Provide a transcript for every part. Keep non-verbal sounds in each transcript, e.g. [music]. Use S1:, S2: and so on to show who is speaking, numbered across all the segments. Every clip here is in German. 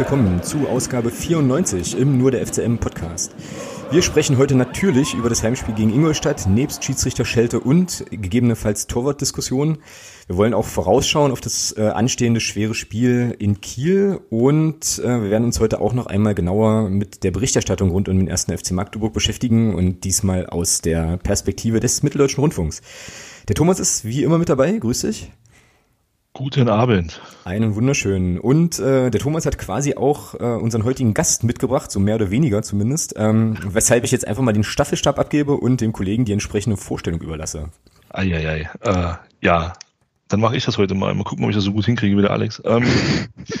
S1: willkommen zu Ausgabe 94 im Nur der FCM Podcast. Wir sprechen heute natürlich über das Heimspiel gegen Ingolstadt, nebst Schiedsrichter Schelte und gegebenenfalls Torwartdiskussionen. Wir wollen auch vorausschauen auf das äh, anstehende schwere Spiel in Kiel und äh, wir werden uns heute auch noch einmal genauer mit der Berichterstattung rund um den ersten FC Magdeburg beschäftigen und diesmal aus der Perspektive des Mitteldeutschen Rundfunks. Der Thomas ist wie immer mit dabei. Grüß dich.
S2: Guten Abend.
S1: Einen wunderschönen. Und äh, der Thomas hat quasi auch äh, unseren heutigen Gast mitgebracht, so mehr oder weniger zumindest, ähm, weshalb ich jetzt einfach mal den Staffelstab abgebe und dem Kollegen die entsprechende Vorstellung überlasse.
S2: Eieiei. Äh, ja, dann mache ich das heute mal. Mal gucken, ob ich das so gut hinkriege wie der Alex. Ähm,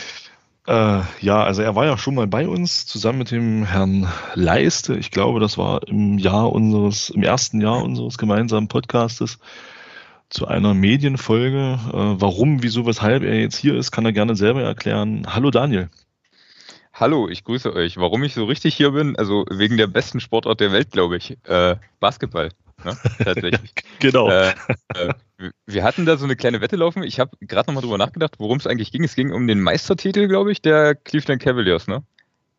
S2: [laughs] äh, ja, also er war ja schon mal bei uns zusammen mit dem Herrn Leiste. Ich glaube, das war im Jahr unseres, im ersten Jahr unseres gemeinsamen Podcastes zu einer Medienfolge. Äh, warum, wieso, weshalb er jetzt hier ist, kann er gerne selber erklären. Hallo Daniel.
S3: Hallo, ich grüße euch. Warum ich so richtig hier bin? Also wegen der besten Sportart der Welt, glaube ich. Äh, Basketball. Ne? [laughs] Tatsächlich.
S2: genau. Äh,
S3: äh, wir hatten da so eine kleine Wette laufen. Ich habe gerade nochmal drüber nachgedacht, worum es eigentlich ging. Es ging um den Meistertitel, glaube ich, der Cleveland Cavaliers, ne?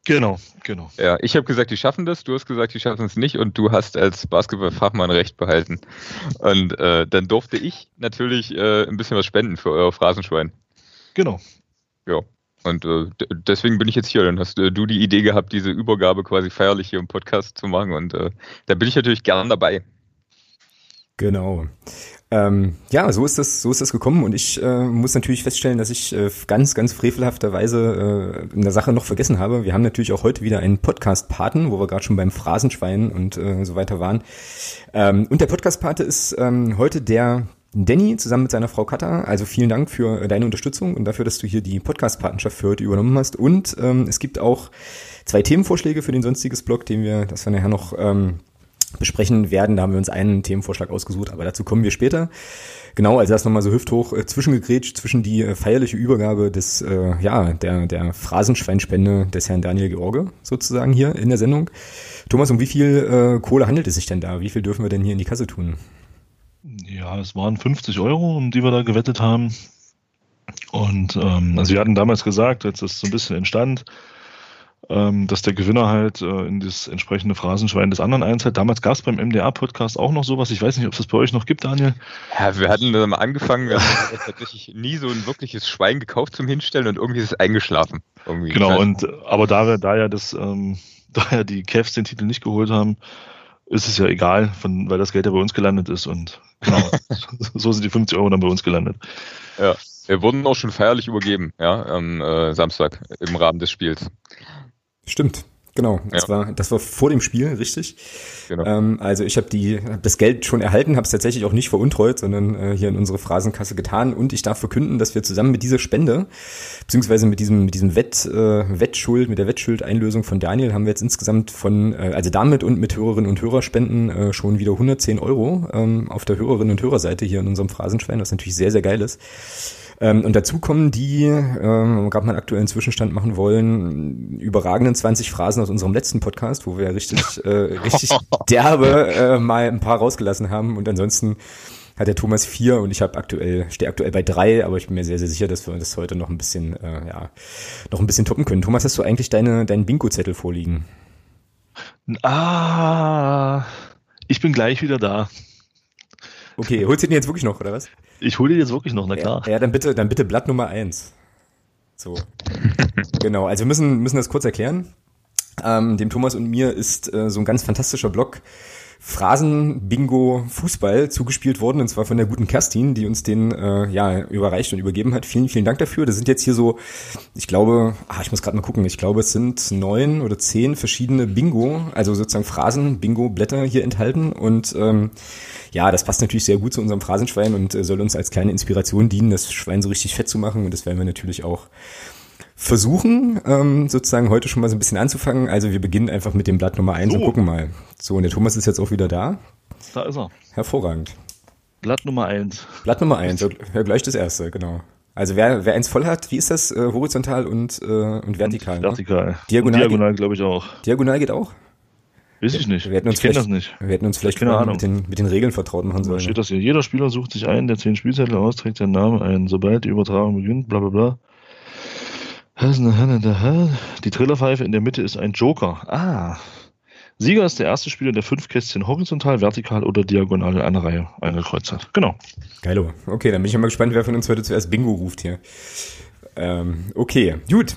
S2: Genau, genau.
S3: Ja, ich habe gesagt, die schaffen das, du hast gesagt, die schaffen es nicht und du hast als Basketballfachmann recht behalten. Und äh, dann durfte ich natürlich äh, ein bisschen was spenden für euer Phrasenschwein.
S2: Genau.
S3: Ja. Und äh, deswegen bin ich jetzt hier. Dann hast äh, du die Idee gehabt, diese Übergabe quasi feierlich hier im Podcast zu machen. Und äh, da bin ich natürlich gern dabei.
S1: Genau. Ähm, ja, so ist das, so ist das gekommen und ich äh, muss natürlich feststellen, dass ich äh, ganz, ganz frevelhafterweise äh, in der Sache noch vergessen habe. Wir haben natürlich auch heute wieder einen Podcast-Paten, wo wir gerade schon beim Phrasenschwein und äh, so weiter waren. Ähm, und der Podcast-Pate ist ähm, heute der Danny zusammen mit seiner Frau Katha. Also vielen Dank für deine Unterstützung und dafür, dass du hier die Podcast-Patenschaft für heute übernommen hast. Und ähm, es gibt auch zwei Themenvorschläge für den sonstiges Blog, den wir, das wir nachher noch ähm, besprechen werden. Da haben wir uns einen Themenvorschlag ausgesucht, aber dazu kommen wir später. Genau, also das nochmal so hüfthoch äh, zwischengegrätscht zwischen die äh, feierliche Übergabe des, äh, ja, der, der Phrasenschweinspende des Herrn Daniel George sozusagen hier in der Sendung. Thomas, um wie viel äh, Kohle handelt es sich denn da? Wie viel dürfen wir denn hier in die Kasse tun?
S2: Ja, es waren 50 Euro, um die wir da gewettet haben. Und ähm, also wir hatten damals gesagt, als das so ein bisschen entstand, ähm, dass der Gewinner halt äh, in das entsprechende Phrasenschwein des anderen einzahlt. Damals gab es beim MDA-Podcast auch noch sowas. Ich weiß nicht, ob es das bei euch noch gibt, Daniel.
S3: Ja, wir hatten mal angefangen, wir haben tatsächlich nie so ein wirkliches Schwein gekauft zum Hinstellen und irgendwie ist es eingeschlafen. Irgendwie.
S2: Genau, und aber da da ja das, ähm, [laughs] da ja die Cavs den Titel nicht geholt haben, ist es ja egal, von, weil das Geld ja bei uns gelandet ist und [laughs] genau, so sind die 50 Euro dann bei uns gelandet.
S3: Ja, wir wurden auch schon feierlich übergeben, ja, am äh, Samstag im Rahmen des Spiels.
S1: Stimmt. Genau, das, ja. war, das war vor dem Spiel, richtig. Genau. Ähm, also ich habe die hab das Geld schon erhalten, habe es tatsächlich auch nicht veruntreut, sondern äh, hier in unsere Phrasenkasse getan. Und ich darf verkünden, dass wir zusammen mit dieser Spende, beziehungsweise mit diesem, mit diesem Wett, äh, Wettschuld, mit der Wettschuldeinlösung von Daniel, haben wir jetzt insgesamt von, äh, also damit und mit Hörerinnen und Hörerspenden äh, schon wieder 110 Euro ähm, auf der Hörerinnen und Hörerseite hier in unserem Phrasenschwein, was natürlich sehr, sehr geil ist. Ähm, und dazu kommen die, ähm, gerade mal einen aktuellen Zwischenstand machen wollen, überragenden 20 Phrasen aus unserem letzten Podcast, wo wir richtig, [laughs] äh, richtig derbe äh, mal ein paar rausgelassen haben. Und ansonsten hat der Thomas vier und ich habe aktuell, stehe aktuell bei drei, aber ich bin mir sehr, sehr sicher, dass wir das heute noch ein bisschen, äh, ja, noch ein bisschen toppen können. Thomas, hast du eigentlich deine, deinen Bingo-Zettel vorliegen?
S2: Ah, ich bin gleich wieder da.
S1: Okay, holst du den jetzt wirklich noch, oder was?
S2: Ich hole den jetzt wirklich noch, na klar.
S1: Ja, ja, dann bitte, dann bitte Blatt Nummer eins. So. [laughs] genau, also wir müssen, müssen das kurz erklären. Ähm, dem Thomas und mir ist äh, so ein ganz fantastischer Blog Phrasen-Bingo Fußball zugespielt worden, und zwar von der guten Kerstin, die uns den äh, ja überreicht und übergeben hat. Vielen, vielen Dank dafür. Das sind jetzt hier so, ich glaube, ah, ich muss gerade mal gucken, ich glaube, es sind neun oder zehn verschiedene Bingo, also sozusagen Phrasen-Bingo-Blätter hier enthalten. Und ähm, ja, das passt natürlich sehr gut zu unserem Phrasenschwein und äh, soll uns als kleine Inspiration dienen, das Schwein so richtig fett zu machen. Und das werden wir natürlich auch versuchen, ähm, sozusagen heute schon mal so ein bisschen anzufangen. Also wir beginnen einfach mit dem Blatt Nummer eins so. und gucken mal. So, und der Thomas ist jetzt auch wieder da.
S2: Da ist er.
S1: Hervorragend.
S2: Blatt Nummer eins.
S1: Blatt Nummer eins, ja, gleich das erste, genau. Also wer, wer eins voll hat, wie ist das? Äh, horizontal und, äh, und vertikal? Und
S2: ne? vertikal.
S1: Ne? Diagonal,
S2: diagonal glaube ich auch.
S1: Diagonal geht auch?
S2: Weiß ich nicht.
S1: Wir hätten uns
S2: ich kenne das nicht.
S1: Wir hätten uns vielleicht keine mit, den, mit den Regeln vertraut machen sollen.
S2: Steht das hier. Jeder Spieler sucht sich einen, der zehn Spielzettel austrägt, seinen Namen ein. Sobald die Übertragung beginnt, bla bla bla. Die Trillerpfeife in der Mitte ist ein Joker. Ah. Sieger ist der erste Spieler, der fünf Kästchen horizontal, vertikal oder diagonal in einer Reihe eingekreuzt hat. Genau.
S1: Geilo. Okay, dann bin ich mal gespannt, wer von uns heute zuerst Bingo ruft hier. Ähm, okay, gut.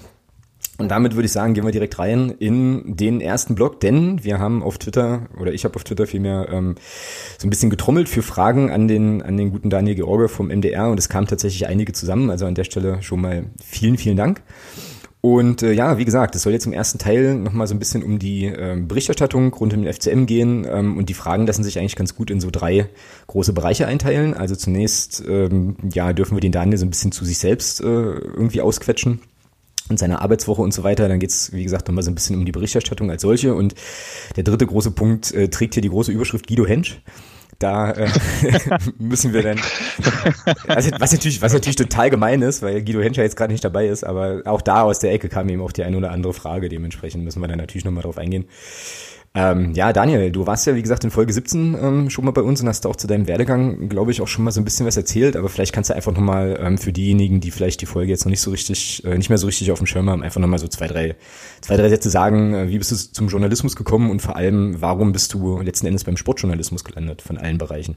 S1: Und damit würde ich sagen, gehen wir direkt rein in den ersten Blog, denn wir haben auf Twitter, oder ich habe auf Twitter vielmehr ähm, so ein bisschen getrommelt für Fragen an den, an den guten Daniel George vom MDR und es kamen tatsächlich einige zusammen. Also an der Stelle schon mal vielen, vielen Dank. Und äh, ja, wie gesagt, es soll jetzt im ersten Teil nochmal so ein bisschen um die ähm, Berichterstattung rund um den FCM gehen. Ähm, und die Fragen lassen sich eigentlich ganz gut in so drei große Bereiche einteilen. Also zunächst, ähm, ja, dürfen wir den Daniel so ein bisschen zu sich selbst äh, irgendwie ausquetschen und seiner Arbeitswoche und so weiter. Dann geht's wie gesagt, nochmal so ein bisschen um die Berichterstattung als solche. Und der dritte große Punkt äh, trägt hier die große Überschrift Guido Hensch. Da äh, [laughs] müssen wir dann, also, was natürlich, was natürlich total gemein ist, weil Guido Henscher jetzt gerade nicht dabei ist, aber auch da aus der Ecke kam eben auch die eine oder andere Frage. Dementsprechend müssen wir dann natürlich nochmal drauf eingehen. Ähm, ja, Daniel, du warst ja, wie gesagt, in Folge 17 ähm, schon mal bei uns und hast auch zu deinem Werdegang, glaube ich, auch schon mal so ein bisschen was erzählt, aber vielleicht kannst du einfach nochmal ähm, für diejenigen, die vielleicht die Folge jetzt noch nicht so richtig, äh, nicht mehr so richtig auf dem Schirm haben, einfach nochmal so zwei, drei, zwei, drei Sätze sagen, äh, wie bist du zum Journalismus gekommen und vor allem, warum bist du letzten Endes beim Sportjournalismus gelandet, von allen Bereichen?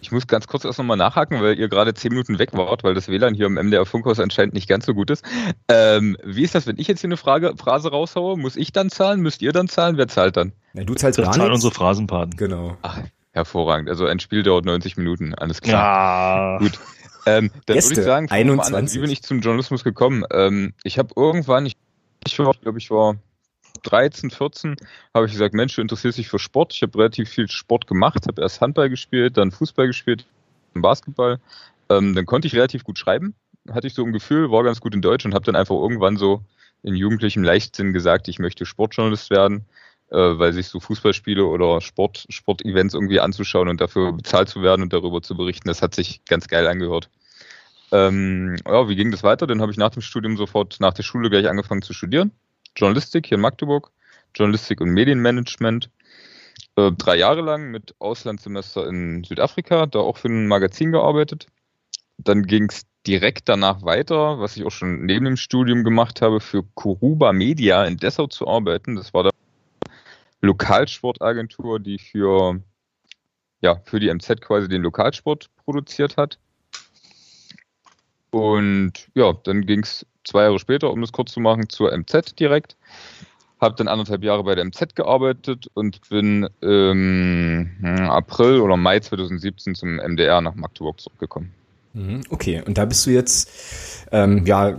S3: Ich muss ganz kurz erst nochmal nachhaken, weil ihr gerade zehn Minuten weg wart, weil das WLAN hier im MDR Funkhaus anscheinend nicht ganz so gut ist. Ähm, wie ist das, wenn ich jetzt hier eine Frage, Phrase raushaue? Muss ich dann zahlen? Müsst ihr dann zahlen? Wer zahlt dann?
S1: Ja, du zahlst gar zahlen
S2: unsere Phrasenpaten.
S1: Genau.
S3: Ach, hervorragend. Also ein Spiel dauert 90 Minuten. Alles klar. Ja. Gut. Ähm, dann Gäste, würde ich sagen,
S1: 21. An,
S3: wie bin ich zum Journalismus gekommen? Ähm, ich habe irgendwann, ich, ich glaube, ich war 13, 14 habe ich gesagt, Mensch, du interessierst dich für Sport. Ich habe relativ viel Sport gemacht, habe erst Handball gespielt, dann Fußball gespielt, Basketball. Ähm, dann konnte ich relativ gut schreiben, hatte ich so ein Gefühl, war ganz gut in Deutsch und habe dann einfach irgendwann so in jugendlichem Leichtsinn gesagt, ich möchte Sportjournalist werden, äh, weil sich so Fußballspiele oder Sport, Sportevents irgendwie anzuschauen und dafür bezahlt zu werden und darüber zu berichten, das hat sich ganz geil angehört. Ähm, ja, wie ging das weiter? Dann habe ich nach dem Studium sofort nach der Schule gleich angefangen zu studieren. Journalistik hier in Magdeburg, Journalistik und Medienmanagement. Äh, drei Jahre lang mit Auslandssemester in Südafrika, da auch für ein Magazin gearbeitet. Dann ging es direkt danach weiter, was ich auch schon neben dem Studium gemacht habe, für Kuruba Media in Dessau zu arbeiten. Das war da Lokalsportagentur, die für, ja, für die MZ quasi den Lokalsport produziert hat. Und ja, dann ging es zwei Jahre später, um das kurz zu machen, zur MZ direkt. Habe dann anderthalb Jahre bei der MZ gearbeitet und bin im hm, April oder Mai 2017 zum MDR nach Magdeburg zurückgekommen.
S1: Mhm, okay, und da bist du jetzt ähm, ja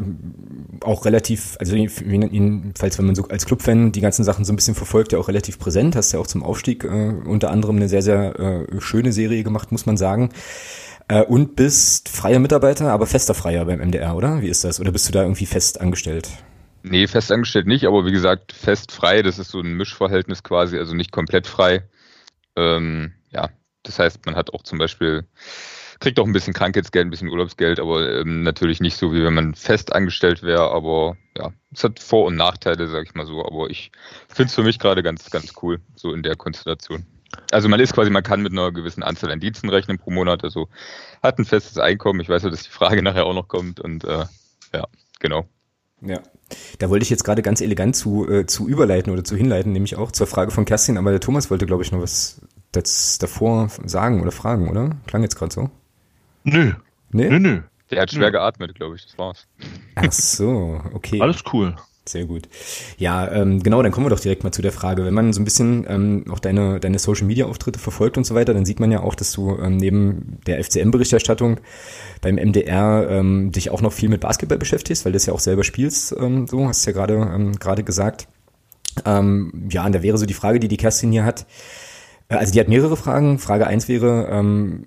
S1: auch relativ, also jedenfalls wenn man so als Clubfan die ganzen Sachen so ein bisschen verfolgt, ja auch relativ präsent. Hast ja auch zum Aufstieg äh, unter anderem eine sehr, sehr äh, schöne Serie gemacht, muss man sagen. Äh, und bist freier Mitarbeiter, aber fester Freier beim MDR, oder? Wie ist das? Oder bist du da irgendwie fest angestellt?
S3: Nee, fest angestellt nicht, aber wie gesagt, fest frei, das ist so ein Mischverhältnis quasi, also nicht komplett frei. Ähm, ja, das heißt, man hat auch zum Beispiel, kriegt auch ein bisschen Krankheitsgeld, ein bisschen Urlaubsgeld, aber ähm, natürlich nicht so, wie wenn man fest angestellt wäre, aber ja, es hat Vor- und Nachteile, sag ich mal so, aber ich finde es für mich gerade ganz, ganz cool, so in der Konstellation. Also man ist quasi, man kann mit einer gewissen Anzahl an Diensten rechnen pro Monat, also hat ein festes Einkommen. Ich weiß ja, dass die Frage [laughs] nachher auch noch kommt und äh, ja, genau.
S1: Ja, da wollte ich jetzt gerade ganz elegant zu, äh, zu überleiten oder zu hinleiten, nämlich auch zur Frage von Kerstin, aber der Thomas wollte, glaube ich, noch was das davor sagen oder fragen, oder? Klang jetzt gerade so?
S2: Nö.
S1: Nee?
S2: Nö, nö.
S3: Der hat schwer nö. geatmet, glaube ich, das war's.
S1: Ach so, okay.
S2: Alles cool.
S1: Sehr gut. Ja, ähm, genau, dann kommen wir doch direkt mal zu der Frage. Wenn man so ein bisschen ähm, auch deine, deine Social-Media-Auftritte verfolgt und so weiter, dann sieht man ja auch, dass du ähm, neben der FCM-Berichterstattung beim MDR ähm, dich auch noch viel mit Basketball beschäftigst, weil du das ja auch selber spielst, ähm, so hast du ja gerade ähm, gerade gesagt. Ähm, ja, und da wäre so die Frage, die die Kerstin hier hat. Äh, also die hat mehrere Fragen. Frage eins wäre, ähm,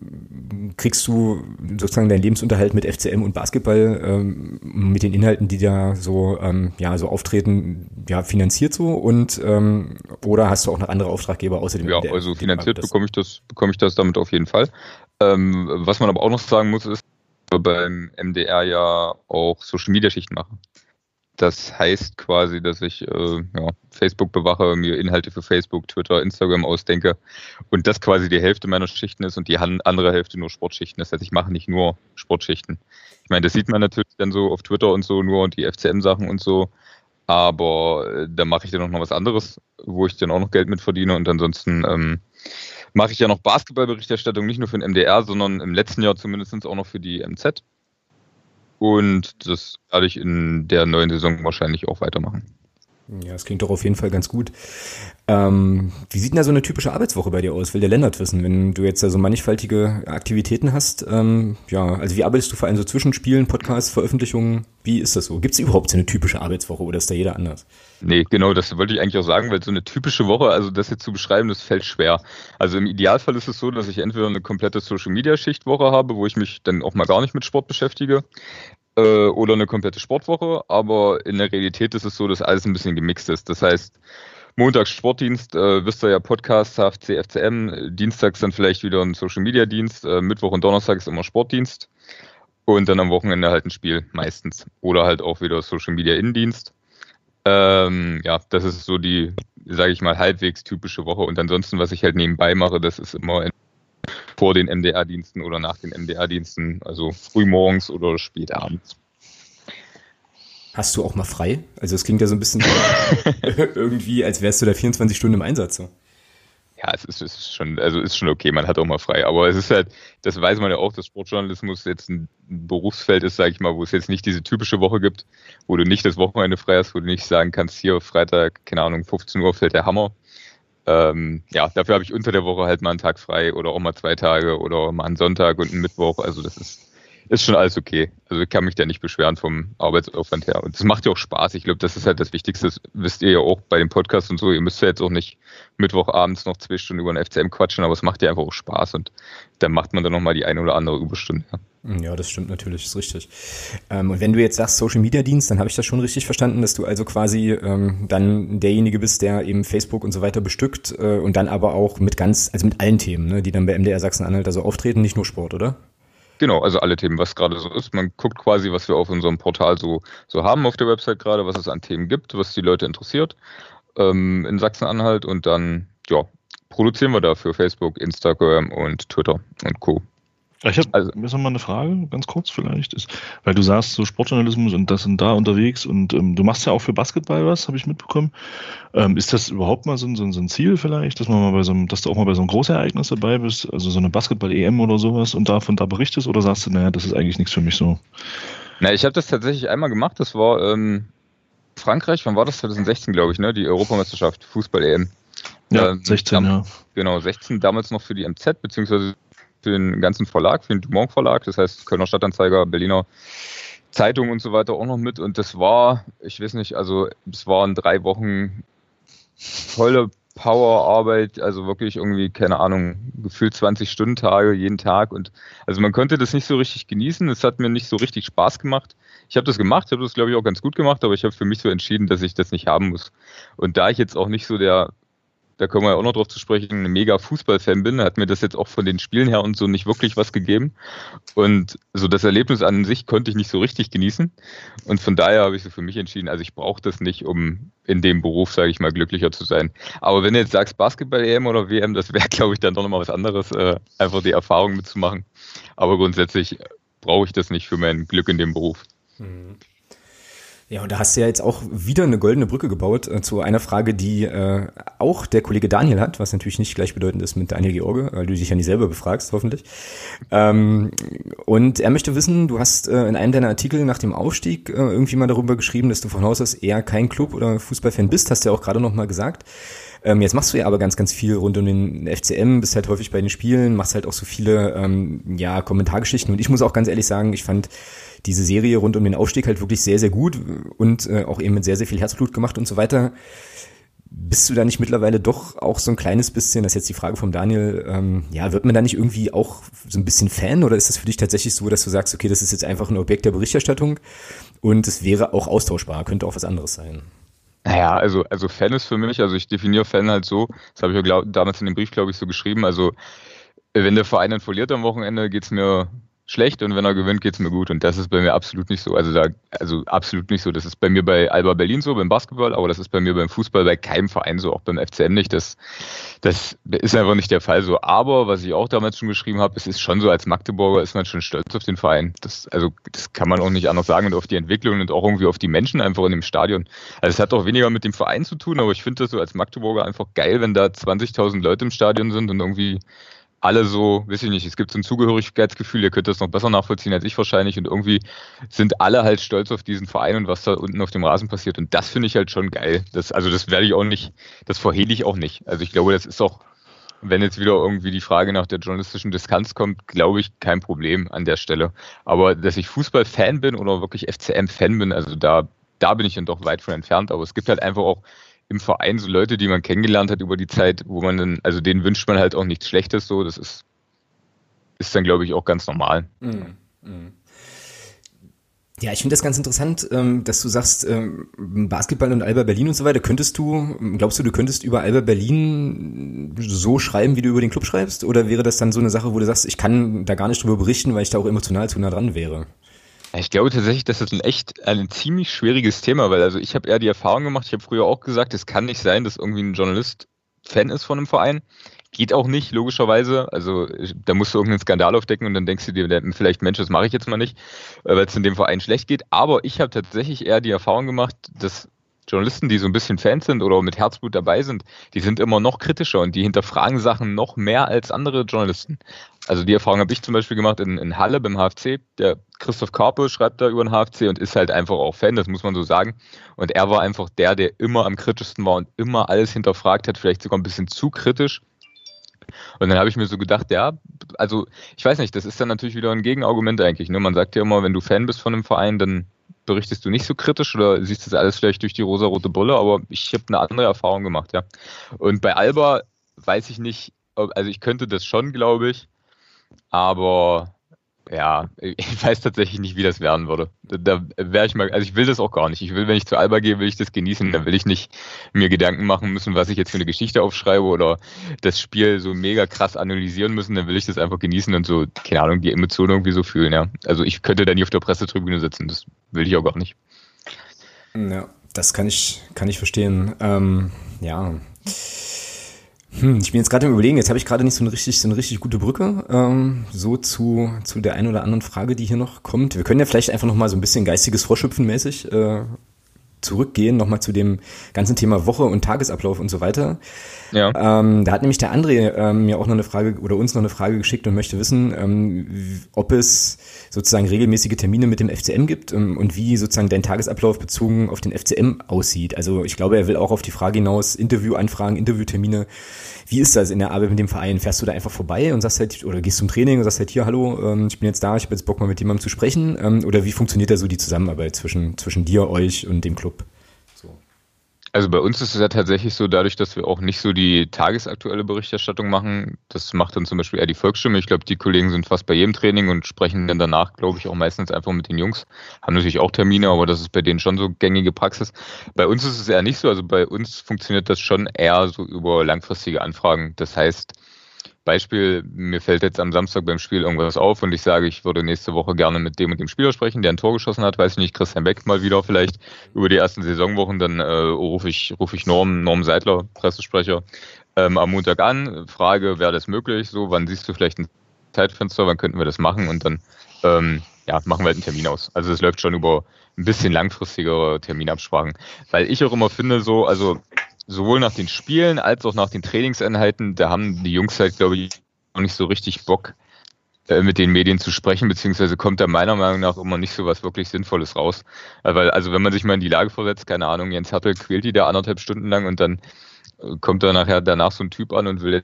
S1: kriegst du sozusagen deinen Lebensunterhalt mit FCM und Basketball ähm, mit den Inhalten, die da so ähm, ja so auftreten, ja finanziert so und ähm, oder hast du auch noch andere Auftraggeber außer dem?
S3: Ja, also finanziert bekomme ich das bekomme ich das damit auf jeden Fall. Ähm, was man aber auch noch sagen muss ist, beim MDR ja auch Social Media Schichten machen. Das heißt quasi, dass ich äh, ja, Facebook bewache, mir Inhalte für Facebook, Twitter, Instagram ausdenke und das quasi die Hälfte meiner Schichten ist und die andere Hälfte nur Sportschichten. Das heißt, ich mache nicht nur Sportschichten. Ich meine, das sieht man natürlich dann so auf Twitter und so nur und die FCM-Sachen und so. Aber äh, da mache ich dann auch noch was anderes, wo ich dann auch noch Geld mit verdiene und ansonsten ähm, mache ich ja noch Basketballberichterstattung, nicht nur für den MDR, sondern im letzten Jahr zumindest auch noch für die MZ. Und das werde ich in der neuen Saison wahrscheinlich auch weitermachen.
S1: Ja, das klingt doch auf jeden Fall ganz gut. Ähm, wie sieht denn da so eine typische Arbeitswoche bei dir aus? Will der Lennart wissen, wenn du jetzt da so mannigfaltige Aktivitäten hast? Ähm, ja, also wie arbeitest du vor allem so zwischen Spielen, Podcasts, Veröffentlichungen? Wie ist das so? Gibt es überhaupt so eine typische Arbeitswoche oder ist da jeder anders?
S3: Nee, genau, das wollte ich eigentlich auch sagen, weil so eine typische Woche, also das jetzt zu beschreiben, das fällt schwer. Also im Idealfall ist es so, dass ich entweder eine komplette Social-Media-Schichtwoche habe, wo ich mich dann auch mal gar nicht mit Sport beschäftige, äh, oder eine komplette Sportwoche, aber in der Realität ist es so, dass alles ein bisschen gemixt ist. Das heißt, Montags Sportdienst, äh, wisst ihr ja Podcast, HFC, FCM, Dienstags dann vielleicht wieder ein Social Media Dienst, äh, Mittwoch und Donnerstag ist immer Sportdienst und dann am Wochenende halt ein Spiel meistens oder halt auch wieder Social Media Innendienst. Ähm, ja, das ist so die, sage ich mal, halbwegs typische Woche und ansonsten, was ich halt nebenbei mache, das ist immer vor den MDR-Diensten oder nach den MDR-Diensten, also frühmorgens oder spät abends.
S1: Hast du auch mal frei? Also es klingt ja so ein bisschen [laughs] irgendwie, als wärst du da 24 Stunden im Einsatz. So.
S3: Ja, es ist, es ist schon, also ist schon okay, man hat auch mal frei. Aber es ist halt, das weiß man ja auch, dass Sportjournalismus jetzt ein Berufsfeld ist, sage ich mal, wo es jetzt nicht diese typische Woche gibt, wo du nicht das Wochenende frei hast, wo du nicht sagen kannst, hier Freitag, keine Ahnung, 15 Uhr fällt der Hammer, ähm, ja, dafür habe ich unter der Woche halt mal einen Tag frei oder auch mal zwei Tage oder mal einen Sonntag und einen Mittwoch. Also das ist, ist schon alles okay. Also ich kann mich da nicht beschweren vom Arbeitsaufwand her. Und das macht ja auch Spaß. Ich glaube, das ist halt das Wichtigste. Das wisst ihr ja auch bei dem Podcast und so. Ihr müsst ja jetzt auch nicht Mittwochabends noch zwei Stunden über den FCM quatschen, aber es macht ja einfach auch Spaß und dann macht man dann nochmal die eine oder andere Überstunde. Ja.
S1: Ja, das stimmt natürlich, ist richtig. Ähm, und wenn du jetzt sagst Social Media Dienst, dann habe ich das schon richtig verstanden, dass du also quasi ähm, dann derjenige bist, der eben Facebook und so weiter bestückt äh, und dann aber auch mit ganz, also mit allen Themen, ne, die dann bei MDR Sachsen-Anhalt also auftreten, nicht nur Sport, oder?
S3: Genau, also alle Themen, was gerade so ist. Man guckt quasi, was wir auf unserem Portal so, so haben auf der Website gerade, was es an Themen gibt, was die Leute interessiert ähm, in Sachsen-Anhalt und dann, ja, produzieren wir dafür Facebook, Instagram und Twitter und Co.
S2: Ich habe also, noch mal eine Frage, ganz kurz vielleicht, ist, weil du sagst so Sportjournalismus und das sind da unterwegs und ähm, du machst ja auch für Basketball was, habe ich mitbekommen. Ähm, ist das überhaupt mal so ein, so, ein, Ziel vielleicht, dass man mal bei so einem, dass du auch mal bei so einem Großereignis dabei bist, also so eine Basketball-EM oder sowas und davon da berichtest oder sagst du, naja, das ist eigentlich nichts für mich so?
S3: Na, ich habe das tatsächlich einmal gemacht, das war ähm, Frankreich, wann war das? 2016, glaube ich, ne? Die Europameisterschaft, Fußball-EM.
S2: Ja, 16, ähm, ja.
S3: Genau, 16 damals noch für die MZ, beziehungsweise für den ganzen Verlag, für den Dumont Verlag, das heißt Kölner Stadtanzeiger, Berliner Zeitung und so weiter auch noch mit. Und das war, ich weiß nicht, also es waren drei Wochen tolle Powerarbeit, also wirklich irgendwie, keine Ahnung, gefühlt 20 Stunden Tage jeden Tag. Und also man konnte das nicht so richtig genießen. Es hat mir nicht so richtig Spaß gemacht. Ich habe das gemacht, habe das, glaube ich, auch ganz gut gemacht, aber ich habe für mich so entschieden, dass ich das nicht haben muss. Und da ich jetzt auch nicht so der da können wir ja auch noch drauf zu sprechen, ein mega Fußballfan bin, hat mir das jetzt auch von den Spielen her und so nicht wirklich was gegeben. Und so das Erlebnis an sich konnte ich nicht so richtig genießen. Und von daher habe ich so für mich entschieden, also ich brauche das nicht, um in dem Beruf, sage ich mal, glücklicher zu sein. Aber wenn du jetzt sagst Basketball-EM oder WM, das wäre, [laughs] glaube ich, dann doch nochmal was anderes, äh, einfach die Erfahrung mitzumachen. Aber grundsätzlich brauche ich das nicht für mein Glück in dem Beruf. Mhm.
S1: Ja, und da hast du ja jetzt auch wieder eine goldene Brücke gebaut äh, zu einer Frage, die äh, auch der Kollege Daniel hat, was natürlich nicht gleichbedeutend ist mit Daniel George, weil du dich ja nie selber befragst, hoffentlich. Ähm, und er möchte wissen, du hast äh, in einem deiner Artikel nach dem Aufstieg äh, irgendwie mal darüber geschrieben, dass du von Haus aus eher kein Club- oder Fußballfan bist, hast du ja auch gerade noch mal gesagt. Ähm, jetzt machst du ja aber ganz, ganz viel rund um den FCM, bist halt häufig bei den Spielen, machst halt auch so viele ähm, ja, Kommentargeschichten. Und ich muss auch ganz ehrlich sagen, ich fand diese Serie rund um den Aufstieg halt wirklich sehr, sehr gut und äh, auch eben mit sehr, sehr viel Herzblut gemacht und so weiter. Bist du da nicht mittlerweile doch auch so ein kleines bisschen, das ist jetzt die Frage vom Daniel, ähm, ja, wird man da nicht irgendwie auch so ein bisschen Fan oder ist das für dich tatsächlich so, dass du sagst, okay, das ist jetzt einfach ein Objekt der Berichterstattung und es wäre auch austauschbar, könnte auch was anderes sein?
S3: Naja, also, also Fan ist für mich, also ich definiere Fan halt so, das habe ich ja damals in dem Brief, glaube ich, so geschrieben, also wenn der Verein dann verliert am Wochenende, geht's mir schlecht und wenn er gewinnt, geht's mir gut. Und das ist bei mir absolut nicht so. Also da, also absolut nicht so. Das ist bei mir bei Alba Berlin so, beim Basketball, aber das ist bei mir beim Fußball bei keinem Verein so, auch beim FCM nicht. Das, das ist einfach nicht der Fall so. Aber was ich auch damals schon geschrieben habe, es ist schon so, als Magdeburger ist man schon stolz auf den Verein. Das, also das kann man auch nicht anders sagen und auf die Entwicklung und auch irgendwie auf die Menschen einfach in dem Stadion. Also es hat auch weniger mit dem Verein zu tun, aber ich finde das so als Magdeburger einfach geil, wenn da 20.000 Leute im Stadion sind und irgendwie alle so, weiß ich nicht, es gibt so ein Zugehörigkeitsgefühl, ihr könnt das noch besser nachvollziehen als ich wahrscheinlich und irgendwie sind alle halt stolz auf diesen Verein und was da unten auf dem Rasen passiert und das finde ich halt schon geil. Das, also das werde ich auch nicht, das verhehle ich auch nicht. Also ich glaube, das ist auch, wenn jetzt wieder irgendwie die Frage nach der journalistischen Distanz kommt, glaube ich, kein Problem an der Stelle. Aber dass ich Fußball-Fan bin oder wirklich FCM-Fan bin, also da, da bin ich dann doch weit von entfernt. Aber es gibt halt einfach auch im Verein so Leute, die man kennengelernt hat über die Zeit, wo man dann, also denen wünscht man halt auch nichts Schlechtes so. Das ist, ist dann, glaube ich, auch ganz normal. Mhm. Mhm.
S1: Ja, ich finde das ganz interessant, ähm, dass du sagst, ähm, Basketball und Alba Berlin und so weiter. Könntest du, glaubst du, du könntest über Alba Berlin so schreiben, wie du über den Club schreibst? Oder wäre das dann so eine Sache, wo du sagst, ich kann da gar nicht drüber berichten, weil ich da auch emotional zu nah dran wäre?
S3: Ich glaube tatsächlich, das ist ein echt ein ziemlich schwieriges Thema, weil also ich habe eher die Erfahrung gemacht, ich habe früher auch gesagt, es kann nicht sein, dass irgendwie ein Journalist Fan ist von einem Verein. Geht auch nicht, logischerweise. Also da musst du irgendeinen Skandal aufdecken und dann denkst du dir, vielleicht, Mensch, das mache ich jetzt mal nicht, äh, weil es in dem Verein schlecht geht. Aber ich habe tatsächlich eher die Erfahrung gemacht, dass Journalisten, die so ein bisschen Fans sind oder mit Herzblut dabei sind, die sind immer noch kritischer und die hinterfragen Sachen noch mehr als andere Journalisten. Also die Erfahrung habe ich zum Beispiel gemacht in, in Halle beim HFC. Der Christoph Karpe schreibt da über den HFC und ist halt einfach auch Fan, das muss man so sagen. Und er war einfach der, der immer am kritischsten war und immer alles hinterfragt hat, vielleicht sogar ein bisschen zu kritisch. Und dann habe ich mir so gedacht, ja, also ich weiß nicht, das ist dann natürlich wieder ein Gegenargument eigentlich. Ne? Man sagt ja immer, wenn du Fan bist von einem Verein, dann berichtest du nicht so kritisch oder siehst das alles vielleicht durch die rosa-rote Brille, aber ich habe eine andere Erfahrung gemacht, ja. Und bei Alba weiß ich nicht, also ich könnte das schon, glaube ich, aber ja, [laughs] ich weiß tatsächlich nicht, wie das werden würde. Da wäre ich mal, also ich will das auch gar nicht. Ich will, wenn ich zu Alba gehe, will ich das genießen. Da will ich nicht mir Gedanken machen müssen, was ich jetzt für eine Geschichte aufschreibe oder das Spiel so mega krass analysieren müssen. Dann will ich das einfach genießen und so, keine Ahnung, die Emotionen irgendwie so fühlen, ja. Also ich könnte da nie auf der Pressetribüne sitzen. Das will ich auch gar nicht.
S1: Ja, das kann ich, kann ich verstehen. Ähm, ja. Hm, ich bin jetzt gerade im Überlegen, jetzt habe ich gerade nicht so eine richtig, so eine richtig gute Brücke, ähm, so zu, zu der einen oder anderen Frage, die hier noch kommt. Wir können ja vielleicht einfach noch mal so ein bisschen geistiges Vorschöpfen mäßig äh, zurückgehen, nochmal zu dem ganzen Thema Woche und Tagesablauf und so weiter. Ja. Ähm, da hat nämlich der André ähm, mir auch noch eine Frage oder uns noch eine Frage geschickt und möchte wissen, ähm, ob es sozusagen regelmäßige Termine mit dem FCM gibt ähm, und wie sozusagen dein Tagesablauf bezogen auf den FCM aussieht. Also ich glaube, er will auch auf die Frage hinaus Interviewanfragen, Interviewtermine. Wie ist das in der Arbeit mit dem Verein? Fährst du da einfach vorbei und sagst halt, oder gehst zum Training und sagst halt hier, hallo, ähm, ich bin jetzt da, ich habe jetzt Bock mal mit jemandem zu sprechen? Ähm, oder wie funktioniert da so die Zusammenarbeit zwischen, zwischen dir, euch und dem Club?
S3: Also bei uns ist es ja tatsächlich so, dadurch, dass wir auch nicht so die tagesaktuelle Berichterstattung machen, das macht dann zum Beispiel eher die Volksstimme. Ich glaube, die Kollegen sind fast bei jedem Training und sprechen dann danach, glaube ich, auch meistens einfach mit den Jungs. Haben natürlich auch Termine, aber das ist bei denen schon so gängige Praxis. Bei uns ist es eher nicht so. Also bei uns funktioniert das schon eher so über langfristige Anfragen. Das heißt, Beispiel, mir fällt jetzt am Samstag beim Spiel irgendwas auf und ich sage, ich würde nächste Woche gerne mit dem und dem Spieler sprechen, der ein Tor geschossen hat, weiß ich nicht, Christian Beck mal wieder vielleicht über die ersten Saisonwochen, dann äh, rufe ich, rufe ich Norm, Norm Seidler, Pressesprecher, ähm, am Montag an, frage, wäre das möglich, so, wann siehst du vielleicht ein Zeitfenster, wann könnten wir das machen? Und dann ähm, ja, machen wir halt einen Termin aus. Also es läuft schon über ein bisschen langfristigere Terminabsprachen. Weil ich auch immer finde, so, also sowohl nach den Spielen als auch nach den Trainingseinheiten, da haben die Jungs halt, glaube ich, noch nicht so richtig Bock, äh, mit den Medien zu sprechen, beziehungsweise kommt da meiner Meinung nach immer nicht so was wirklich Sinnvolles raus. Äh, weil, also wenn man sich mal in die Lage versetzt, keine Ahnung, Jens Hattel quält die da anderthalb Stunden lang und dann äh, kommt da nachher danach so ein Typ an und will äh,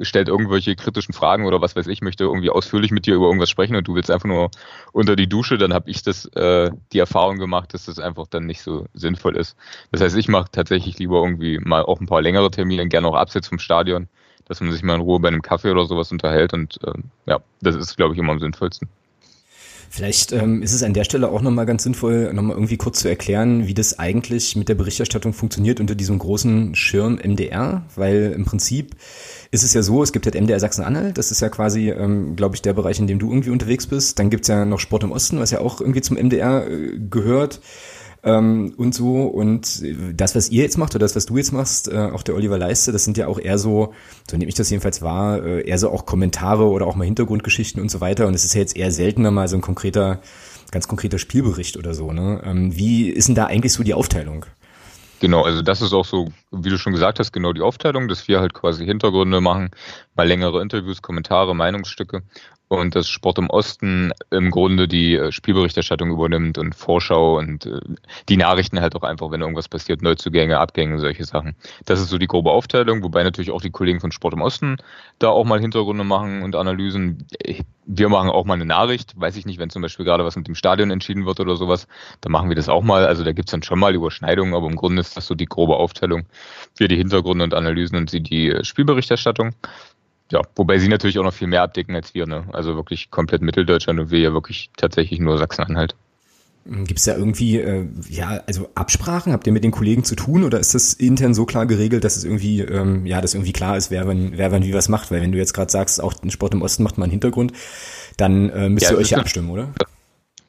S3: stellt irgendwelche kritischen Fragen oder was weiß ich, möchte irgendwie ausführlich mit dir über irgendwas sprechen und du willst einfach nur unter die Dusche, dann habe ich das äh, die Erfahrung gemacht, dass das einfach dann nicht so sinnvoll ist. Das heißt, ich mache tatsächlich lieber irgendwie mal auch ein paar längere Termine, gerne auch abseits vom Stadion, dass man sich mal in Ruhe bei einem Kaffee oder sowas unterhält und äh, ja, das ist, glaube ich, immer am sinnvollsten.
S1: Vielleicht ähm, ist es an der Stelle auch nochmal ganz sinnvoll, nochmal irgendwie kurz zu erklären, wie das eigentlich mit der Berichterstattung funktioniert unter diesem großen Schirm MDR, weil im Prinzip ist es ja so, es gibt halt MDR Sachsen-Anhalt, das ist ja quasi, ähm, glaube ich, der Bereich, in dem du irgendwie unterwegs bist. Dann gibt's ja noch Sport im Osten, was ja auch irgendwie zum MDR äh, gehört ähm, und so. Und das, was ihr jetzt macht oder das, was du jetzt machst, äh, auch der Oliver Leiste, das sind ja auch eher so, so nehme ich das jedenfalls wahr, äh, eher so auch Kommentare oder auch mal Hintergrundgeschichten und so weiter. Und es ist ja jetzt eher seltener mal so ein konkreter, ganz konkreter Spielbericht oder so. Ne? Ähm, wie ist denn da eigentlich so die Aufteilung?
S3: Genau, also das ist auch so, wie du schon gesagt hast, genau die Aufteilung, dass wir halt quasi Hintergründe machen, mal längere Interviews, Kommentare, Meinungsstücke und dass Sport im Osten im Grunde die äh, Spielberichterstattung übernimmt und Vorschau und äh, die Nachrichten halt auch einfach, wenn irgendwas passiert, Neuzugänge, Abgänge, solche Sachen. Das ist so die grobe Aufteilung, wobei natürlich auch die Kollegen von Sport im Osten da auch mal Hintergründe machen und Analysen. Wir machen auch mal eine Nachricht, weiß ich nicht, wenn zum Beispiel gerade was mit dem Stadion entschieden wird oder sowas, dann machen wir das auch mal. Also da gibt's dann schon mal Überschneidungen, aber im Grunde ist das so die grobe Aufteilung. Wir die Hintergründe und Analysen und sie die äh, Spielberichterstattung ja, wobei sie natürlich auch noch viel mehr abdecken als wir, ne? Also wirklich komplett Mitteldeutschland und wir ja wirklich tatsächlich nur Sachsen-Anhalt.
S1: Gibt es da irgendwie, äh, ja, also Absprachen? Habt ihr mit den Kollegen zu tun oder ist das intern so klar geregelt, dass es irgendwie, ähm, ja, dass irgendwie klar ist, wer wann, wer wann wie was macht? Weil wenn du jetzt gerade sagst, auch den Sport im Osten macht mal einen Hintergrund, dann äh, müsst ja, ihr euch ja abstimmen, oder?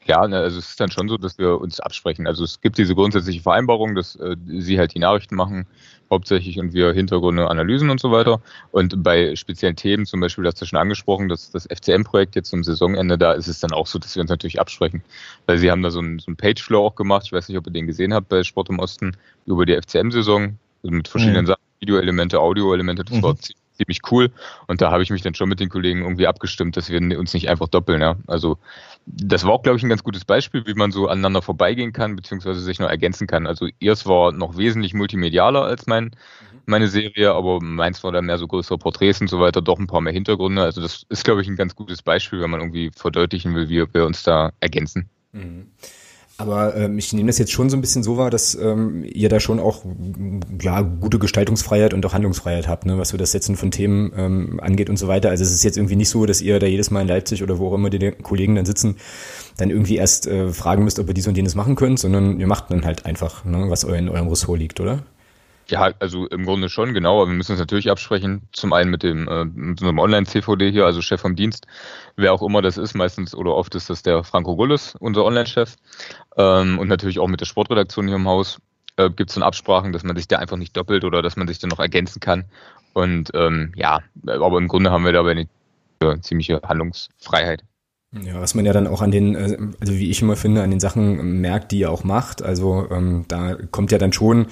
S3: Ja, ne, also es ist dann schon so, dass wir uns absprechen. Also es gibt diese grundsätzliche Vereinbarung, dass äh, sie halt die Nachrichten machen hauptsächlich und wir Hintergründe, Analysen und so weiter. Und bei speziellen Themen, zum Beispiel, das hast du schon angesprochen, das, das FCM-Projekt jetzt zum Saisonende, da ist es dann auch so, dass wir uns natürlich absprechen. Weil sie haben da so einen, so einen Pageflow auch gemacht. Ich weiß nicht, ob ihr den gesehen habt bei Sport im Osten über die FCM-Saison also mit verschiedenen mhm. Sachen, Videoelemente, Audioelemente. Das mhm. war ziemlich cool. Und da habe ich mich dann schon mit den Kollegen irgendwie abgestimmt, dass wir uns nicht einfach doppeln. Ja. Also das war auch, glaube ich, ein ganz gutes Beispiel, wie man so aneinander vorbeigehen kann, beziehungsweise sich noch ergänzen kann. Also ihrs war noch wesentlich multimedialer als mein, mhm. meine Serie, aber meins war dann mehr so größere Porträts und so weiter, doch ein paar mehr Hintergründe. Also das ist, glaube ich, ein ganz gutes Beispiel, wenn man irgendwie verdeutlichen will, wie wir uns da ergänzen. Mhm.
S1: Aber ähm, ich nehme das jetzt schon so ein bisschen so wahr, dass ähm, ihr da schon auch ja gute Gestaltungsfreiheit und auch Handlungsfreiheit habt, ne, was so das Setzen von Themen ähm, angeht und so weiter. Also es ist jetzt irgendwie nicht so, dass ihr da jedes Mal in Leipzig oder wo auch immer die Kollegen dann sitzen, dann irgendwie erst äh, fragen müsst, ob ihr dies und jenes machen könnt, sondern ihr macht dann halt einfach, ne, was in eurem Ressort liegt, oder?
S3: Ja, also im Grunde schon, genau. Aber wir müssen uns natürlich absprechen. Zum einen mit dem äh, mit unserem Online-CVD hier, also Chef vom Dienst, wer auch immer das ist. Meistens oder oft ist das der Franco Gullis, unser Online-Chef. Ähm, und natürlich auch mit der Sportredaktion hier im Haus äh, gibt es dann Absprachen, dass man sich da einfach nicht doppelt oder dass man sich dann noch ergänzen kann. Und ähm, ja, aber im Grunde haben wir dabei eine äh, ziemliche Handlungsfreiheit.
S1: Ja, was man ja dann auch an den, äh, also wie ich immer finde, an den Sachen merkt, die ihr auch macht. Also ähm, da kommt ja dann schon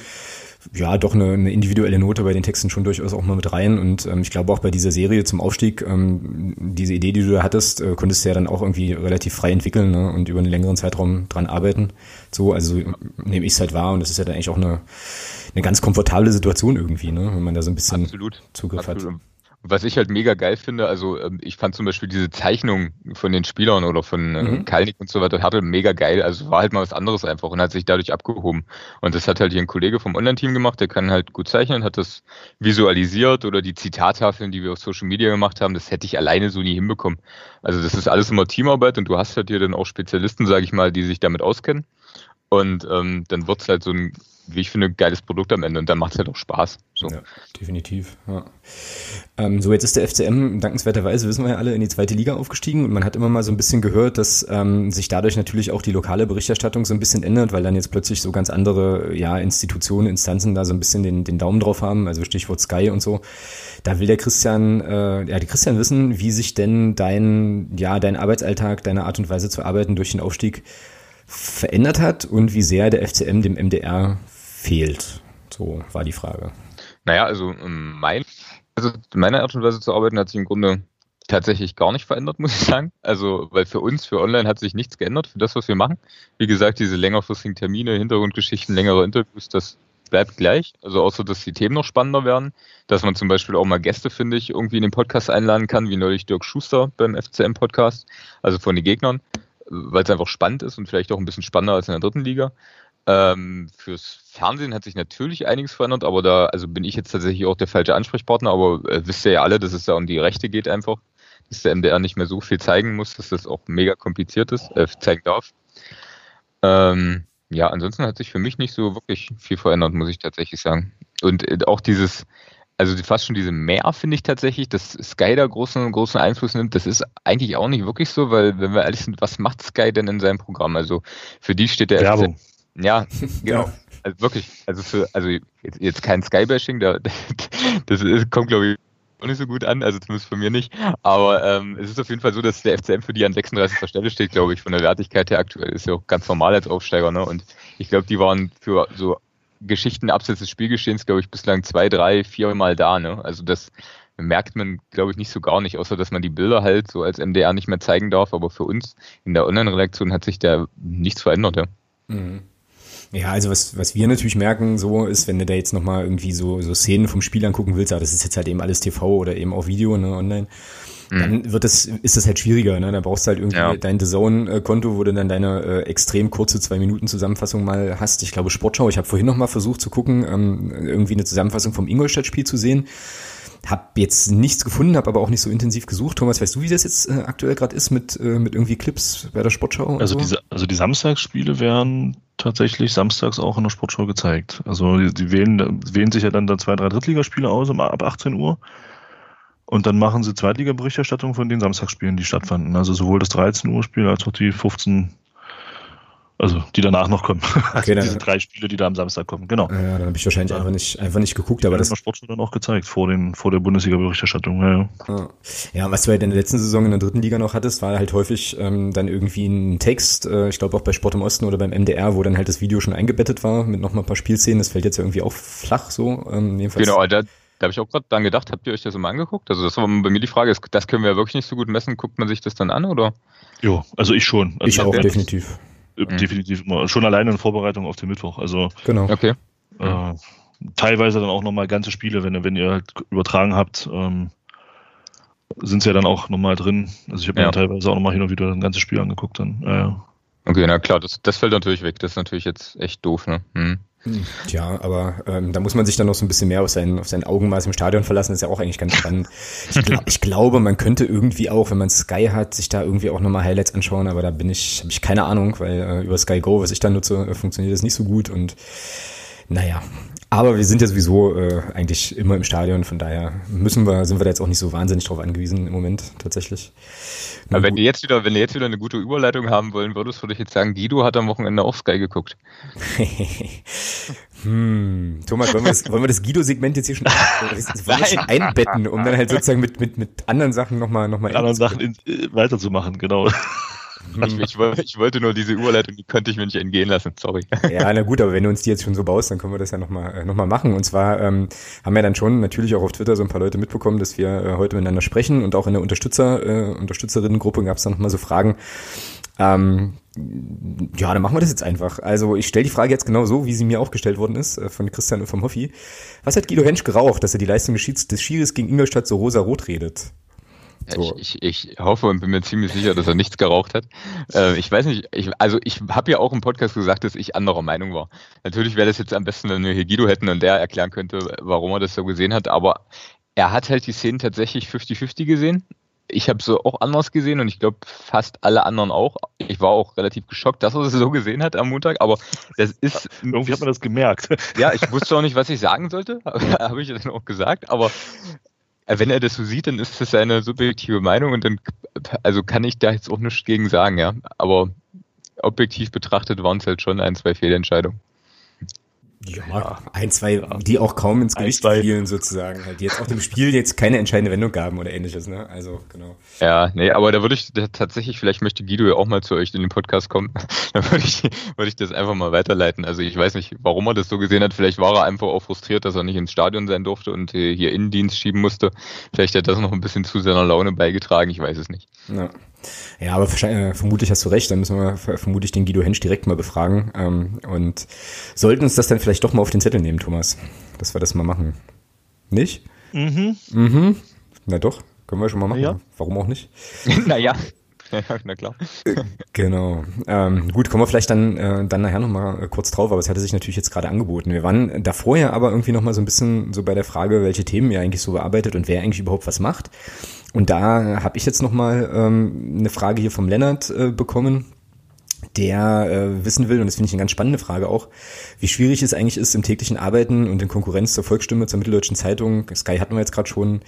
S1: ja doch eine, eine individuelle Note bei den Texten schon durchaus auch mal mit rein. Und ähm, ich glaube auch bei dieser Serie zum Aufstieg, ähm, diese Idee, die du da hattest, äh, konntest du ja dann auch irgendwie relativ frei entwickeln ne? und über einen längeren Zeitraum dran arbeiten. So, also nehme ich es halt wahr und das ist ja dann eigentlich auch eine, eine ganz komfortable Situation irgendwie, ne? wenn man da so ein bisschen
S3: Absolut.
S1: Zugriff
S3: Absolut. hat. Was ich halt mega geil finde, also ähm, ich fand zum Beispiel diese Zeichnung von den Spielern oder von äh, mhm. Kalnick und so weiter, hatte mega geil. Also war halt mal was anderes einfach und hat sich dadurch abgehoben. Und das hat halt hier ein Kollege vom Online-Team gemacht, der kann halt gut zeichnen, hat das visualisiert oder die Zitattafeln, die wir auf Social Media gemacht haben, das hätte ich alleine so nie hinbekommen. Also das ist alles immer Teamarbeit und du hast halt hier dann auch Spezialisten, sage ich mal, die sich damit auskennen. Und ähm, dann wird's halt so ein wie ich finde, geiles Produkt am Ende und dann macht es halt auch Spaß. So. Ja,
S1: definitiv. Ja. Ähm, so, jetzt ist der FCM dankenswerterweise, wissen wir ja alle, in die zweite Liga aufgestiegen und man hat immer mal so ein bisschen gehört, dass ähm, sich dadurch natürlich auch die lokale Berichterstattung so ein bisschen ändert, weil dann jetzt plötzlich so ganz andere ja, Institutionen, Instanzen da so ein bisschen den, den Daumen drauf haben, also Stichwort Sky und so. Da will der Christian, äh, ja, die Christian wissen, wie sich denn dein, ja, dein Arbeitsalltag, deine Art und Weise zu arbeiten durch den Aufstieg verändert hat und wie sehr der FCM dem MDR fehlt? So war die Frage.
S3: Naja, also ähm, mein, also meine Art und Weise zu arbeiten hat sich im Grunde tatsächlich gar nicht verändert, [laughs] muss ich sagen. Also, weil für uns, für Online hat sich nichts geändert, für das, was wir machen. Wie gesagt, diese längerfristigen Termine, Hintergrundgeschichten, längere Interviews, das bleibt gleich. Also außer, dass die Themen noch spannender werden, dass man zum Beispiel auch mal Gäste, finde ich, irgendwie in den Podcast einladen kann, wie neulich Dirk Schuster beim FCM-Podcast, also von den Gegnern, weil es einfach spannend ist und vielleicht auch ein bisschen spannender als in der dritten Liga. Ähm, fürs Fernsehen hat sich natürlich einiges verändert, aber da also bin ich jetzt tatsächlich auch der falsche Ansprechpartner, aber äh, wisst ihr ja alle, dass es da um die Rechte geht einfach. dass der MDR nicht mehr so viel zeigen muss, dass das auch mega kompliziert ist, äh, zeigen darf. Ähm, ja, ansonsten hat sich für mich nicht so wirklich viel verändert, muss ich tatsächlich sagen. Und äh, auch dieses, also fast schon diese Mehr finde ich tatsächlich, dass Sky da großen, großen Einfluss nimmt. Das ist eigentlich auch nicht wirklich so, weil, wenn wir ehrlich sind, was macht Sky denn in seinem Programm? Also für die steht der
S2: Werbung.
S3: FC, ja, [laughs] genau. Also wirklich, also für, also jetzt, jetzt kein Sky-Bashing, da, [laughs] das ist, kommt, glaube ich, auch nicht so gut an, also zumindest von mir nicht. Aber ähm, es ist auf jeden Fall so, dass der FCM für die an 36. Stelle steht, glaube ich, von der Wertigkeit her aktuell. Ist ja auch ganz normal als Aufsteiger, ne? Und ich glaube, die waren für so Geschichten abseits des Spielgeschehens, glaube ich, bislang zwei, drei, vier Mal da, ne? Also das merkt man, glaube ich, nicht so gar nicht, außer dass man die Bilder halt so als MDR nicht mehr zeigen darf. Aber für uns in der Online-Redaktion hat sich da nichts verändert, ja. Mhm.
S1: Ja, also was, was wir natürlich merken, so ist, wenn du da jetzt nochmal irgendwie so, so Szenen vom Spiel angucken willst, aber das ist jetzt halt eben alles TV oder eben auch Video, ne, online, mhm. dann wird das, ist das halt schwieriger, ne? Da brauchst du halt irgendwie ja. dein The Zone-Konto, wo du dann deine äh, extrem kurze zwei Minuten Zusammenfassung mal hast. Ich glaube Sportschau, ich habe vorhin nochmal versucht zu gucken, ähm, irgendwie eine Zusammenfassung vom Ingolstadt-Spiel zu sehen. Hab jetzt nichts gefunden, habe aber auch nicht so intensiv gesucht. Thomas, weißt du, wie das jetzt äh, aktuell gerade ist mit, äh, mit irgendwie Clips bei der Sportschau?
S2: Also, so? diese, also die Samstagsspiele werden tatsächlich samstags auch in der Sportschau gezeigt. Also die, die wählen, wählen sich ja dann da zwei, drei Drittligaspiele aus um, ab 18 Uhr. Und dann machen sie Zweitliga-Berichterstattung von den Samstagsspielen, die stattfanden. Also sowohl das 13 Uhr Spiel als auch die 15 also die danach noch kommen. Okay, also diese drei Spiele, die da am Samstag kommen, genau.
S1: Ja, dann habe ich wahrscheinlich einfach nicht, einfach nicht geguckt, aber das.
S2: Das Sportschau dann auch gezeigt vor, den, vor der Bundesliga-Berichterstattung. Ja, ja.
S1: Ja, was du halt in der letzten Saison in der dritten Liga noch hattest, war halt häufig ähm, dann irgendwie ein Text, äh, ich glaube auch bei Sport im Osten oder beim MDR, wo dann halt das Video schon eingebettet war mit noch mal ein paar Spielszenen. Das fällt jetzt ja irgendwie auch flach so. Ähm,
S3: jedenfalls. Genau, da, da habe ich auch gerade dann gedacht, habt ihr euch das immer angeguckt? Also das war bei mir die Frage, das können wir ja wirklich nicht so gut messen. Guckt man sich das dann an oder?
S2: Jo, also ich schon. Also
S1: ich auch, definitiv.
S2: Äh, mhm. Definitiv immer. Schon alleine in Vorbereitung auf den Mittwoch. Also
S1: genau.
S3: Okay.
S2: Äh, teilweise dann auch nochmal ganze Spiele, wenn, wenn ihr halt übertragen habt, ähm, sind sie ja dann auch nochmal drin. Also ich habe ja. mir teilweise auch nochmal hin und wieder ein ganzes Spiel angeguckt dann. Ja, ja.
S3: Okay, na klar, das, das fällt natürlich weg. Das ist natürlich jetzt echt doof, ne? Hm.
S1: Tja, aber ähm, da muss man sich dann noch so ein bisschen mehr auf sein, auf sein Augenmaß im Stadion verlassen. Das ist ja auch eigentlich ganz spannend. Ich, glaub, ich glaube, man könnte irgendwie auch, wenn man Sky hat, sich da irgendwie auch nochmal Highlights anschauen, aber da bin ich, habe ich keine Ahnung, weil äh, über Sky Go, was ich da nutze, äh, funktioniert das nicht so gut und naja. Aber wir sind ja sowieso äh, eigentlich immer im Stadion, von daher müssen wir, sind wir da jetzt auch nicht so wahnsinnig drauf angewiesen im Moment tatsächlich.
S3: Aber wenn ihr jetzt wieder, wenn ihr jetzt wieder eine gute Überleitung haben wollen würdest, würde ich jetzt sagen, Guido hat am Wochenende auf Sky geguckt. [laughs]
S1: hm. Thomas, wollen wir das, wollen wir das Guido-Segment jetzt hier schon, [laughs] schon einbetten, um dann halt sozusagen mit, mit, mit anderen Sachen nochmal, noch mal
S2: mit anderen Sachen in, äh, weiterzumachen, genau.
S3: Ich, [laughs] ich, ich, wollte nur diese Überleitung, die könnte ich mir nicht entgehen lassen, sorry.
S1: Ja, na gut, aber wenn du uns die jetzt schon so baust, dann können wir das ja nochmal äh, noch mal machen. Und zwar ähm, haben wir dann schon natürlich auch auf Twitter so ein paar Leute mitbekommen, dass wir äh, heute miteinander sprechen und auch in der Unterstützer, äh, Unterstützerinnengruppe gab es dann nochmal so Fragen. Ähm, ja, dann machen wir das jetzt einfach. Also ich stelle die Frage jetzt genau so, wie sie mir auch gestellt worden ist, äh, von Christian und vom Hoffi. Was hat Guido Hensch geraucht, dass er die Leistung des Schiris gegen Ingolstadt so rosa-rot redet?
S3: So. Ich, ich, ich, hoffe und bin mir ziemlich sicher, dass er nichts geraucht hat. [laughs] Äh, ich weiß nicht, ich, also ich habe ja auch im Podcast gesagt, dass ich anderer Meinung war. Natürlich wäre das jetzt am besten, wenn wir hier Guido hätten und der erklären könnte, warum er das so gesehen hat, aber er hat halt die Szenen tatsächlich 50-50 gesehen. Ich habe sie auch anders gesehen und ich glaube fast alle anderen auch. Ich war auch relativ geschockt, dass er es so gesehen hat am Montag, aber das ist. [laughs]
S2: Irgendwie hat man das gemerkt.
S3: Ja, ich wusste auch nicht, was ich sagen sollte, [laughs] habe ich dann auch gesagt, aber wenn er das so sieht, dann ist das seine subjektive Meinung und dann, also kann ich da jetzt auch nichts gegen sagen, ja. Aber objektiv betrachtet waren es halt schon ein, zwei Fehlentscheidungen.
S1: Ja, ein, zwei, die auch kaum ins Gewicht fielen sozusagen, halt, die jetzt auch dem Spiel jetzt keine entscheidende Wendung gaben oder ähnliches, ne? Also, genau.
S3: Ja, nee, aber da würde ich tatsächlich, vielleicht möchte Guido ja auch mal zu euch in den Podcast kommen, [laughs] da würde ich, würde ich das einfach mal weiterleiten. Also ich weiß nicht, warum er das so gesehen hat, vielleicht war er einfach auch frustriert, dass er nicht ins Stadion sein durfte und äh, hier Innendienst schieben musste. Vielleicht hat das noch ein bisschen zu seiner Laune beigetragen, ich weiß es nicht.
S1: Ja. Ja, aber äh, vermutlich hast du recht, dann müssen wir vermutlich den Guido Hensch direkt mal befragen ähm, und sollten uns das dann vielleicht doch mal auf den Zettel nehmen, Thomas, dass wir das mal machen. Nicht? Mhm. Mhm. Na doch, können wir schon mal machen. Ja. Warum auch nicht? [laughs]
S3: naja. na klar. [laughs]
S1: Genau. Ähm, gut, kommen wir vielleicht dann, äh, dann nachher nochmal kurz drauf, aber es hatte sich natürlich jetzt gerade angeboten. Wir waren davor ja aber irgendwie nochmal so ein bisschen so bei der Frage, welche Themen ihr eigentlich so bearbeitet und wer eigentlich überhaupt was macht. Und da habe ich jetzt nochmal ähm, eine Frage hier vom Lennart äh, bekommen der äh, wissen will, und das finde ich eine ganz spannende Frage auch, wie schwierig es eigentlich ist, im täglichen Arbeiten und in Konkurrenz zur Volksstimme, zur Mitteldeutschen Zeitung, Sky hatten wir jetzt gerade schon,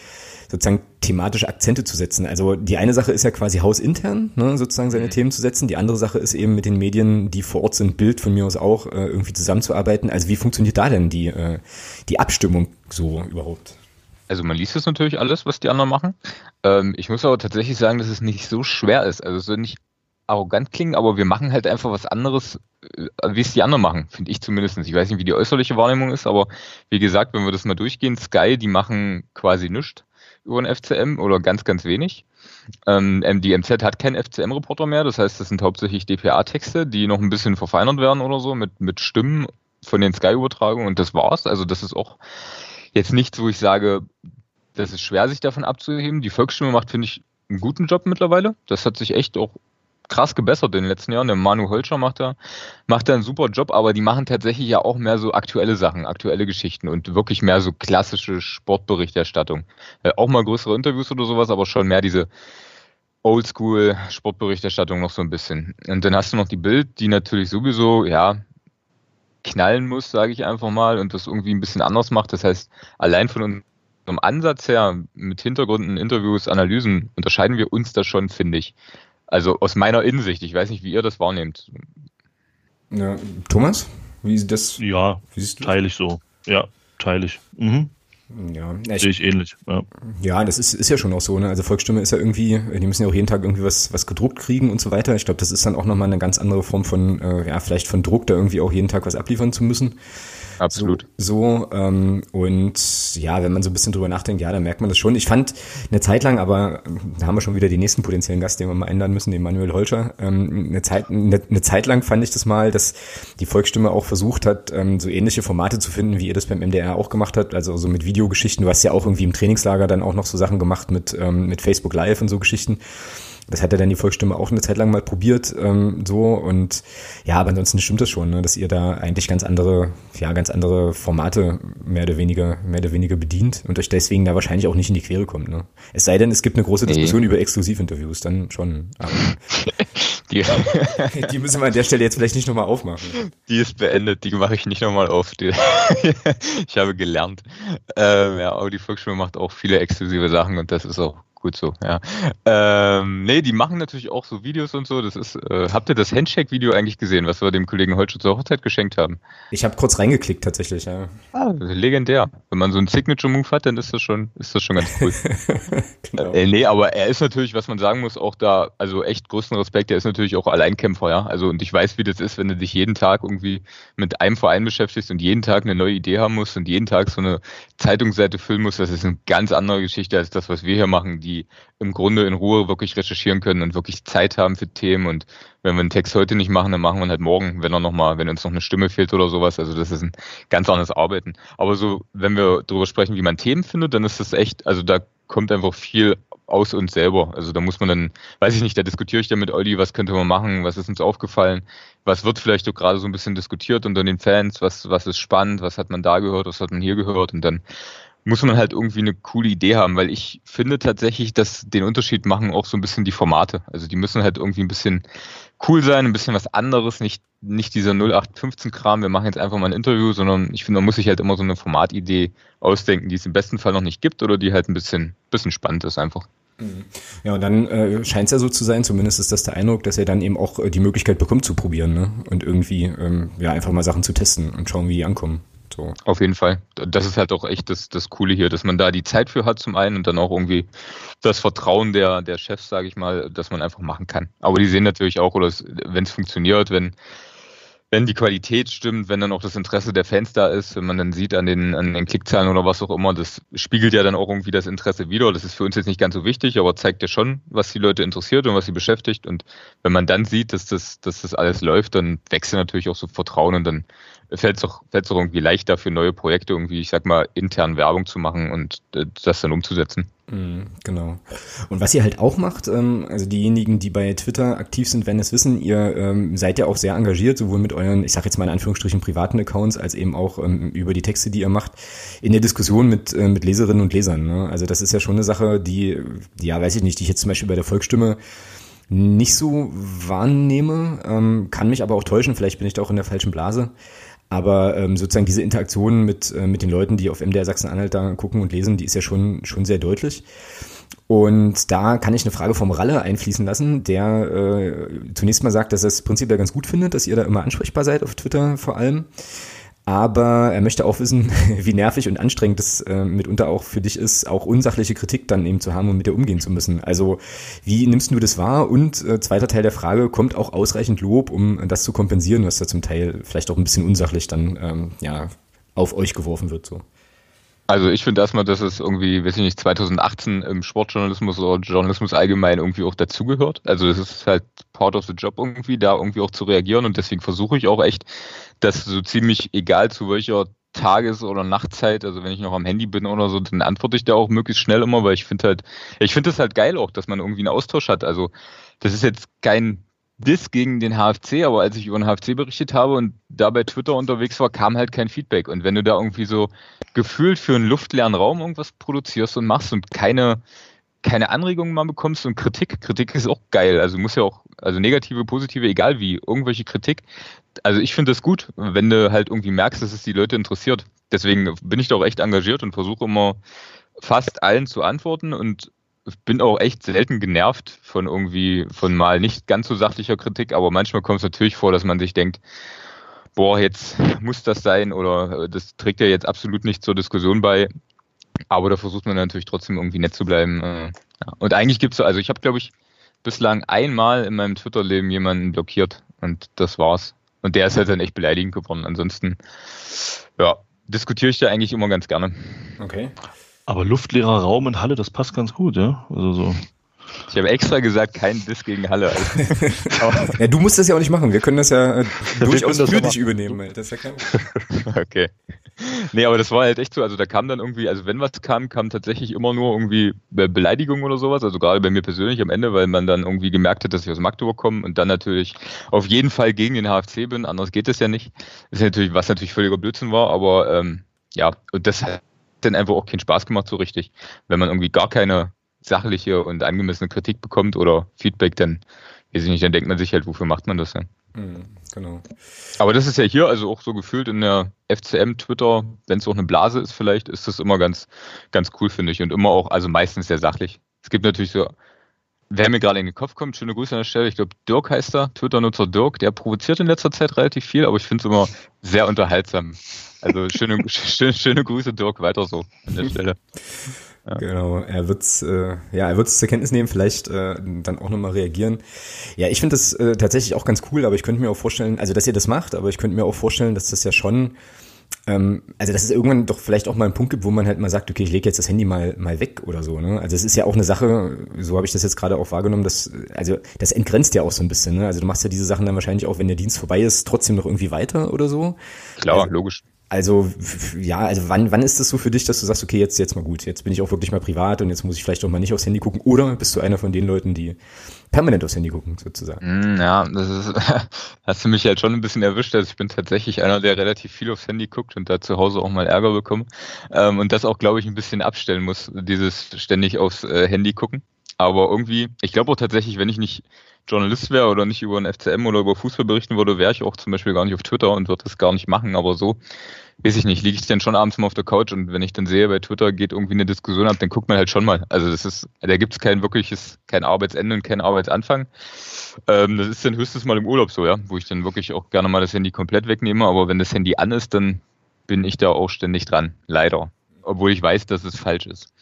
S1: sozusagen thematische Akzente zu setzen. Also die eine Sache ist ja quasi hausintern, ne, sozusagen seine mhm. Themen zu setzen. Die andere Sache ist eben mit den Medien, die vor Ort sind, Bild von mir aus auch, äh, irgendwie zusammenzuarbeiten. Also wie funktioniert da denn die, äh, die Abstimmung so überhaupt?
S3: Also man liest es natürlich alles, was die anderen machen. Ähm, ich muss aber tatsächlich sagen, dass es nicht so schwer ist. Also es soll nicht arrogant klingen, aber wir machen halt einfach was anderes, äh, wie es die anderen machen, finde ich zumindest. Ich weiß nicht, wie die äußerliche Wahrnehmung ist, aber wie gesagt, wenn wir das mal durchgehen, Sky, die machen quasi nichts über ein FCM oder ganz, ganz wenig. Ähm, die MZ hat keinen FCM-Reporter mehr, das heißt, das sind hauptsächlich DPA-Texte, die noch ein bisschen verfeinert werden oder so mit, mit Stimmen von den Sky-Übertragungen und das war's. Also das ist auch jetzt nichts, wo ich sage, das ist schwer, sich davon abzuheben. Die Volksstimme macht, finde ich, einen guten Job mittlerweile. Das hat sich echt auch krass gebessert in den letzten Jahren. Der Manu Holscher macht da, macht da einen super Job, aber die machen tatsächlich ja auch mehr so aktuelle Sachen, aktuelle Geschichten und wirklich mehr so klassische Sportberichterstattung. Äh, auch mal größere Interviews oder sowas, aber schon mehr diese Oldschool Sportberichterstattung noch so ein bisschen. Und dann hast du noch die Bild, die natürlich sowieso, ja, knallen muss, sage ich einfach mal, und das irgendwie ein bisschen anders macht. Das heißt, allein von unserem Ansatz her, mit Hintergründen, Interviews, Analysen, unterscheiden wir uns da schon, finde ich. Also aus meiner Innensicht, ich weiß nicht, wie ihr das wahrnehmt.
S1: Ja, Thomas, wie ist das?
S2: Ja, wie teile ich so. Ja, teile ich. Mhm. Ja, ich, sehe ich ähnlich. Ja,
S1: ja das ist, ist ja schon auch so. Ne? Also Volksstimme ist ja irgendwie, die müssen ja auch jeden Tag irgendwie was, was gedruckt kriegen und so weiter. Ich glaube, das ist dann auch nochmal eine ganz andere Form von, äh, ja, vielleicht von Druck, da irgendwie auch jeden Tag was abliefern zu müssen.
S3: Absolut.
S1: So, so ähm, und ja, wenn man so ein bisschen drüber nachdenkt, ja, dann merkt man das schon. Ich fand eine Zeit lang, aber da haben wir schon wieder den nächsten potenziellen Gast, den wir mal einladen müssen, den Manuel Holscher. Ähm, eine, Zeit, eine, eine Zeit lang fand ich das mal, dass die Volksstimme auch versucht hat, ähm, so ähnliche Formate zu finden, wie ihr das beim MDR auch gemacht habt, also so mit Videogeschichten. Du hast ja auch irgendwie im Trainingslager dann auch noch so Sachen gemacht mit, ähm, mit Facebook Live und so Geschichten. Das hat ja dann die Volksstimme auch eine Zeit lang mal probiert, ähm, so und ja, aber ansonsten stimmt das schon, ne, dass ihr da eigentlich ganz andere, ja, ganz andere Formate mehr oder weniger, mehr oder weniger bedient und euch deswegen da wahrscheinlich auch nicht in die Quere kommt. Ne? Es sei denn, es gibt eine große Diskussion nee. über Exklusivinterviews, dann schon. [laughs] die, [laughs] die müssen wir an der Stelle jetzt vielleicht nicht nochmal aufmachen.
S3: Die ist beendet, die mache ich nicht nochmal auf. Die, [laughs] ich habe gelernt. Ähm, ja, aber die Volksstimme macht auch viele exklusive Sachen und das ist auch gut so, ja. Ähm, nee, die machen natürlich auch so Videos und so. Das ist, äh, habt ihr das Handshake-Video eigentlich gesehen, was wir dem Kollegen Holtschutz zur Hochzeit geschenkt haben?
S1: Ich habe kurz reingeklickt tatsächlich, ja.
S3: Ah, legendär. Wenn man so einen Signature-Move hat, dann ist das schon, ist das schon ganz cool. [laughs] genau. äh, nee, aber er ist natürlich, was man sagen muss, auch da, also echt größten Respekt, er ist natürlich auch Alleinkämpfer, ja. Also und ich weiß, wie das ist, wenn du dich jeden Tag irgendwie mit einem Verein beschäftigst und jeden Tag eine neue Idee haben musst und jeden Tag so eine Zeitungsseite füllen musst, das ist eine ganz andere Geschichte als das, was wir hier machen, die die im Grunde in Ruhe wirklich recherchieren können und wirklich Zeit haben für Themen. Und wenn wir einen Text heute nicht machen, dann machen wir ihn halt morgen, wenn er noch mal, wenn uns noch eine Stimme fehlt oder sowas. Also das ist ein ganz anderes Arbeiten. Aber so, wenn wir darüber sprechen, wie man Themen findet, dann ist das echt, also da kommt einfach viel aus uns selber. Also da muss man dann, weiß ich nicht, da diskutiere ich dann mit Olli, was könnte man machen, was ist uns aufgefallen, was wird vielleicht auch gerade so ein bisschen diskutiert unter den Fans, was, was ist spannend, was hat man da gehört, was hat man hier gehört und dann muss man halt irgendwie eine coole Idee haben, weil ich finde tatsächlich, dass den Unterschied machen auch so ein bisschen die Formate. Also die müssen halt irgendwie ein bisschen cool sein, ein bisschen was anderes, nicht, nicht dieser 0815-Kram, wir machen jetzt einfach mal ein Interview, sondern ich finde, man muss sich halt immer so eine Formatidee ausdenken, die es im besten Fall noch nicht gibt oder die halt ein bisschen, bisschen spannend ist einfach.
S1: Mhm. Ja, und dann äh, scheint es ja so zu sein, zumindest ist das der Eindruck, dass er dann eben auch äh, die Möglichkeit bekommt zu probieren ne? und irgendwie ähm, ja einfach mal Sachen zu testen und schauen, wie die ankommen.
S3: So. Auf jeden Fall. Das ist halt auch echt das, das Coole hier, dass man da die Zeit für hat zum einen und dann auch irgendwie das Vertrauen der, der Chefs, sage ich mal, dass man einfach machen kann. Aber die sehen natürlich auch, wenn es funktioniert, wenn, wenn die Qualität stimmt, wenn dann auch das Interesse der Fans da ist, wenn man dann sieht an den, an den Klickzahlen oder was auch immer, das spiegelt ja dann auch irgendwie das Interesse wieder. Das ist für uns jetzt nicht ganz so wichtig, aber zeigt ja schon, was die Leute interessiert und was sie beschäftigt. Und wenn man dann sieht, dass das, dass das alles läuft, dann wächst ja natürlich auch so Vertrauen und dann fällt es doch, fällt's doch irgendwie leichter für neue Projekte irgendwie, ich sag mal, intern Werbung zu machen und äh, das dann umzusetzen.
S1: Mhm, genau. Und was ihr halt auch macht, ähm, also diejenigen, die bei Twitter aktiv sind, werden es wissen, ihr ähm, seid ja auch sehr engagiert, sowohl mit euren, ich sage jetzt mal in Anführungsstrichen privaten Accounts, als eben auch ähm, über die Texte, die ihr macht, in der Diskussion mit, äh, mit Leserinnen und Lesern. Ne? Also das ist ja schon eine Sache, die, ja, weiß ich nicht, die ich jetzt zum Beispiel bei der Volksstimme nicht so wahrnehme, kann mich aber auch täuschen, vielleicht bin ich da auch in der falschen Blase. Aber ähm, sozusagen diese Interaktion mit, äh, mit den Leuten, die auf MDR Sachsen-Anhalt da gucken und lesen, die ist ja schon, schon sehr deutlich. Und da kann ich eine Frage vom Ralle einfließen lassen, der äh, zunächst mal sagt, dass er es prinzipiell ganz gut findet, dass ihr da immer ansprechbar seid, auf Twitter vor allem. Aber er möchte auch wissen, [laughs] wie nervig und anstrengend es äh, mitunter auch für dich ist, auch unsachliche Kritik dann eben zu haben und mit der umgehen zu müssen. Also wie nimmst du das wahr? Und äh, zweiter Teil der Frage, kommt auch ausreichend Lob, um das zu kompensieren, was da zum Teil vielleicht auch ein bisschen unsachlich dann ähm, ja, auf euch geworfen wird? So.
S3: Also ich finde erstmal, dass es irgendwie, weiß ich nicht, 2018 im Sportjournalismus oder Journalismus allgemein irgendwie auch dazugehört. Also es ist halt part of the job irgendwie, da irgendwie auch zu reagieren und deswegen versuche ich auch echt, dass so ziemlich egal zu welcher Tages- oder Nachtzeit, also wenn ich noch am Handy bin oder so, dann antworte ich da auch möglichst schnell immer, weil ich finde halt, ich finde es halt geil auch, dass man irgendwie einen Austausch hat. Also das ist jetzt kein Diss gegen den HFC, aber als ich über den HFC berichtet habe und da bei Twitter unterwegs war, kam halt kein Feedback. Und wenn du da irgendwie so gefühlt für einen luftleeren Raum irgendwas produzierst und machst und keine, keine Anregungen mal bekommst und Kritik, Kritik ist auch geil. Also muss ja auch, also negative, positive, egal wie, irgendwelche Kritik. Also ich finde das gut, wenn du halt irgendwie merkst, dass es die Leute interessiert. Deswegen bin ich da auch echt engagiert und versuche immer fast allen zu antworten und bin auch echt selten genervt von irgendwie, von mal nicht ganz so sachlicher Kritik, aber manchmal kommt es natürlich vor, dass man sich denkt, boah, jetzt muss das sein oder äh, das trägt ja jetzt absolut nicht zur Diskussion bei. Aber da versucht man natürlich trotzdem irgendwie nett zu bleiben. Äh, und eigentlich gibt es, also ich habe, glaube ich, bislang einmal in meinem Twitter-Leben jemanden blockiert und das war's. Und der ist halt dann echt beleidigend geworden. Ansonsten, ja, diskutiere ich da eigentlich immer ganz gerne.
S2: Okay. Aber luftleerer Raum in Halle, das passt ganz gut, ja? Also so.
S3: Ich habe extra gesagt, kein Diss gegen Halle.
S1: Also. [laughs] ja, du musst das ja auch nicht machen. Wir können das ja äh, [laughs] durchaus für dich übernehmen. Das ist ja kein [laughs]
S3: okay. Nee, aber das war halt echt so. Also da kam dann irgendwie, also wenn was kam, kam tatsächlich immer nur irgendwie Beleidigung oder sowas. Also gerade bei mir persönlich am Ende, weil man dann irgendwie gemerkt hat, dass ich aus Magdeburg komme und dann natürlich auf jeden Fall gegen den HFC bin. Anders geht es ja nicht. Das ist natürlich, was natürlich völliger Blödsinn war, aber ähm, ja, und das dann einfach auch keinen Spaß gemacht so richtig. Wenn man irgendwie gar keine sachliche und angemessene Kritik bekommt oder Feedback, dann weiß ich nicht, dann denkt man sich halt, wofür macht man das denn? Mhm, genau. Aber das ist ja hier also auch so gefühlt in der FCM Twitter, wenn es auch eine Blase ist vielleicht, ist das immer ganz, ganz cool, finde ich. Und immer auch, also meistens sehr sachlich. Es gibt natürlich so, wer mir gerade in den Kopf kommt, schöne Grüße an der Stelle. Ich glaube, Dirk heißt er, Twitter-Nutzer Dirk, der provoziert in letzter Zeit relativ viel, aber ich finde es immer sehr unterhaltsam. Also schöne, [laughs] schöne, schöne Grüße, Dirk, weiter so an der Stelle. [laughs]
S1: Ja. Genau, er wird's, äh, ja, er wird's zur Kenntnis nehmen, vielleicht äh, dann auch nochmal reagieren. Ja, ich finde das äh, tatsächlich auch ganz cool, aber ich könnte mir auch vorstellen, also dass ihr das macht, aber ich könnte mir auch vorstellen, dass das ja schon, ähm, also dass es irgendwann doch vielleicht auch mal einen Punkt gibt, wo man halt mal sagt, okay, ich lege jetzt das Handy mal mal weg oder so. Ne? Also es ist ja auch eine Sache, so habe ich das jetzt gerade auch wahrgenommen, dass also das entgrenzt ja auch so ein bisschen. Ne? Also du machst ja diese Sachen dann wahrscheinlich auch, wenn der Dienst vorbei ist, trotzdem noch irgendwie weiter oder so.
S3: Klar,
S1: also,
S3: logisch.
S1: Also ja, also wann, wann ist das so für dich, dass du sagst, okay, jetzt, jetzt mal gut, jetzt bin ich auch wirklich mal privat und jetzt muss ich vielleicht auch mal nicht aufs Handy gucken oder bist du einer von den Leuten, die permanent aufs Handy gucken, sozusagen?
S3: Hm, ja, das ist, [laughs] hast du mich halt schon ein bisschen erwischt. Also ich bin tatsächlich einer, der relativ viel aufs Handy guckt und da zu Hause auch mal Ärger bekommt ähm, und das auch, glaube ich, ein bisschen abstellen muss, dieses ständig aufs äh, Handy gucken. Aber irgendwie, ich glaube auch tatsächlich, wenn ich nicht Journalist wäre oder nicht über ein FCM oder über Fußball berichten würde, wäre ich auch zum Beispiel gar nicht auf Twitter und würde das gar nicht machen. Aber so, weiß ich nicht, liege ich dann schon abends mal auf der Couch und wenn ich dann sehe, bei Twitter geht irgendwie eine Diskussion ab, dann guckt man halt schon mal. Also das ist, da gibt es kein wirkliches, kein Arbeitsende und kein Arbeitsanfang. Ähm, das ist dann höchstens mal im Urlaub so, ja, wo ich dann wirklich auch gerne mal das Handy komplett wegnehme. Aber wenn das Handy an ist, dann bin ich da auch ständig dran. Leider. Obwohl ich weiß, dass es falsch ist.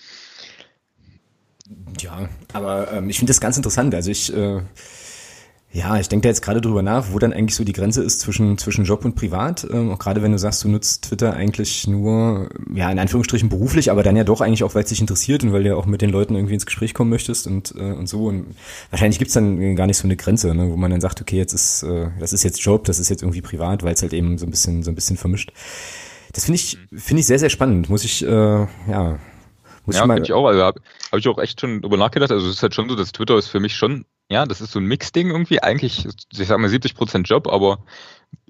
S1: Ja, aber ähm, ich finde das ganz interessant. Also ich, äh, Ja, ich denke da jetzt gerade drüber nach, wo dann eigentlich so die Grenze ist zwischen, zwischen Job und Privat. Ähm, auch gerade wenn du sagst, du nutzt Twitter eigentlich nur, ja, in Anführungsstrichen beruflich, aber dann ja doch eigentlich auch, weil es dich interessiert und weil du ja auch mit den Leuten irgendwie ins Gespräch kommen möchtest und, äh, und so. Und wahrscheinlich gibt's dann gar nicht so eine Grenze, ne, wo man dann sagt, okay, jetzt ist, äh, das ist jetzt Job, das ist jetzt irgendwie privat, weil es halt eben so ein bisschen, so ein bisschen vermischt. Das finde ich, finde ich sehr, sehr spannend. Muss ich, äh, ja,
S3: muss ja, ich mal. Ich auch, also habe hab ich auch echt schon drüber nachgedacht. Also es ist halt schon so, dass Twitter ist für mich schon ja, das ist so ein Mix-Ding irgendwie. Eigentlich, ich sag mal 70 Prozent Job, aber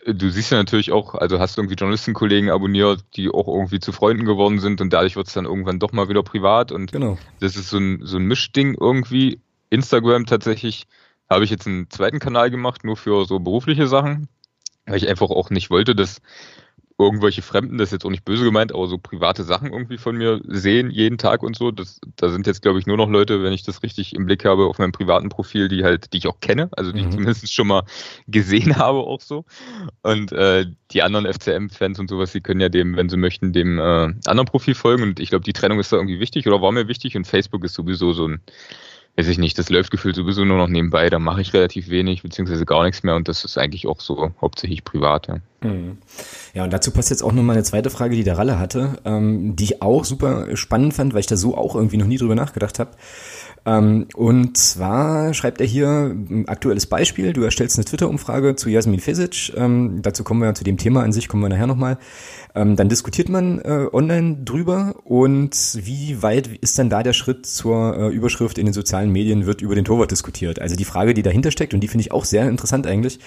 S3: äh, du siehst ja natürlich auch, also hast du irgendwie Journalistenkollegen abonniert, die auch irgendwie zu Freunden geworden sind und dadurch wird es dann irgendwann doch mal wieder privat und genau. das ist so ein, so ein Mischding irgendwie. Instagram tatsächlich habe ich jetzt einen zweiten Kanal gemacht, nur für so berufliche Sachen, weil ich einfach auch nicht wollte, dass irgendwelche Fremden, das ist jetzt auch nicht böse gemeint, aber so private Sachen irgendwie von mir sehen jeden Tag und so. Das, da sind jetzt, glaube ich, nur noch Leute, wenn ich das richtig im Blick habe, auf meinem privaten Profil, die halt, die ich auch kenne, also die mhm. ich zumindest schon mal gesehen [laughs] habe auch so. Und äh, die anderen FCM-Fans und sowas, die können ja dem, wenn sie möchten, dem äh, anderen Profil folgen. Und ich glaube, die Trennung ist da irgendwie wichtig oder war mir wichtig. Und Facebook ist sowieso so ein weiß ich nicht, das läuft gefühlt sowieso nur noch nebenbei, da mache ich relativ wenig, beziehungsweise gar nichts mehr und das ist eigentlich auch so hauptsächlich privat. Ja,
S1: mhm. ja und dazu passt jetzt auch noch mal eine zweite Frage, die der Ralle hatte, ähm, die ich auch super spannend fand, weil ich da so auch irgendwie noch nie drüber nachgedacht habe. Ähm, und zwar schreibt er hier ein aktuelles Beispiel. Du erstellst eine Twitter-Umfrage zu Jasmin Fesic. Ähm, dazu kommen wir zu dem Thema an sich, kommen wir nachher nochmal. Ähm, dann diskutiert man äh, online drüber und wie weit ist dann da der Schritt zur äh, Überschrift in den sozialen Medien wird über den Torwart diskutiert? Also die Frage, die dahinter steckt und die finde ich auch sehr interessant eigentlich.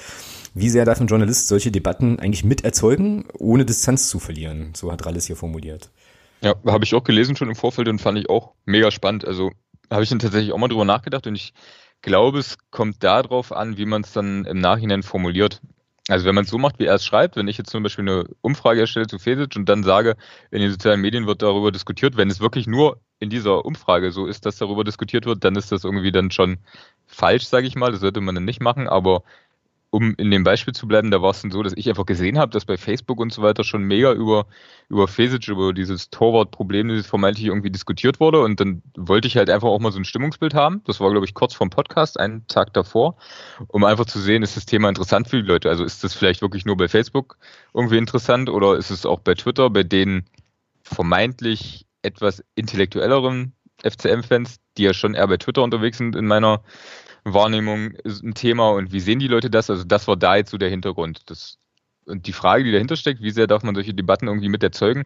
S1: Wie sehr darf ein Journalist solche Debatten eigentlich miterzeugen, ohne Distanz zu verlieren? So hat Rallis hier formuliert.
S3: Ja, habe ich auch gelesen schon im Vorfeld und fand ich auch mega spannend. Also habe ich dann tatsächlich auch mal drüber nachgedacht und ich glaube, es kommt darauf an, wie man es dann im Nachhinein formuliert. Also wenn man es so macht, wie er es schreibt, wenn ich jetzt zum Beispiel eine Umfrage erstelle zu Fesic und dann sage, in den sozialen Medien wird darüber diskutiert, wenn es wirklich nur in dieser Umfrage so ist, dass darüber diskutiert wird, dann ist das irgendwie dann schon falsch, sage ich mal. Das sollte man dann nicht machen. Aber um in dem Beispiel zu bleiben, da war es dann so, dass ich einfach gesehen habe, dass bei Facebook und so weiter schon mega über, über Fesic, über dieses Torwartproblem, dieses vermeintlich irgendwie diskutiert wurde. Und dann wollte ich halt einfach auch mal so ein Stimmungsbild haben. Das war, glaube ich, kurz vorm Podcast, einen Tag davor, um einfach zu sehen, ist das Thema interessant für die Leute. Also ist das vielleicht wirklich nur bei Facebook irgendwie interessant oder ist es auch bei Twitter, bei den vermeintlich etwas intellektuelleren FCM-Fans, die ja schon eher bei Twitter unterwegs sind in meiner Wahrnehmung ist ein Thema und wie sehen die Leute das? Also das war da jetzt so der Hintergrund. Das, und die Frage, die dahinter steckt, wie sehr darf man solche Debatten irgendwie mit erzeugen?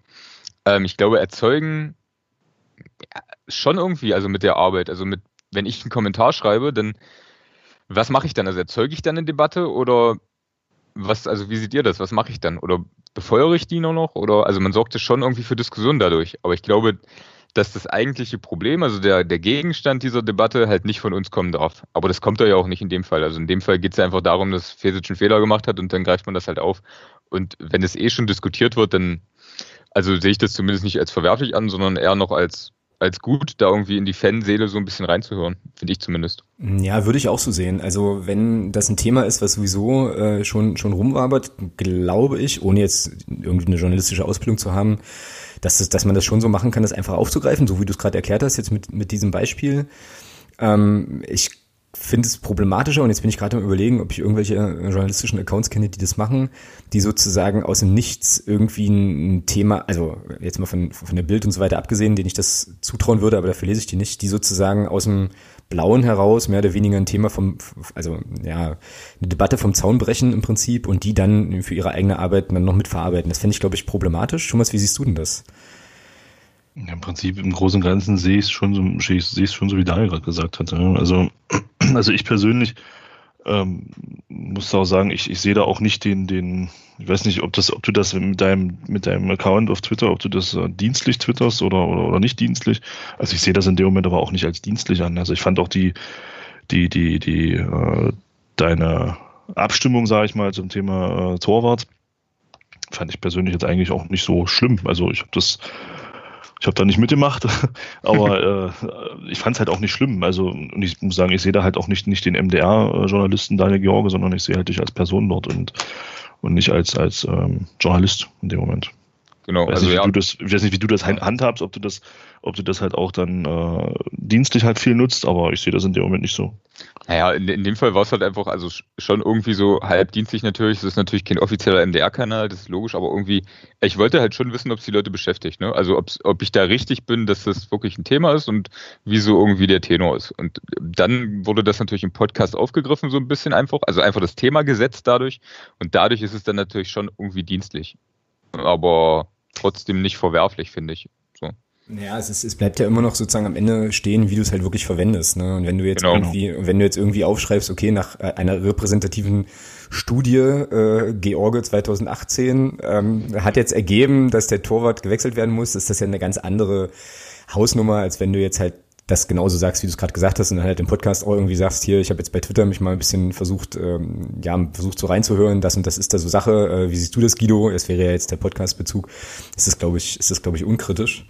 S3: Ähm, ich glaube, erzeugen schon irgendwie, also mit der Arbeit. Also mit, wenn ich einen Kommentar schreibe, dann was mache ich dann? Also erzeuge ich dann eine Debatte oder was, also wie seht ihr das? Was mache ich dann? Oder befeuere ich die nur noch? Oder also man sorgt ja schon irgendwie für Diskussionen dadurch. Aber ich glaube, dass das eigentliche Problem, also der, der Gegenstand dieser Debatte halt nicht von uns kommen darf. Aber das kommt ja auch nicht in dem Fall. Also in dem Fall geht es ja einfach darum, dass Fesic einen Fehler gemacht hat und dann greift man das halt auf. Und wenn es eh schon diskutiert wird, dann also sehe ich das zumindest nicht als verwerflich an, sondern eher noch als als gut, da irgendwie in die Fanseele so ein bisschen reinzuhören, finde ich zumindest.
S1: Ja, würde ich auch so sehen. Also wenn das ein Thema ist, was sowieso äh, schon schon rumwabert, glaube ich, ohne jetzt irgendwie eine journalistische Ausbildung zu haben, dass, dass man das schon so machen kann, das einfach aufzugreifen, so wie du es gerade erklärt hast, jetzt mit, mit diesem Beispiel. Ähm, ich finde es problematischer und jetzt bin ich gerade am überlegen, ob ich irgendwelche journalistischen Accounts kenne, die das machen, die sozusagen aus dem Nichts irgendwie ein Thema, also jetzt mal von, von der Bild und so weiter abgesehen, denen ich das zutrauen würde, aber dafür lese ich die nicht, die sozusagen aus dem Blauen heraus mehr oder weniger ein Thema vom, also ja, eine Debatte vom Zaun brechen im Prinzip und die dann für ihre eigene Arbeit dann noch mitverarbeiten. Das fände ich, glaube ich, problematisch. Thomas, wie siehst du denn das?
S2: Ja, Im Prinzip im Großen und Ganzen sehe ich es schon so, sehe ich es schon so, wie Daniel gerade gesagt hat. Also, [clears throat] also ich persönlich ähm, muss auch sagen, ich, ich sehe da auch nicht den, den, ich weiß nicht, ob das, ob du das mit deinem, mit deinem Account auf Twitter, ob du das äh, dienstlich twitterst oder, oder, oder nicht dienstlich. Also ich sehe das in dem Moment aber auch nicht als dienstlich an. Also ich fand auch die, die, die, die, äh, deine Abstimmung, sage ich mal, zum Thema äh, Torwart, fand ich persönlich jetzt eigentlich auch nicht so schlimm. Also ich habe das ich habe da nicht mitgemacht, [laughs] aber [laughs] äh, ich fand es halt auch nicht schlimm. Also und ich muss sagen, ich sehe da halt auch nicht, nicht den MDR-Journalisten Daniel George, sondern ich sehe halt dich als Person dort und, und nicht als, als ähm, Journalist in dem Moment. Genau. Weiß also nicht, ja. du das, ich weiß nicht, wie du das handhabst, ob du das, ob du das halt auch dann äh, dienstlich halt viel nutzt, aber ich sehe das in dem Moment nicht so.
S3: Naja, in, in dem Fall war es halt einfach, also schon irgendwie so halbdienstlich natürlich. Das ist natürlich kein offizieller MDR-Kanal, das ist logisch, aber irgendwie, ich wollte halt schon wissen, ob es die Leute beschäftigt. Ne? Also ob ich da richtig bin, dass das wirklich ein Thema ist und wieso irgendwie der Tenor ist. Und dann wurde das natürlich im Podcast aufgegriffen, so ein bisschen einfach. Also einfach das Thema gesetzt dadurch. Und dadurch ist es dann natürlich schon irgendwie dienstlich. Aber trotzdem nicht verwerflich, finde ich.
S1: Ja, es, ist, es bleibt ja immer noch sozusagen am Ende stehen, wie du es halt wirklich verwendest. Ne? Und wenn du jetzt genau. irgendwie, wenn du jetzt irgendwie aufschreibst, okay, nach äh, einer repräsentativen Studie äh, George 2018 ähm, hat jetzt ergeben, dass der Torwart gewechselt werden muss, ist das ja eine ganz andere Hausnummer, als wenn du jetzt halt das genauso sagst, wie du es gerade gesagt hast, und dann halt im Podcast auch irgendwie sagst, hier, ich habe jetzt bei Twitter mich mal ein bisschen versucht, ähm, ja, versucht so reinzuhören, das und das ist da so Sache. Äh, wie siehst du das, Guido? Es wäre ja jetzt der Podcast-Bezug. Ist das, glaube ich, ist das, glaube ich, unkritisch.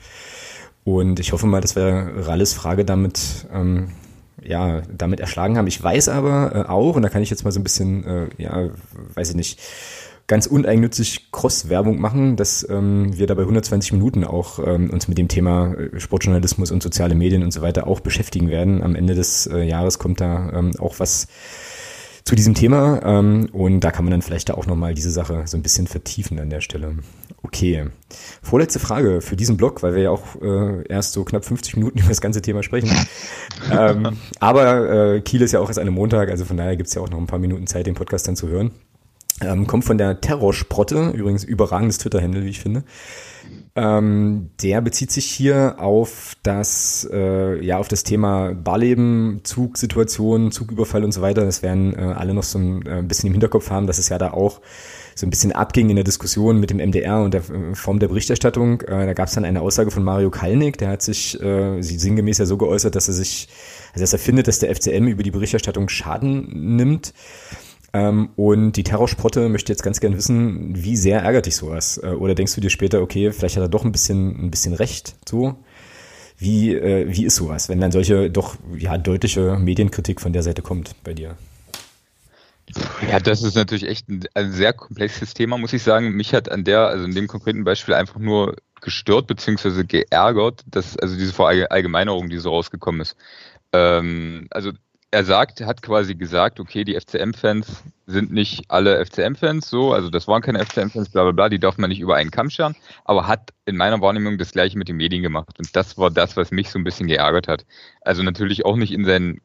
S1: Und ich hoffe mal, dass wir Ralles Frage damit, ähm, ja, damit erschlagen haben. Ich weiß aber äh, auch, und da kann ich jetzt mal so ein bisschen, äh, ja, weiß ich nicht, ganz uneigennützig Cross-Werbung machen, dass ähm, wir da bei 120 Minuten auch ähm, uns mit dem Thema äh, Sportjournalismus und soziale Medien und so weiter auch beschäftigen werden. Am Ende des äh, Jahres kommt da ähm, auch was zu diesem Thema ähm, und da kann man dann vielleicht da auch nochmal diese Sache so ein bisschen vertiefen an der Stelle. Okay, vorletzte Frage für diesen Blog, weil wir ja auch äh, erst so knapp 50 Minuten [laughs] über das ganze Thema sprechen. [laughs] ähm, aber äh, Kiel ist ja auch erst eine Montag, also von daher gibt's ja auch noch ein paar Minuten Zeit, den Podcast dann zu hören. Ähm, kommt von der Terrorsprotte, übrigens überragendes Twitter-Handle, wie ich finde. Ähm, der bezieht sich hier auf das, äh, ja, auf das Thema Barleben, Zugsituation, Zugüberfall und so weiter. Das werden äh, alle noch so ein äh, bisschen im Hinterkopf haben, dass es ja da auch so ein bisschen abging in der Diskussion mit dem MDR und der äh, Form der Berichterstattung. Äh, da gab es dann eine Aussage von Mario Kalnick, der hat sich äh, sinngemäß ja so geäußert, dass er sich, also dass er findet, dass der FCM über die Berichterstattung Schaden nimmt. Ähm, und die Terrorsprotte möchte jetzt ganz gern wissen, wie sehr ärgert dich sowas? Äh, oder denkst du dir später, okay, vielleicht hat er doch ein bisschen, ein bisschen recht, so? Wie, äh, wie ist sowas, wenn dann solche doch ja, deutliche Medienkritik von der Seite kommt bei dir?
S3: Ja, das ist natürlich echt ein, ein, sehr komplexes Thema, muss ich sagen. Mich hat an der, also in dem konkreten Beispiel einfach nur gestört bzw. geärgert, dass also diese Verallgemeinerung, die so rausgekommen ist. Ähm, also er sagt, hat quasi gesagt, okay, die FCM-Fans sind nicht alle FCM-Fans so, also das waren keine FCM-Fans, bla bla bla, die darf man nicht über einen Kamm scheren, aber hat in meiner Wahrnehmung das gleiche mit den Medien gemacht. Und das war das, was mich so ein bisschen geärgert hat. Also natürlich auch nicht in seinen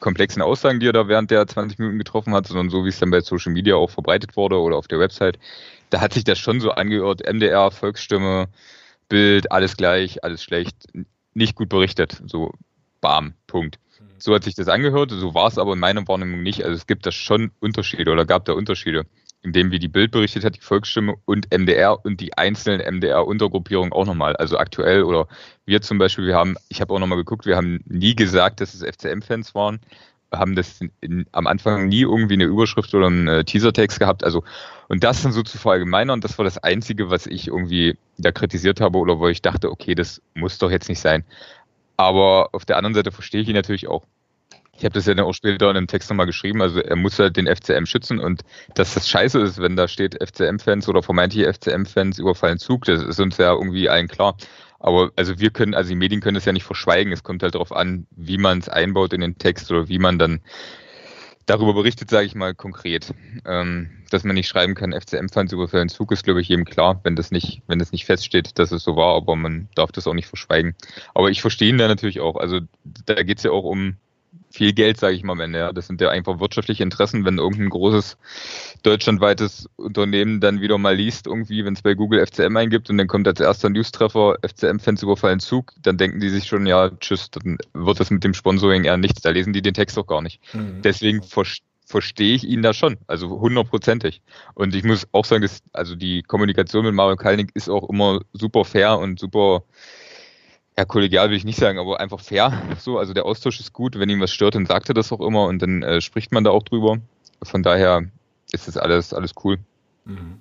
S3: komplexen Aussagen, die er da während der 20 Minuten getroffen hat, sondern so, wie es dann bei Social Media auch verbreitet wurde oder auf der Website. Da hat sich das schon so angehört, MDR, Volksstimme, Bild, alles gleich, alles schlecht, nicht gut berichtet, so bam, Punkt. So hat sich das angehört, so war es aber in meiner Wahrnehmung nicht. Also es gibt da schon Unterschiede oder gab da Unterschiede, indem wie die Bild berichtet hat, die Volksstimme und MDR und die einzelnen MDR-Untergruppierungen auch nochmal. Also aktuell oder wir zum Beispiel, wir haben, ich habe auch nochmal geguckt, wir haben nie gesagt, dass es FCM-Fans waren, Wir haben das in, am Anfang nie irgendwie eine Überschrift oder einen äh, Teasertext gehabt. Also, und das dann so zu verallgemeinern, das war das Einzige, was ich irgendwie da kritisiert habe oder wo ich dachte, okay, das muss doch jetzt nicht sein. Aber auf der anderen Seite verstehe ich ihn natürlich auch. Ich habe das ja dann auch später in einem Text nochmal geschrieben. Also er muss halt den FCM schützen und dass das scheiße ist, wenn da steht FCM-Fans oder vermeintliche FCM-Fans überfallen Zug, das ist uns ja irgendwie allen klar. Aber also wir können, also die Medien können das ja nicht verschweigen. Es kommt halt darauf an, wie man es einbaut in den Text oder wie man dann darüber berichtet, sage ich mal konkret. Ähm, dass man nicht schreiben kann, FCM-Fans überfallen Zug, ist, glaube ich, jedem klar, wenn das nicht, wenn das nicht feststeht, dass es so war, aber man darf das auch nicht verschweigen. Aber ich verstehe ihn da natürlich auch. Also da geht es ja auch um viel Geld, sage ich mal, wenn ja. Das sind ja einfach wirtschaftliche Interessen, wenn irgendein großes deutschlandweites Unternehmen dann wieder mal liest, irgendwie, wenn es bei Google FCM eingibt und dann kommt als erster News-Treffer FCM-Fans überfallen Zug, dann denken die sich schon, ja, tschüss, dann wird das mit dem Sponsoring eher nichts. Da lesen die den Text doch gar nicht. Mhm. Deswegen verstehe verstehe ich ihn da schon, also hundertprozentig. Und ich muss auch sagen, dass also die Kommunikation mit Mario Kalnick ist auch immer super fair und super ja, kollegial will ich nicht sagen, aber einfach fair. So, also der Austausch ist gut. Wenn ihm was stört, dann sagt er das auch immer und dann äh, spricht man da auch drüber. Von daher ist das alles, alles cool. Mhm.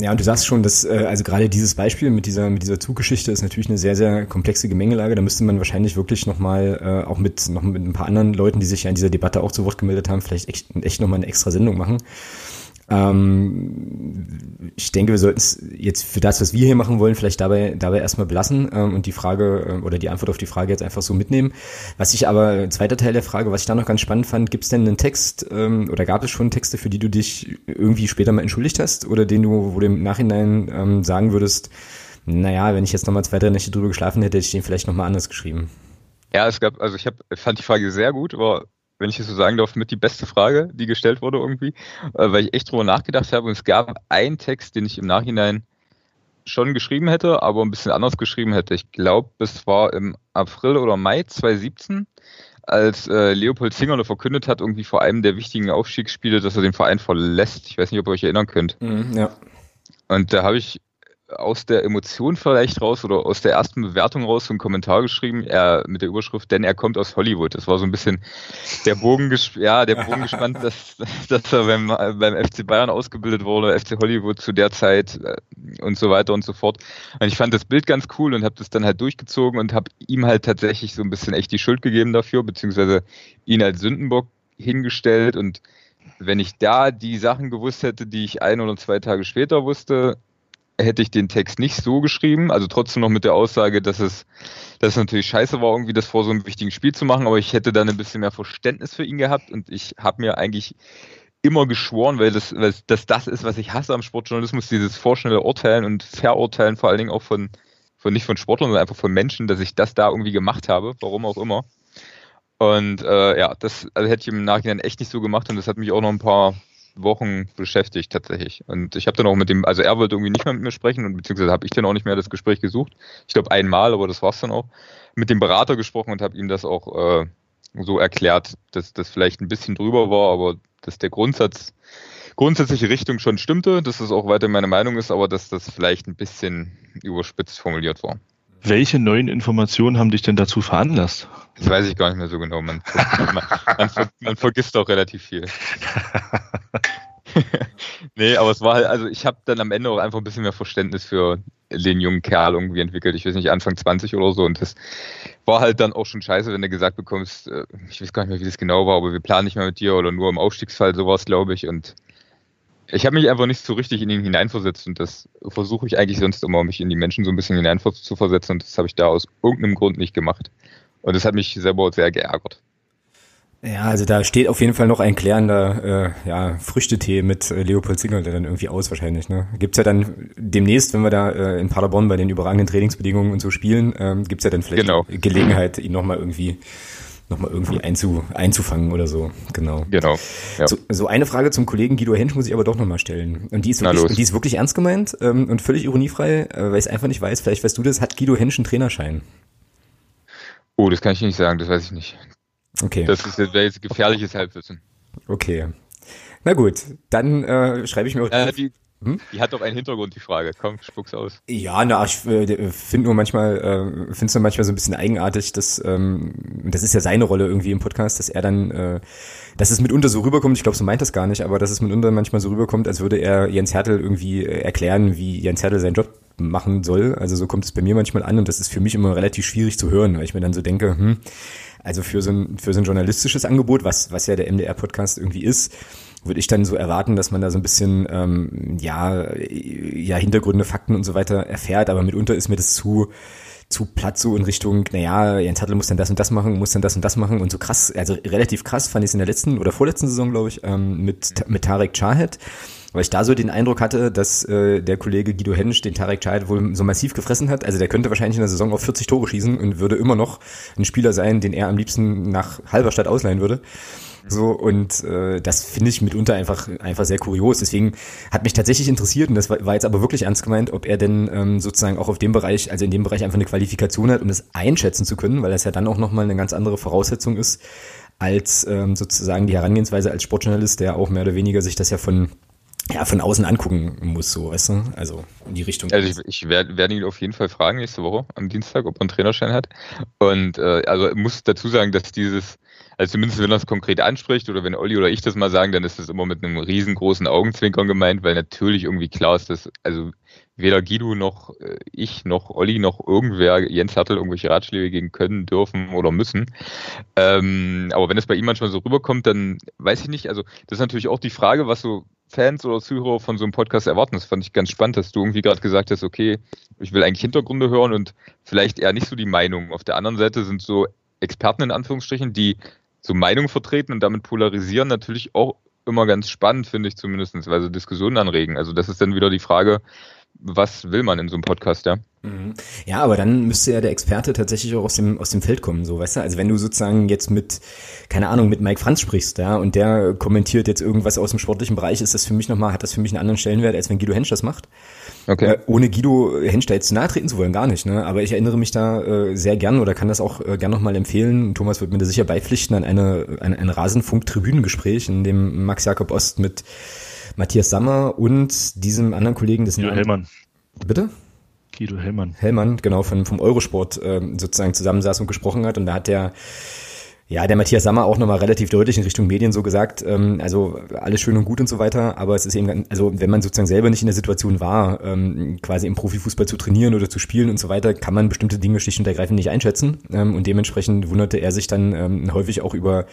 S1: Ja, und du sagst schon, dass äh, also gerade dieses Beispiel mit dieser mit dieser Zuggeschichte ist natürlich eine sehr sehr komplexe Gemengelage. Da müsste man wahrscheinlich wirklich noch mal äh, auch mit noch mit ein paar anderen Leuten, die sich ja in dieser Debatte auch zu Wort gemeldet haben, vielleicht echt echt noch eine extra Sendung machen. Ähm, ich denke, wir sollten es jetzt für das, was wir hier machen wollen, vielleicht dabei, dabei erstmal belassen ähm, und die Frage äh, oder die Antwort auf die Frage jetzt einfach so mitnehmen. Was ich aber, zweiter Teil der Frage, was ich da noch ganz spannend fand, gibt es denn einen Text ähm, oder gab es schon Texte, für die du dich irgendwie später mal entschuldigt hast oder den du, wo du im Nachhinein ähm, sagen würdest, naja, wenn ich jetzt nochmal zwei, drei Nächte drüber geschlafen hätte, hätte ich den vielleicht nochmal anders geschrieben?
S3: Ja, es gab, also ich hab, fand die Frage sehr gut, war wenn ich es so sagen darf, mit die beste Frage, die gestellt wurde irgendwie, äh, weil ich echt drüber nachgedacht habe und es gab einen Text, den ich im Nachhinein schon geschrieben hätte, aber ein bisschen anders geschrieben hätte. Ich glaube, es war im April oder Mai 2017, als äh, Leopold Zingerle verkündet hat, irgendwie vor einem der wichtigen Aufstiegsspiele, dass er den Verein verlässt. Ich weiß nicht, ob ihr euch erinnern könnt. Mhm, ja. Und da habe ich aus der Emotion vielleicht raus oder aus der ersten Bewertung raus so einen Kommentar geschrieben, er mit der Überschrift, denn er kommt aus Hollywood. Das war so ein bisschen der Bogen, ja, der Bogen gespannt, dass, [laughs] dass er beim, beim FC Bayern ausgebildet wurde, FC Hollywood zu der Zeit äh, und so weiter und so fort. Und ich fand das Bild ganz cool und habe das dann halt durchgezogen und habe ihm halt tatsächlich so ein bisschen echt die Schuld gegeben dafür, beziehungsweise ihn als Sündenbock hingestellt und wenn ich da die Sachen gewusst hätte, die ich ein oder zwei Tage später wusste, hätte ich den Text nicht so geschrieben, also trotzdem noch mit der Aussage, dass es, dass es natürlich scheiße war, irgendwie das vor so einem wichtigen Spiel zu machen, aber ich hätte dann ein bisschen mehr Verständnis für ihn gehabt. Und ich habe mir eigentlich immer geschworen, weil das, weil das das ist, was ich hasse am Sportjournalismus, dieses vorschnelle Urteilen und Verurteilen, vor allen Dingen auch von, von nicht von Sportlern, sondern einfach von Menschen, dass ich das da irgendwie gemacht habe, warum auch immer. Und äh, ja, das also hätte ich im Nachhinein echt nicht so gemacht. Und das hat mich auch noch ein paar Wochen beschäftigt tatsächlich. Und ich habe dann auch mit dem, also er wollte irgendwie nicht mehr mit mir sprechen und beziehungsweise habe ich dann auch nicht mehr das Gespräch gesucht. Ich glaube einmal, aber das war's dann auch. Mit dem Berater gesprochen und habe ihm das auch äh, so erklärt, dass das vielleicht ein bisschen drüber war, aber dass der Grundsatz, grundsätzliche Richtung schon stimmte, dass das auch weiter meine Meinung ist, aber dass das vielleicht ein bisschen überspitzt formuliert war.
S2: Welche neuen Informationen haben dich denn dazu veranlasst?
S3: Das weiß ich gar nicht mehr so genau. Man, man, man, man vergisst auch relativ viel. [laughs] nee, aber es war halt, also ich habe dann am Ende auch einfach ein bisschen mehr Verständnis für den jungen Kerl irgendwie entwickelt. Ich weiß nicht, Anfang 20 oder so. Und das war halt dann auch schon scheiße, wenn du gesagt bekommst, äh, ich weiß gar nicht mehr, wie das genau war, aber wir planen nicht mehr mit dir oder nur im Aufstiegsfall sowas, glaube ich. Und ich habe mich einfach nicht so richtig in ihn hineinversetzt und das versuche ich eigentlich sonst immer, mich in die Menschen so ein bisschen hineinzuversetzen und das habe ich da aus irgendeinem Grund nicht gemacht. Und das hat mich selber sehr geärgert.
S1: Ja, also da steht auf jeden Fall noch ein klärender äh, ja, Früchtetee mit äh, Leopold Zingel, der dann irgendwie aus wahrscheinlich. Ne? Gibt's ja dann demnächst, wenn wir da äh, in Paderborn bei den überragenden Trainingsbedingungen und so spielen, ähm, gibt's ja dann vielleicht genau. Gelegenheit, ihn nochmal irgendwie nochmal irgendwie einzu, einzufangen oder so. Genau.
S3: Genau.
S1: Ja. So, so, eine Frage zum Kollegen Guido Hensch muss ich aber doch nochmal stellen. Und die ist wirklich, die ist wirklich ernst gemeint ähm, und völlig ironiefrei, äh, weil ich es einfach nicht weiß. Vielleicht weißt du das. Hat Guido Hensch einen Trainerschein?
S3: Oh, das kann ich nicht sagen. Das weiß ich nicht. Okay. Das ist jetzt gefährliches Halbwissen.
S1: Okay. Na gut, dann äh, schreibe ich mir.
S3: Äh, die, hm? Die hat doch einen Hintergrund, die Frage. Komm, spuck's aus.
S1: Ja, na, ich äh, finde nur manchmal, äh, finde es nur manchmal so ein bisschen eigenartig, dass, ähm, das ist ja seine Rolle irgendwie im Podcast, dass er dann, äh, dass es mitunter so rüberkommt, ich glaube, so meint das gar nicht, aber dass es mitunter manchmal so rüberkommt, als würde er Jens Hertel irgendwie äh, erklären, wie Jens Hertel seinen Job machen soll. Also so kommt es bei mir manchmal an und das ist für mich immer relativ schwierig zu hören, weil ich mir dann so denke, hm, also für so ein, für so ein journalistisches Angebot, was, was ja der MDR-Podcast irgendwie ist, würde ich dann so erwarten, dass man da so ein bisschen ähm, ja, ja Hintergründe, Fakten und so weiter erfährt, aber mitunter ist mir das zu zu platt so in Richtung, naja, Jens Hattel muss dann das und das machen, muss dann das und das machen und so krass, also relativ krass fand ich es in der letzten oder vorletzten Saison, glaube ich, ähm, mit, mit Tarek Chahed, weil ich da so den Eindruck hatte, dass äh, der Kollege Guido Hensch den Tarek Chahed wohl so massiv gefressen hat. Also der könnte wahrscheinlich in der Saison auf 40 Tore schießen und würde immer noch ein Spieler sein, den er am liebsten nach Halberstadt ausleihen würde. So, und äh, das finde ich mitunter einfach, einfach sehr kurios. Deswegen hat mich tatsächlich interessiert, und das war, war jetzt aber wirklich ernst gemeint, ob er denn ähm, sozusagen auch auf dem Bereich, also in dem Bereich einfach eine Qualifikation hat, um das einschätzen zu können, weil das ja dann auch nochmal eine ganz andere Voraussetzung ist, als ähm, sozusagen die Herangehensweise als Sportjournalist, der auch mehr oder weniger sich das ja von ja, von außen angucken muss, so, weißt du? Also in die Richtung.
S3: Also ich, ich werde werd ihn auf jeden Fall fragen nächste Woche am Dienstag, ob er einen Trainerschein hat. Und äh, also muss dazu sagen, dass dieses also zumindest wenn er es konkret anspricht oder wenn Olli oder ich das mal sagen, dann ist das immer mit einem riesengroßen Augenzwinkern gemeint, weil natürlich irgendwie klar ist, dass, also weder Guido noch äh, ich noch Olli noch irgendwer Jens Hertel irgendwelche Ratschläge gegen können, dürfen oder müssen. Ähm, aber wenn es bei ihm manchmal so rüberkommt, dann weiß ich nicht. Also das ist natürlich auch die Frage, was so Fans oder Zuhörer von so einem Podcast erwarten. Das fand ich ganz spannend, dass du irgendwie gerade gesagt hast, okay, ich will eigentlich Hintergründe hören und vielleicht eher nicht so die Meinung. Auf der anderen Seite sind so Experten in Anführungsstrichen, die so Meinungen vertreten und damit polarisieren, natürlich auch immer ganz spannend, finde ich zumindest, weil sie Diskussionen anregen. Also das ist dann wieder die Frage, was will man in so einem Podcast, ja?
S1: Mhm. Ja, aber dann müsste ja der Experte tatsächlich auch aus dem, aus dem Feld kommen, so, weißt du? Also wenn du sozusagen jetzt mit, keine Ahnung, mit Mike Franz sprichst, ja, und der kommentiert jetzt irgendwas aus dem sportlichen Bereich, ist das für mich nochmal, hat das für mich einen anderen Stellenwert, als wenn Guido Hensch das macht. Okay. Äh, ohne Guido Hensch da jetzt nahe treten zu wollen, gar nicht, ne? Aber ich erinnere mich da äh, sehr gern oder kann das auch äh, gern nochmal empfehlen. Thomas wird mir da sicher beipflichten an eine, an ein Rasenfunk-Tribünengespräch, in dem Max Jakob Ost mit Matthias Sammer und diesem anderen Kollegen,
S2: dessen Guido Hellmann.
S1: Bitte?
S2: Guido Hellmann.
S1: Hellmann, genau, von, vom Eurosport äh, sozusagen zusammensaß und gesprochen hat. Und da hat der ja, der Matthias Sammer auch nochmal relativ deutlich in Richtung Medien so gesagt, ähm, also alles schön und gut und so weiter, aber es ist eben, also wenn man sozusagen selber nicht in der Situation war, ähm, quasi im Profifußball zu trainieren oder zu spielen und so weiter, kann man bestimmte Dinge schlicht und ergreifend nicht einschätzen ähm, und dementsprechend wunderte er sich dann ähm, häufig auch über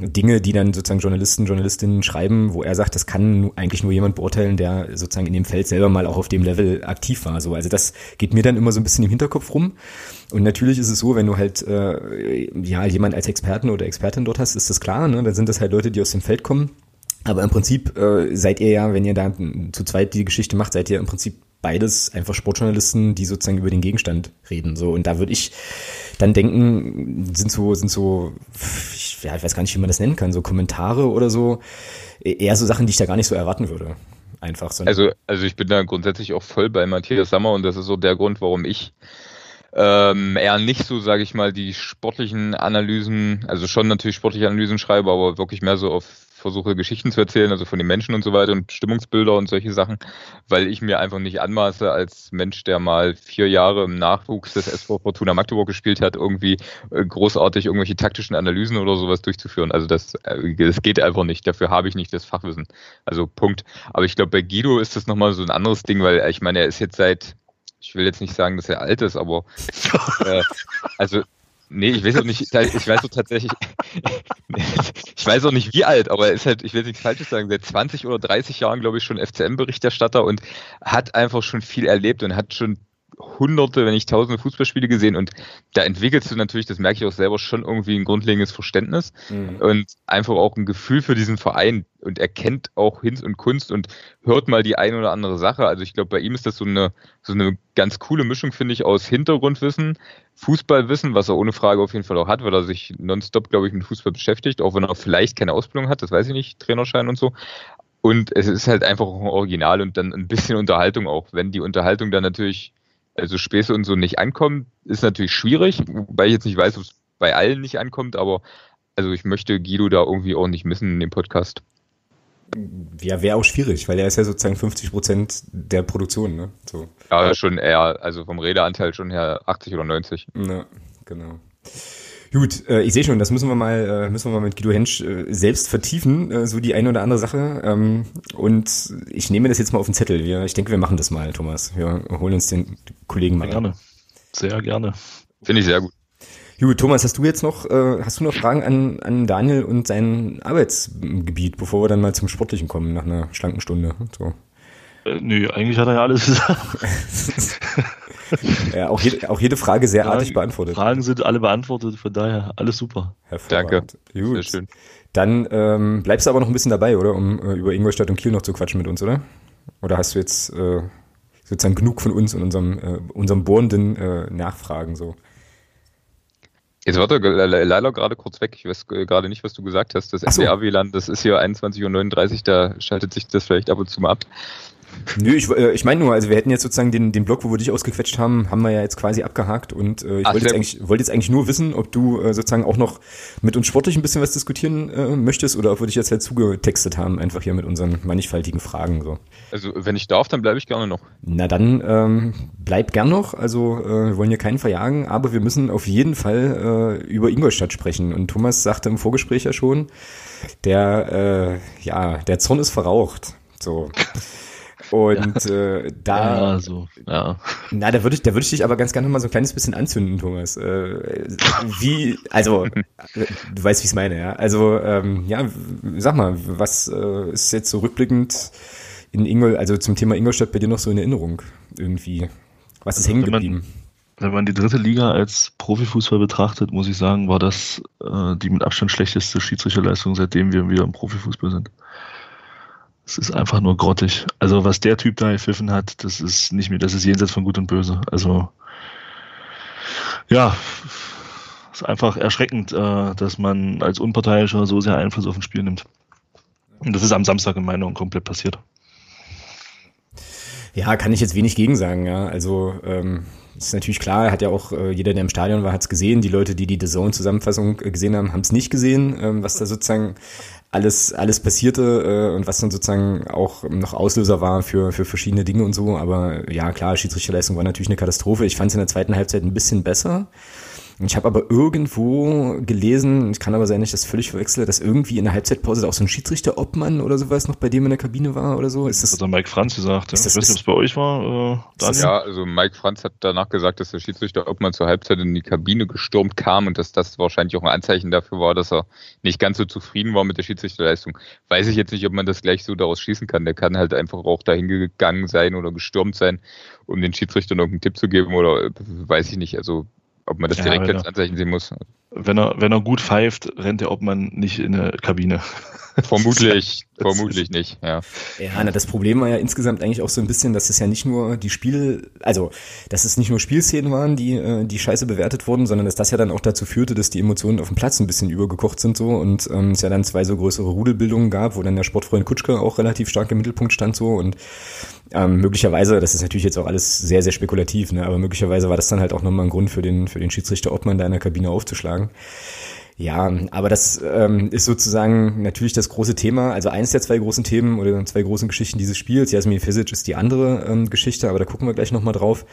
S1: Dinge, die dann sozusagen Journalisten, Journalistinnen schreiben, wo er sagt, das kann eigentlich nur jemand beurteilen, der sozusagen in dem Feld selber mal auch auf dem Level aktiv war. So, also das geht mir dann immer so ein bisschen im Hinterkopf rum. Und natürlich ist es so, wenn du halt äh, ja jemand als Experten oder Expertin dort hast, ist das klar. Ne? Dann sind das halt Leute, die aus dem Feld kommen. Aber im Prinzip äh, seid ihr ja, wenn ihr da zu zweit die Geschichte macht, seid ihr im Prinzip beides einfach Sportjournalisten, die sozusagen über den Gegenstand reden. So und da würde ich dann denken, sind so sind so, ich, ja, ich weiß gar nicht, wie man das nennen kann, so Kommentare oder so, eher so Sachen, die ich da gar nicht so erwarten würde. Einfach so.
S3: Also also ich bin da grundsätzlich auch voll bei Matthias Sammer und das ist so der Grund, warum ich ähm, eher nicht so, sage ich mal, die sportlichen Analysen, also schon natürlich sportliche Analysen schreibe, aber wirklich mehr so auf versuche Geschichten zu erzählen, also von den Menschen und so weiter und Stimmungsbilder und solche Sachen, weil ich mir einfach nicht anmaße, als Mensch, der mal vier Jahre im Nachwuchs des SV Fortuna Magdeburg gespielt hat, irgendwie äh, großartig irgendwelche taktischen Analysen oder sowas durchzuführen. Also das, äh, das geht einfach nicht. Dafür habe ich nicht das Fachwissen. Also Punkt. Aber ich glaube, bei Guido ist das nochmal so ein anderes Ding, weil ich meine, er ist jetzt seit ich will jetzt nicht sagen, dass er alt ist, aber äh, also Nee, ich weiß auch nicht, ich weiß auch tatsächlich, [laughs] ich weiß auch nicht wie alt, aber er ist halt, ich will nichts Falsches sagen, seit 20 oder 30 Jahren, glaube ich, schon FCM-Berichterstatter und hat einfach schon viel erlebt und hat schon hunderte, wenn nicht tausende Fußballspiele gesehen und da entwickelst du natürlich, das merke ich auch selber, schon irgendwie ein grundlegendes Verständnis mhm. und einfach auch ein Gefühl für diesen Verein und erkennt auch Hinz und Kunst und hört mal die eine oder andere Sache. Also ich glaube, bei ihm ist das so eine, so eine ganz coole Mischung, finde ich, aus Hintergrundwissen, Fußballwissen, was er ohne Frage auf jeden Fall auch hat, weil er sich nonstop, glaube ich, mit Fußball beschäftigt, auch wenn er vielleicht keine Ausbildung hat, das weiß ich nicht, Trainerschein und so. Und es ist halt einfach ein Original und dann ein bisschen Unterhaltung auch. Wenn die Unterhaltung dann natürlich also Späße und so nicht ankommen, ist natürlich schwierig, wobei ich jetzt nicht weiß, ob es bei allen nicht ankommt, aber also ich möchte Guido da irgendwie auch nicht missen in dem Podcast.
S1: Ja, wäre auch schwierig, weil er ist ja sozusagen 50 Prozent der Produktion, ne? So.
S3: Ja, schon eher, also vom Redeanteil schon her 80 oder 90.
S1: Ja, genau. Gut, äh, ich sehe schon, das müssen wir mal, äh, müssen wir mal mit Guido Hensch äh, selbst vertiefen, äh, so die eine oder andere Sache. Ähm, und ich nehme das jetzt mal auf den Zettel. Wir, ich denke, wir machen das mal, Thomas. Wir holen uns den Kollegen mal.
S2: Sehr gerne. Sehr gerne.
S3: Finde ich sehr gut.
S1: Gut, Thomas, hast du jetzt noch, äh, hast du noch Fragen an, an Daniel und sein Arbeitsgebiet, bevor wir dann mal zum Sportlichen kommen nach einer schlanken Stunde? So.
S2: Äh, nö, eigentlich hat er ja alles gesagt. [laughs]
S1: ja, auch jede, auch jede Frage sehr Fragen, artig beantwortet.
S2: Fragen sind alle beantwortet, von daher alles super.
S3: Danke.
S1: Gut. Sehr schön. Dann ähm, bleibst du aber noch ein bisschen dabei, oder? Um äh, über Ingolstadt und Kiel noch zu quatschen mit uns, oder? Oder hast du jetzt äh, sozusagen genug von uns und unserem, äh, unserem bohrenden äh, Nachfragen so?
S3: Jetzt war er leider gerade kurz weg. Ich weiß gerade nicht, was du gesagt hast. Das so. NDR-WLAN, das ist hier 21.39 Uhr, da schaltet sich das vielleicht ab und zu mal ab.
S1: Nö, ich, äh, ich meine nur, also wir hätten jetzt sozusagen den, den Block, wo wir dich ausgequetscht haben, haben wir ja jetzt quasi abgehakt und äh, ich wollte jetzt, eigentlich, wollte jetzt eigentlich nur wissen, ob du äh, sozusagen auch noch mit uns sportlich ein bisschen was diskutieren äh, möchtest oder ob wir dich jetzt halt zugetextet haben, einfach hier mit unseren mannigfaltigen Fragen. So.
S3: Also wenn ich darf, dann bleibe ich gerne noch.
S1: Na dann ähm, bleib gern noch, also äh, wir wollen hier keinen verjagen, aber wir müssen auf jeden Fall äh, über Ingolstadt sprechen und Thomas sagte im Vorgespräch ja schon, der, äh, ja, der Zorn ist verraucht. So. [laughs] Und äh, da,
S2: ja, so, ja.
S1: na, da würde ich, da würde ich dich aber ganz gerne mal so ein kleines bisschen anzünden, Thomas. Äh, wie, also, du weißt, wie ich es meine, ja. Also, ähm, ja, sag mal, was äh, ist jetzt so rückblickend in Ingol, also zum Thema Ingolstadt bei dir noch so in Erinnerung irgendwie? Was ist hängen geblieben?
S2: Wenn man die dritte Liga als Profifußball betrachtet, muss ich sagen, war das äh, die mit Abstand schlechteste Schiedsrichterleistung, seitdem wir wieder im Profifußball sind. Es ist einfach nur grottig. Also was der Typ da gepfiffen hat, das ist nicht mehr, das ist jenseits von Gut und Böse. Also ja, ist einfach erschreckend, äh, dass man als Unparteiischer so sehr Einfluss auf ein Spiel nimmt. Und das ist am Samstag in meiner Meinung komplett passiert.
S1: Ja, kann ich jetzt wenig gegen sagen, ja. Also ähm, ist natürlich klar, hat ja auch äh, jeder, der im Stadion war, hat es gesehen. Die Leute, die die The Zone-Zusammenfassung äh, gesehen haben, haben es nicht gesehen, ähm, was da sozusagen alles alles passierte äh, und was dann sozusagen auch noch Auslöser war für für verschiedene Dinge und so. Aber ja, klar, Schiedsrichterleistung war natürlich eine Katastrophe. Ich fand es in der zweiten Halbzeit ein bisschen besser. Ich habe aber irgendwo gelesen, ich kann aber sein, dass ich das völlig verwechsle, dass irgendwie in der Halbzeitpause da auch so ein Schiedsrichter-Obmann oder sowas noch bei dem in der Kabine war oder so. Ist das,
S2: hat Mike Franz gesagt. Ja?
S1: Ist das,
S2: ich weiß nicht, ob es bei euch war. Äh,
S3: Daniel? Ja, also Mike Franz hat danach gesagt, dass der Schiedsrichter-Obmann zur Halbzeit in die Kabine gestürmt kam und dass das wahrscheinlich auch ein Anzeichen dafür war, dass er nicht ganz so zufrieden war mit der Schiedsrichterleistung. Weiß ich jetzt nicht, ob man das gleich so daraus schließen kann. Der kann halt einfach auch dahin gegangen sein oder gestürmt sein, um den Schiedsrichtern irgendeinen Tipp zu geben oder weiß ich nicht. Also ob man das ja, direkt als Anzeichen sehen muss.
S2: Wenn er, wenn er gut pfeift, rennt der Obmann nicht in eine Kabine.
S3: Vermutlich, [laughs] vermutlich nicht, ja.
S1: Ja, na, das Problem war ja insgesamt eigentlich auch so ein bisschen, dass es ja nicht nur die Spiele, also, dass es nicht nur Spielszenen waren, die, äh, die scheiße bewertet wurden, sondern dass das ja dann auch dazu führte, dass die Emotionen auf dem Platz ein bisschen übergekocht sind so und ähm, es ja dann zwei so größere Rudelbildungen gab, wo dann der Sportfreund Kutschke auch relativ stark im Mittelpunkt stand so und ähm, möglicherweise, das ist natürlich jetzt auch alles sehr, sehr spekulativ, ne, aber möglicherweise war das dann halt auch nochmal ein Grund für den, für den Schiedsrichter Obmann da in der Kabine aufzuschlagen. Ja, aber das ähm, ist sozusagen natürlich das große Thema, also eines der zwei großen Themen oder zwei großen Geschichten dieses Spiels. Jasmin Fisic ist die andere ähm, Geschichte, aber da gucken wir gleich nochmal drauf.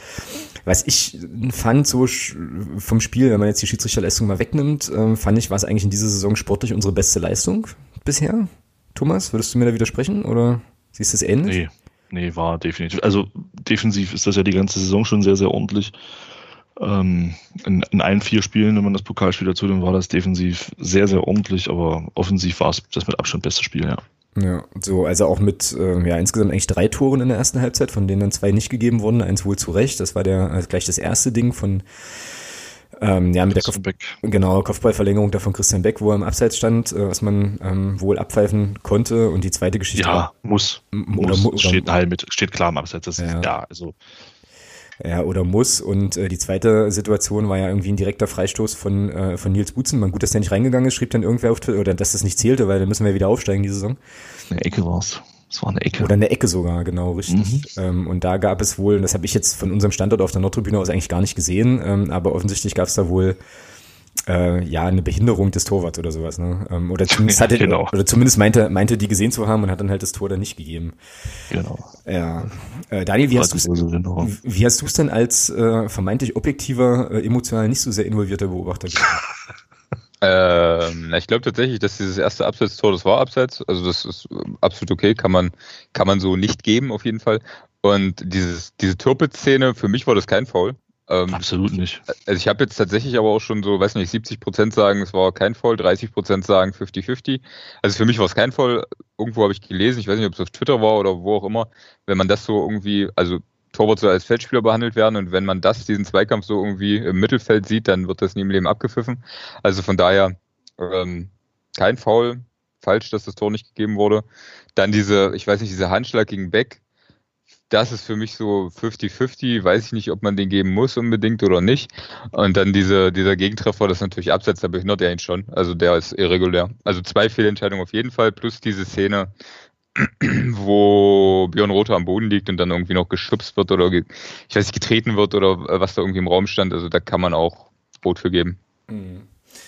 S1: Was ich fand, so vom Spiel, wenn man jetzt die Schiedsrichterleistung mal wegnimmt, ähm, fand ich, war es eigentlich in dieser Saison sportlich unsere beste Leistung bisher. Thomas, würdest du mir da widersprechen oder siehst du es ähnlich?
S2: Nee, nee, war definitiv. Also defensiv ist das ja die ganze Saison schon sehr, sehr ordentlich. Ähm, in, in, allen vier Spielen, wenn man das Pokalspiel dazu nimmt, war das defensiv sehr, sehr ordentlich, aber offensiv war es das mit Abstand beste Spiel, ja.
S1: Ja, so, also auch mit ähm, ja insgesamt eigentlich drei Toren in der ersten Halbzeit, von denen dann zwei nicht gegeben wurden, eins wohl zu Recht. Das war der also gleich das erste Ding von ähm, ja, mit der Kopf genau, Kopfballverlängerung da von Christian Beck, wo er im Abseits stand, äh, was man ähm, wohl abpfeifen konnte. Und die zweite Geschichte.
S2: Ja, muss. Oder, muss. Oder, steht, halt mit, steht klar im Abseits. Das ja. Ist, ja, also
S1: ja, oder muss. Und äh, die zweite Situation war ja irgendwie ein direkter Freistoß von, äh, von Nils Butzen. Man gut, dass der nicht reingegangen ist, schrieb dann irgendwer auf Twitter, oder dass das nicht zählte, weil dann müssen wir wieder aufsteigen die Saison.
S2: Eine Ecke war's. Es war eine Ecke.
S1: Oder eine Ecke sogar, genau, richtig. Mhm. Ähm, und da gab es wohl, das habe ich jetzt von unserem Standort auf der Nordtribüne aus eigentlich gar nicht gesehen, ähm, aber offensichtlich gab es da wohl äh, ja eine Behinderung des Torwarts oder sowas, ne? Ähm, oder [laughs] zumindest hatte, genau. oder zumindest meinte meinte die gesehen zu haben und hat dann halt das Tor dann nicht gegeben.
S2: Genau.
S1: Ja. Äh, Daniel, wie hast, wie hast du es denn als äh, vermeintlich objektiver, äh, emotional nicht so sehr involvierter Beobachter [laughs]
S3: Ähm, ich glaube tatsächlich, dass dieses erste Abseits-Tor, das war Abseits. Also das ist absolut okay, kann man, kann man so nicht geben auf jeden Fall. Und dieses, diese Türpitz-Szene, für mich war das kein Foul.
S2: Ähm, Absolut nicht.
S3: Also ich habe jetzt tatsächlich aber auch schon so, weiß nicht, 70 Prozent sagen, es war kein Foul, 30 Prozent sagen 50-50. Also für mich war es kein Foul. Irgendwo habe ich gelesen, ich weiß nicht, ob es auf Twitter war oder wo auch immer, wenn man das so irgendwie, also Torwart soll als Feldspieler behandelt werden und wenn man das, diesen Zweikampf so irgendwie im Mittelfeld sieht, dann wird das nie im Leben abgepfiffen. Also von daher ähm, kein Foul, falsch, dass das Tor nicht gegeben wurde. Dann diese, ich weiß nicht, dieser Handschlag gegen Beck, das ist für mich so 50-50, weiß ich nicht, ob man den geben muss unbedingt oder nicht. Und dann diese, dieser Gegentreffer, das ist natürlich abseits, da behindert er ihn schon. Also der ist irregulär. Also zwei Fehlentscheidungen auf jeden Fall, plus diese Szene, [clears throat] wo Björn Rother am Boden liegt und dann irgendwie noch geschubst wird oder ich weiß nicht, getreten wird oder was da irgendwie im Raum stand. Also da kann man auch Rot für geben.
S1: Mhm.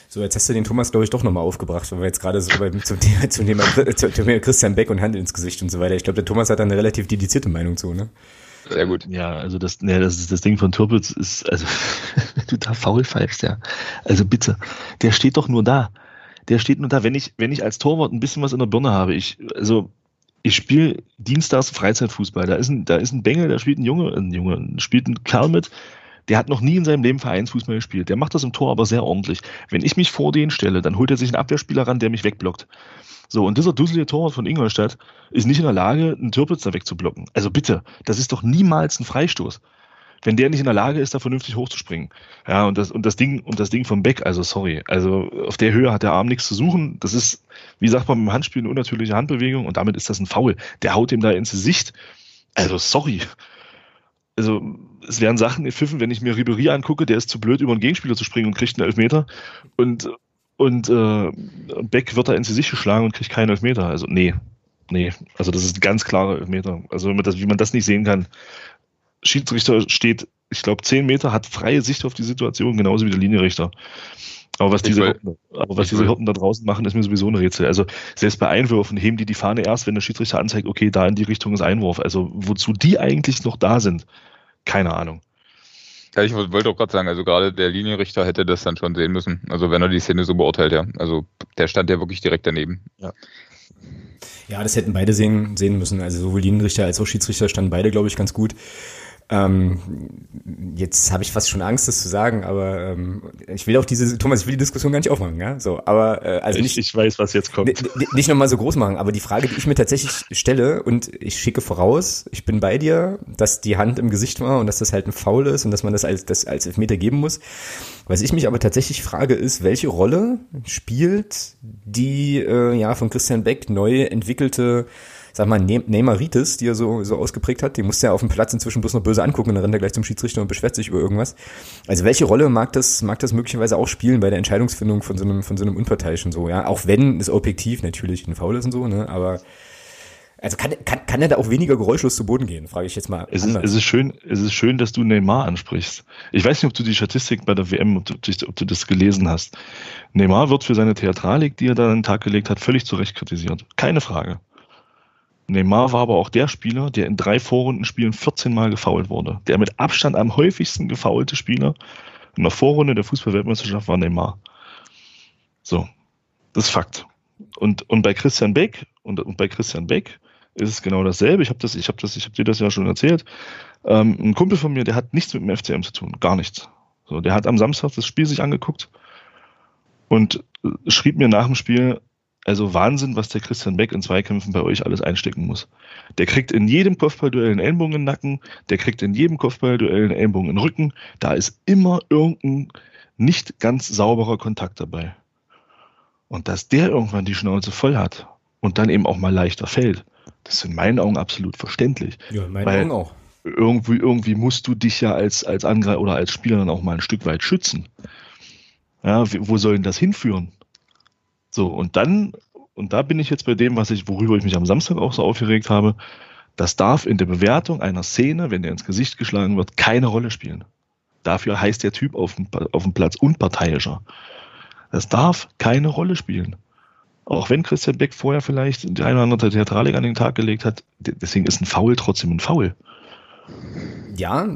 S1: So, jetzt hast du den Thomas, glaube ich, doch nochmal aufgebracht, weil wir jetzt gerade so beim, [laughs] zum, Thema, zum, Thema, [laughs] zum Thema Christian Beck und Hand ins Gesicht und so weiter. Ich glaube, der Thomas hat da eine relativ dedizierte Meinung zu, ne?
S2: Sehr gut. Ja, also das, ja, das, ist, das Ding von Türpitz ist, also, wenn [laughs] du da faul pfeifst, ja. Also bitte, der steht doch nur da. Der steht nur da, wenn ich, wenn ich als Torwart ein bisschen was in der Birne habe. Ich, also, ich spiele dienstags Freizeitfußball. Da ist ein, da ist ein Bengel, da spielt ein Junge, ein Junge, spielt ein Kerl mit, der hat noch nie in seinem Leben Vereinsfußball gespielt. Der macht das im Tor aber sehr ordentlich. Wenn ich mich vor den stelle, dann holt er sich einen Abwehrspieler ran, der mich wegblockt. So, und dieser dusselige Torwart von Ingolstadt ist nicht in der Lage, einen Türpitz da wegzublocken. Also bitte, das ist doch niemals ein Freistoß wenn der nicht in der Lage ist, da vernünftig hochzuspringen. Ja, und das, und das Ding, und das Ding vom Beck, also sorry, also auf der Höhe hat der Arm nichts zu suchen. Das ist, wie sagt man, beim Handspiel eine unnatürliche Handbewegung und damit ist das ein Foul. Der haut ihm da ins Gesicht. Also sorry. Also, es werden Sachen gepfiffen, wenn ich mir Ribery angucke, der ist zu blöd, über einen Gegenspieler zu springen und kriegt einen Elfmeter. Und, und äh, Beck wird da ins Gesicht geschlagen und kriegt keinen Elfmeter. Also, nee, nee. Also, das ist ein ganz klarer Elfmeter. Also, wenn man das, wie man das nicht sehen kann, Schiedsrichter steht, ich glaube, zehn Meter, hat freie Sicht auf die Situation, genauso wie der Linienrichter. Aber was diese, Hirten, aber was diese Hirten da draußen machen, ist mir sowieso ein Rätsel. Also selbst bei Einwürfen heben die die Fahne erst, wenn der Schiedsrichter anzeigt, okay, da in die Richtung ist Einwurf. Also wozu die eigentlich noch da sind, keine Ahnung.
S3: Ja, ich wollte auch gerade sagen, also gerade der Linienrichter hätte das dann schon sehen müssen. Also wenn er die Szene so beurteilt, ja. Also der stand ja wirklich direkt daneben.
S1: Ja. Ja, das hätten beide sehen, sehen müssen. Also sowohl Linienrichter als auch Schiedsrichter standen beide, glaube ich, ganz gut. Ähm, jetzt habe ich fast schon Angst, das zu sagen, aber ähm, ich will auch diese, Thomas, ich will die Diskussion gar nicht aufmachen, ja. So, aber äh, also nicht,
S2: ich, ich weiß, was jetzt kommt.
S1: Nicht nochmal so groß machen, aber die Frage, die ich mir tatsächlich stelle, und ich schicke voraus, ich bin bei dir, dass die Hand im Gesicht war und dass das halt ein Foul ist und dass man das als, das als Elfmeter geben muss. Was ich mich aber tatsächlich frage, ist, welche Rolle spielt die äh, ja von Christian Beck neu entwickelte sag mal, ne Neymaritis, die er so, so ausgeprägt hat, die musste er auf dem Platz inzwischen bloß noch böse angucken und dann rennt er gleich zum Schiedsrichter und beschwert sich über irgendwas. Also welche Rolle mag das, mag das möglicherweise auch spielen bei der Entscheidungsfindung von so einem, von so einem Unparteiischen so, ja? Auch wenn es objektiv natürlich ein Foul ist und so, ne, aber, also kann, kann, kann er da auch weniger geräuschlos zu Boden gehen, frage ich jetzt mal.
S2: Es ist, es ist, schön, es ist schön, dass du Neymar ansprichst. Ich weiß nicht, ob du die Statistik bei der WM, ob du, ob du das gelesen hast. Neymar wird für seine Theatralik, die er da an den Tag gelegt hat, völlig zu Recht kritisiert. Keine Frage. Neymar war aber auch der Spieler, der in drei Vorrundenspielen 14 Mal gefoult wurde. Der mit Abstand am häufigsten gefaulte Spieler in der Vorrunde der Fußballweltmeisterschaft war Neymar. So, das ist Fakt. Und, und bei Christian Beck, und, und bei Christian Beck ist es genau dasselbe. Ich habe das, ich habe das, ich habe dir das ja schon erzählt. Ähm, ein Kumpel von mir, der hat nichts mit dem FCM zu tun, gar nichts. So, der hat am Samstag das Spiel sich angeguckt und schrieb mir nach dem Spiel, also Wahnsinn, was der Christian Beck in Zweikämpfen bei euch alles einstecken muss. Der kriegt in jedem Kopfballduell einen Ellenbogen in den Nacken, der kriegt in jedem Kopfballduell einen Ellenbogen in den Rücken. Da ist immer irgendein nicht ganz sauberer Kontakt dabei. Und dass der irgendwann die Schnauze voll hat und dann eben auch mal leichter fällt, das ist in meinen Augen absolut verständlich.
S1: Ja, in meinen Augen auch.
S2: Irgendwie, irgendwie musst du dich ja als, als Angreifer oder als Spieler dann auch mal ein Stück weit schützen. Ja, wo soll denn das hinführen? So, und dann, und da bin ich jetzt bei dem, was ich, worüber ich mich am Samstag auch so aufgeregt habe, das darf in der Bewertung einer Szene, wenn der ins Gesicht geschlagen wird, keine Rolle spielen. Dafür heißt der Typ auf dem, auf dem Platz unparteiischer. Das darf keine Rolle spielen. Auch wenn Christian Beck vorher vielleicht die eine oder andere Theatralik an den Tag gelegt hat, deswegen ist ein Foul trotzdem ein Foul.
S1: Ja,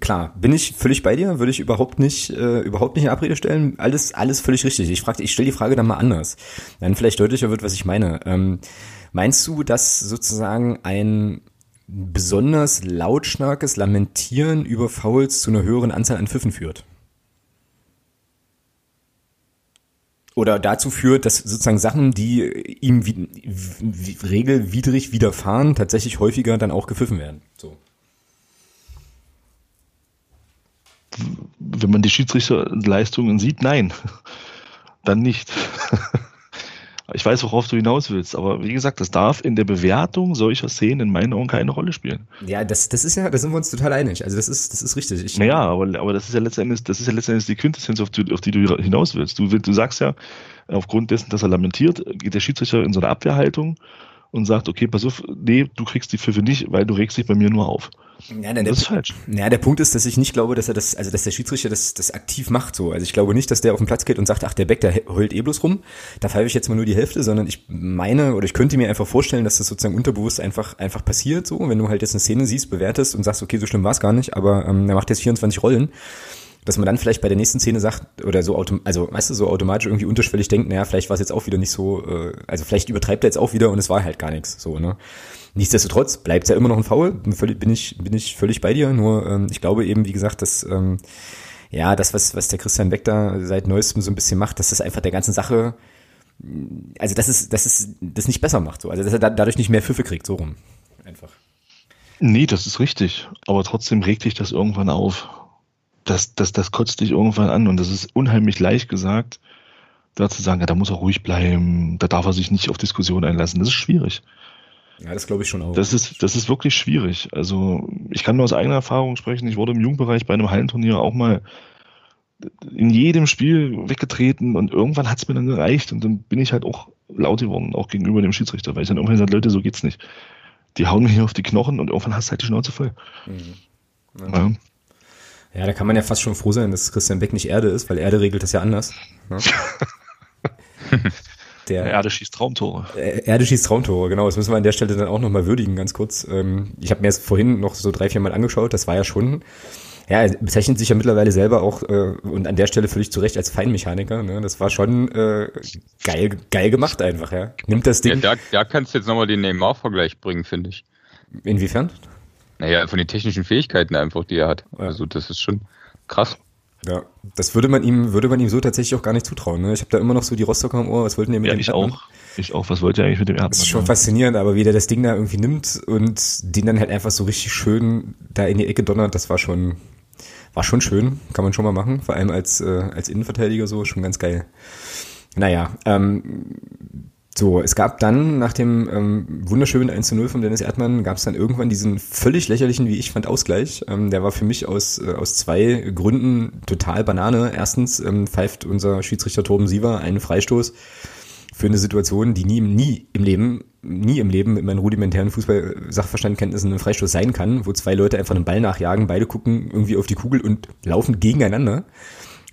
S1: klar, bin ich völlig bei dir, würde ich überhaupt nicht, äh, überhaupt nicht in Abrede stellen. Alles, alles völlig richtig. Ich frage, ich stelle die Frage dann mal anders, dann vielleicht deutlicher wird, was ich meine. Ähm, meinst du, dass sozusagen ein besonders lautstarkes Lamentieren über Fouls zu einer höheren Anzahl an Pfiffen führt? Oder dazu führt, dass sozusagen Sachen, die ihm wie, wie, regelwidrig widerfahren, tatsächlich häufiger dann auch gepfiffen werden. So.
S2: Wenn man die Schiedsrichterleistungen sieht, nein, [laughs] dann nicht. [laughs] Ich weiß, worauf du hinaus willst, aber wie gesagt, das darf in der Bewertung solcher Szenen in meinen Augen keine Rolle spielen.
S1: Ja, das, das ist ja, da sind wir uns total einig. Also das ist, das ist richtig.
S2: Ich, naja, aber, aber das ist ja letztendlich, das ist ja letztendlich die Quintessenz, auf die, auf die du hinaus willst. Du, du sagst ja, aufgrund dessen, dass er lamentiert, geht der Schiedsrichter in so eine Abwehrhaltung und sagt, okay, pass auf, nee, du kriegst die Pfiffe nicht, weil du regst dich bei mir nur auf.
S1: Ja, das ist falsch. Ja, der Punkt ist, dass ich nicht glaube, dass er das, also dass der Schiedsrichter das, das aktiv macht so. Also ich glaube nicht, dass der auf den Platz geht und sagt, ach, der Beck, der heult eh bloß rum. Da pfeife ich jetzt mal nur die Hälfte, sondern ich meine oder ich könnte mir einfach vorstellen, dass das sozusagen unterbewusst einfach, einfach passiert so. Wenn du halt jetzt eine Szene siehst, bewertest und sagst, okay, so schlimm war es gar nicht, aber ähm, er macht jetzt 24 Rollen dass man dann vielleicht bei der nächsten Szene sagt, oder so, also weißt du, so automatisch irgendwie unterschwellig denkt, naja, vielleicht war es jetzt auch wieder nicht so, äh, also vielleicht übertreibt er jetzt auch wieder und es war halt gar nichts, so, ne. Nichtsdestotrotz bleibt es ja immer noch ein Foul, bin ich, bin ich völlig bei dir, nur ähm, ich glaube eben, wie gesagt, dass, ähm, ja, das, was, was der Christian Beck da seit neuestem so ein bisschen macht, dass das einfach der ganzen Sache, also dass es, dass es das nicht besser macht, so, also dass er da, dadurch nicht mehr Pfiffe kriegt, so rum. Einfach.
S2: Nee, das ist richtig. Aber trotzdem regt dich das irgendwann auf. Das, das, das kotzt dich irgendwann an und das ist unheimlich leicht gesagt, da zu sagen, ja, da muss er ruhig bleiben, da darf er sich nicht auf Diskussionen einlassen. Das ist schwierig.
S1: Ja, das glaube ich schon auch.
S2: Das ist, das ist wirklich schwierig. Also ich kann nur aus eigener Erfahrung sprechen. Ich wurde im Jugendbereich bei einem Hallenturnier auch mal in jedem Spiel weggetreten und irgendwann hat es mir dann gereicht und dann bin ich halt auch laut geworden, auch gegenüber dem Schiedsrichter, weil ich dann irgendwann gesagt Leute, so geht's nicht. Die hauen mir hier auf die Knochen und irgendwann hast du halt die Schnauze voll. Mhm.
S1: Ja. ja. Da kann man ja fast schon froh sein, dass Christian Beck nicht Erde ist, weil Erde regelt das ja anders. Ne? [laughs]
S2: Der, Erde schießt Traumtore.
S1: Erde schießt Traumtore, genau. Das müssen wir an der Stelle dann auch nochmal würdigen, ganz kurz. Ähm, ich habe mir das vorhin noch so drei, vier Mal angeschaut. Das war ja schon, ja, er bezeichnet sich ja mittlerweile selber auch äh, und an der Stelle völlig zu Recht als Feinmechaniker. Ne? Das war schon äh, geil, geil gemacht einfach, ja. Nimmt das Ding.
S3: Ja, da, da kannst du jetzt nochmal den Neymar-Vergleich bringen, finde ich.
S1: Inwiefern?
S3: Naja, von den technischen Fähigkeiten einfach, die er hat. Ja. Also das ist schon krass.
S1: Ja, das würde man ihm, würde man ihm so tatsächlich auch gar nicht zutrauen. Ne? Ich habe da immer noch so die Rostocker im Ohr, was wollten die mit
S2: ja, dem ich Erdmann? auch. Ich auch, was wollte er eigentlich mit dem Erdmann?
S1: Das ist schon faszinierend, aber wie der das Ding da irgendwie nimmt und den dann halt einfach so richtig schön da in die Ecke donnert, das war schon, war schon schön, kann man schon mal machen, vor allem als, äh, als Innenverteidiger so, schon ganz geil. Naja, ähm, so, es gab dann nach dem ähm, wunderschönen 1 zu 0 von Dennis Erdmann, gab es dann irgendwann diesen völlig lächerlichen, wie ich fand, Ausgleich. Ähm, der war für mich aus, äh, aus zwei Gründen total Banane. Erstens ähm, pfeift unser Schiedsrichter Torben Siever einen Freistoß für eine Situation, die nie, nie im Leben, nie im Leben mit meinen rudimentären Fußball-Sachverstandkenntnissen ein Freistoß sein kann, wo zwei Leute einfach einen Ball nachjagen, beide gucken irgendwie auf die Kugel und laufen gegeneinander.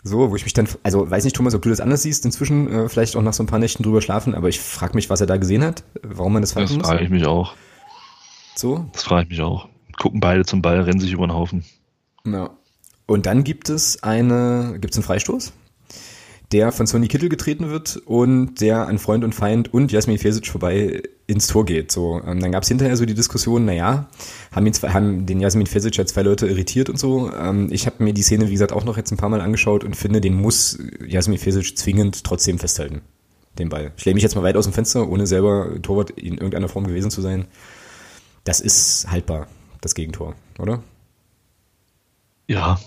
S1: So, wo ich mich dann, also weiß nicht, Thomas, ob du das anders siehst, inzwischen äh, vielleicht auch nach so ein paar Nächten drüber schlafen, aber ich frage mich, was er da gesehen hat, warum man das
S2: pfeifen Das frage ich mich auch. So? Das frage ich mich auch. Gucken beide zum Ball, rennen sich über den Haufen.
S1: Ja. Und dann gibt es eine, gibt es einen Freistoß? Der von Sonny Kittel getreten wird und der an Freund und Feind und Jasmin Fesic vorbei ins Tor geht. So, ähm, dann gab es hinterher so die Diskussion, naja, haben, ihn zwei, haben den Jasmin Fesic ja zwei Leute irritiert und so. Ähm, ich habe mir die Szene, wie gesagt, auch noch jetzt ein paar Mal angeschaut und finde, den muss Jasmin Fesic zwingend trotzdem festhalten, den Ball. Ich lehne mich jetzt mal weit aus dem Fenster, ohne selber Torwart in irgendeiner Form gewesen zu sein. Das ist haltbar, das Gegentor, oder?
S2: Ja,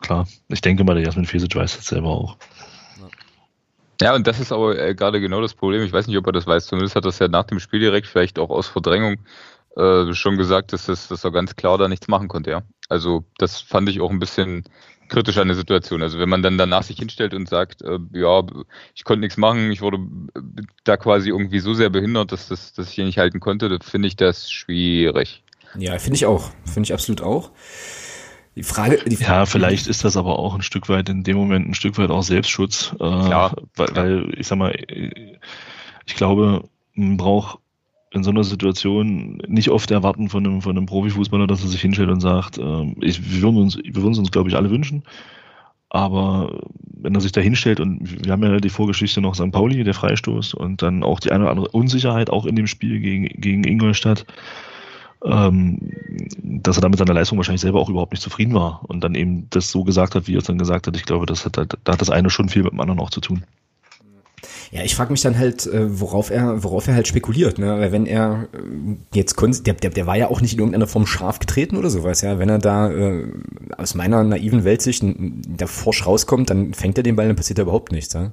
S2: klar. Ich denke mal, der Jasmin Fesic weiß das selber auch.
S3: Ja, und das ist aber äh, gerade genau das Problem. Ich weiß nicht, ob er das weiß. Zumindest hat es ja nach dem Spiel direkt, vielleicht auch aus Verdrängung, äh, schon gesagt, dass, das, dass er ganz klar da nichts machen konnte. Ja. Also das fand ich auch ein bisschen kritisch an der Situation. Also wenn man dann danach sich hinstellt und sagt, äh, ja, ich konnte nichts machen, ich wurde da quasi irgendwie so sehr behindert, dass, das, dass ich hier nicht halten konnte, finde ich das schwierig.
S1: Ja, finde ich auch. Finde ich absolut auch.
S2: Die Frage, die Frage, ja, vielleicht ist das aber auch ein Stück weit in dem Moment ein Stück weit auch Selbstschutz. Äh, Klar. Weil, weil, ich sag mal, ich glaube, man braucht in so einer Situation nicht oft erwarten von einem, von einem Profifußballer, dass er sich hinstellt und sagt, äh, ich, wir würden uns, wir würden uns, glaube ich, alle wünschen. Aber wenn er sich da hinstellt und wir haben ja die Vorgeschichte noch St. Pauli, der Freistoß und dann auch die eine oder andere Unsicherheit auch in dem Spiel gegen, gegen Ingolstadt, dass er damit seiner Leistung wahrscheinlich selber auch überhaupt nicht zufrieden war und dann eben das so gesagt hat, wie er es dann gesagt hat. Ich glaube, das hat, da hat das eine schon viel mit dem anderen auch zu tun.
S1: Ja, ich frage mich dann halt, äh, worauf er, worauf er halt spekuliert, ne? Weil wenn er äh, jetzt der, der, der war ja auch nicht in irgendeiner Form scharf getreten oder sowas, ja. Wenn er da äh, aus meiner naiven Weltsicht der forsch rauskommt, dann fängt er den Ball, dann passiert da überhaupt nichts, ja.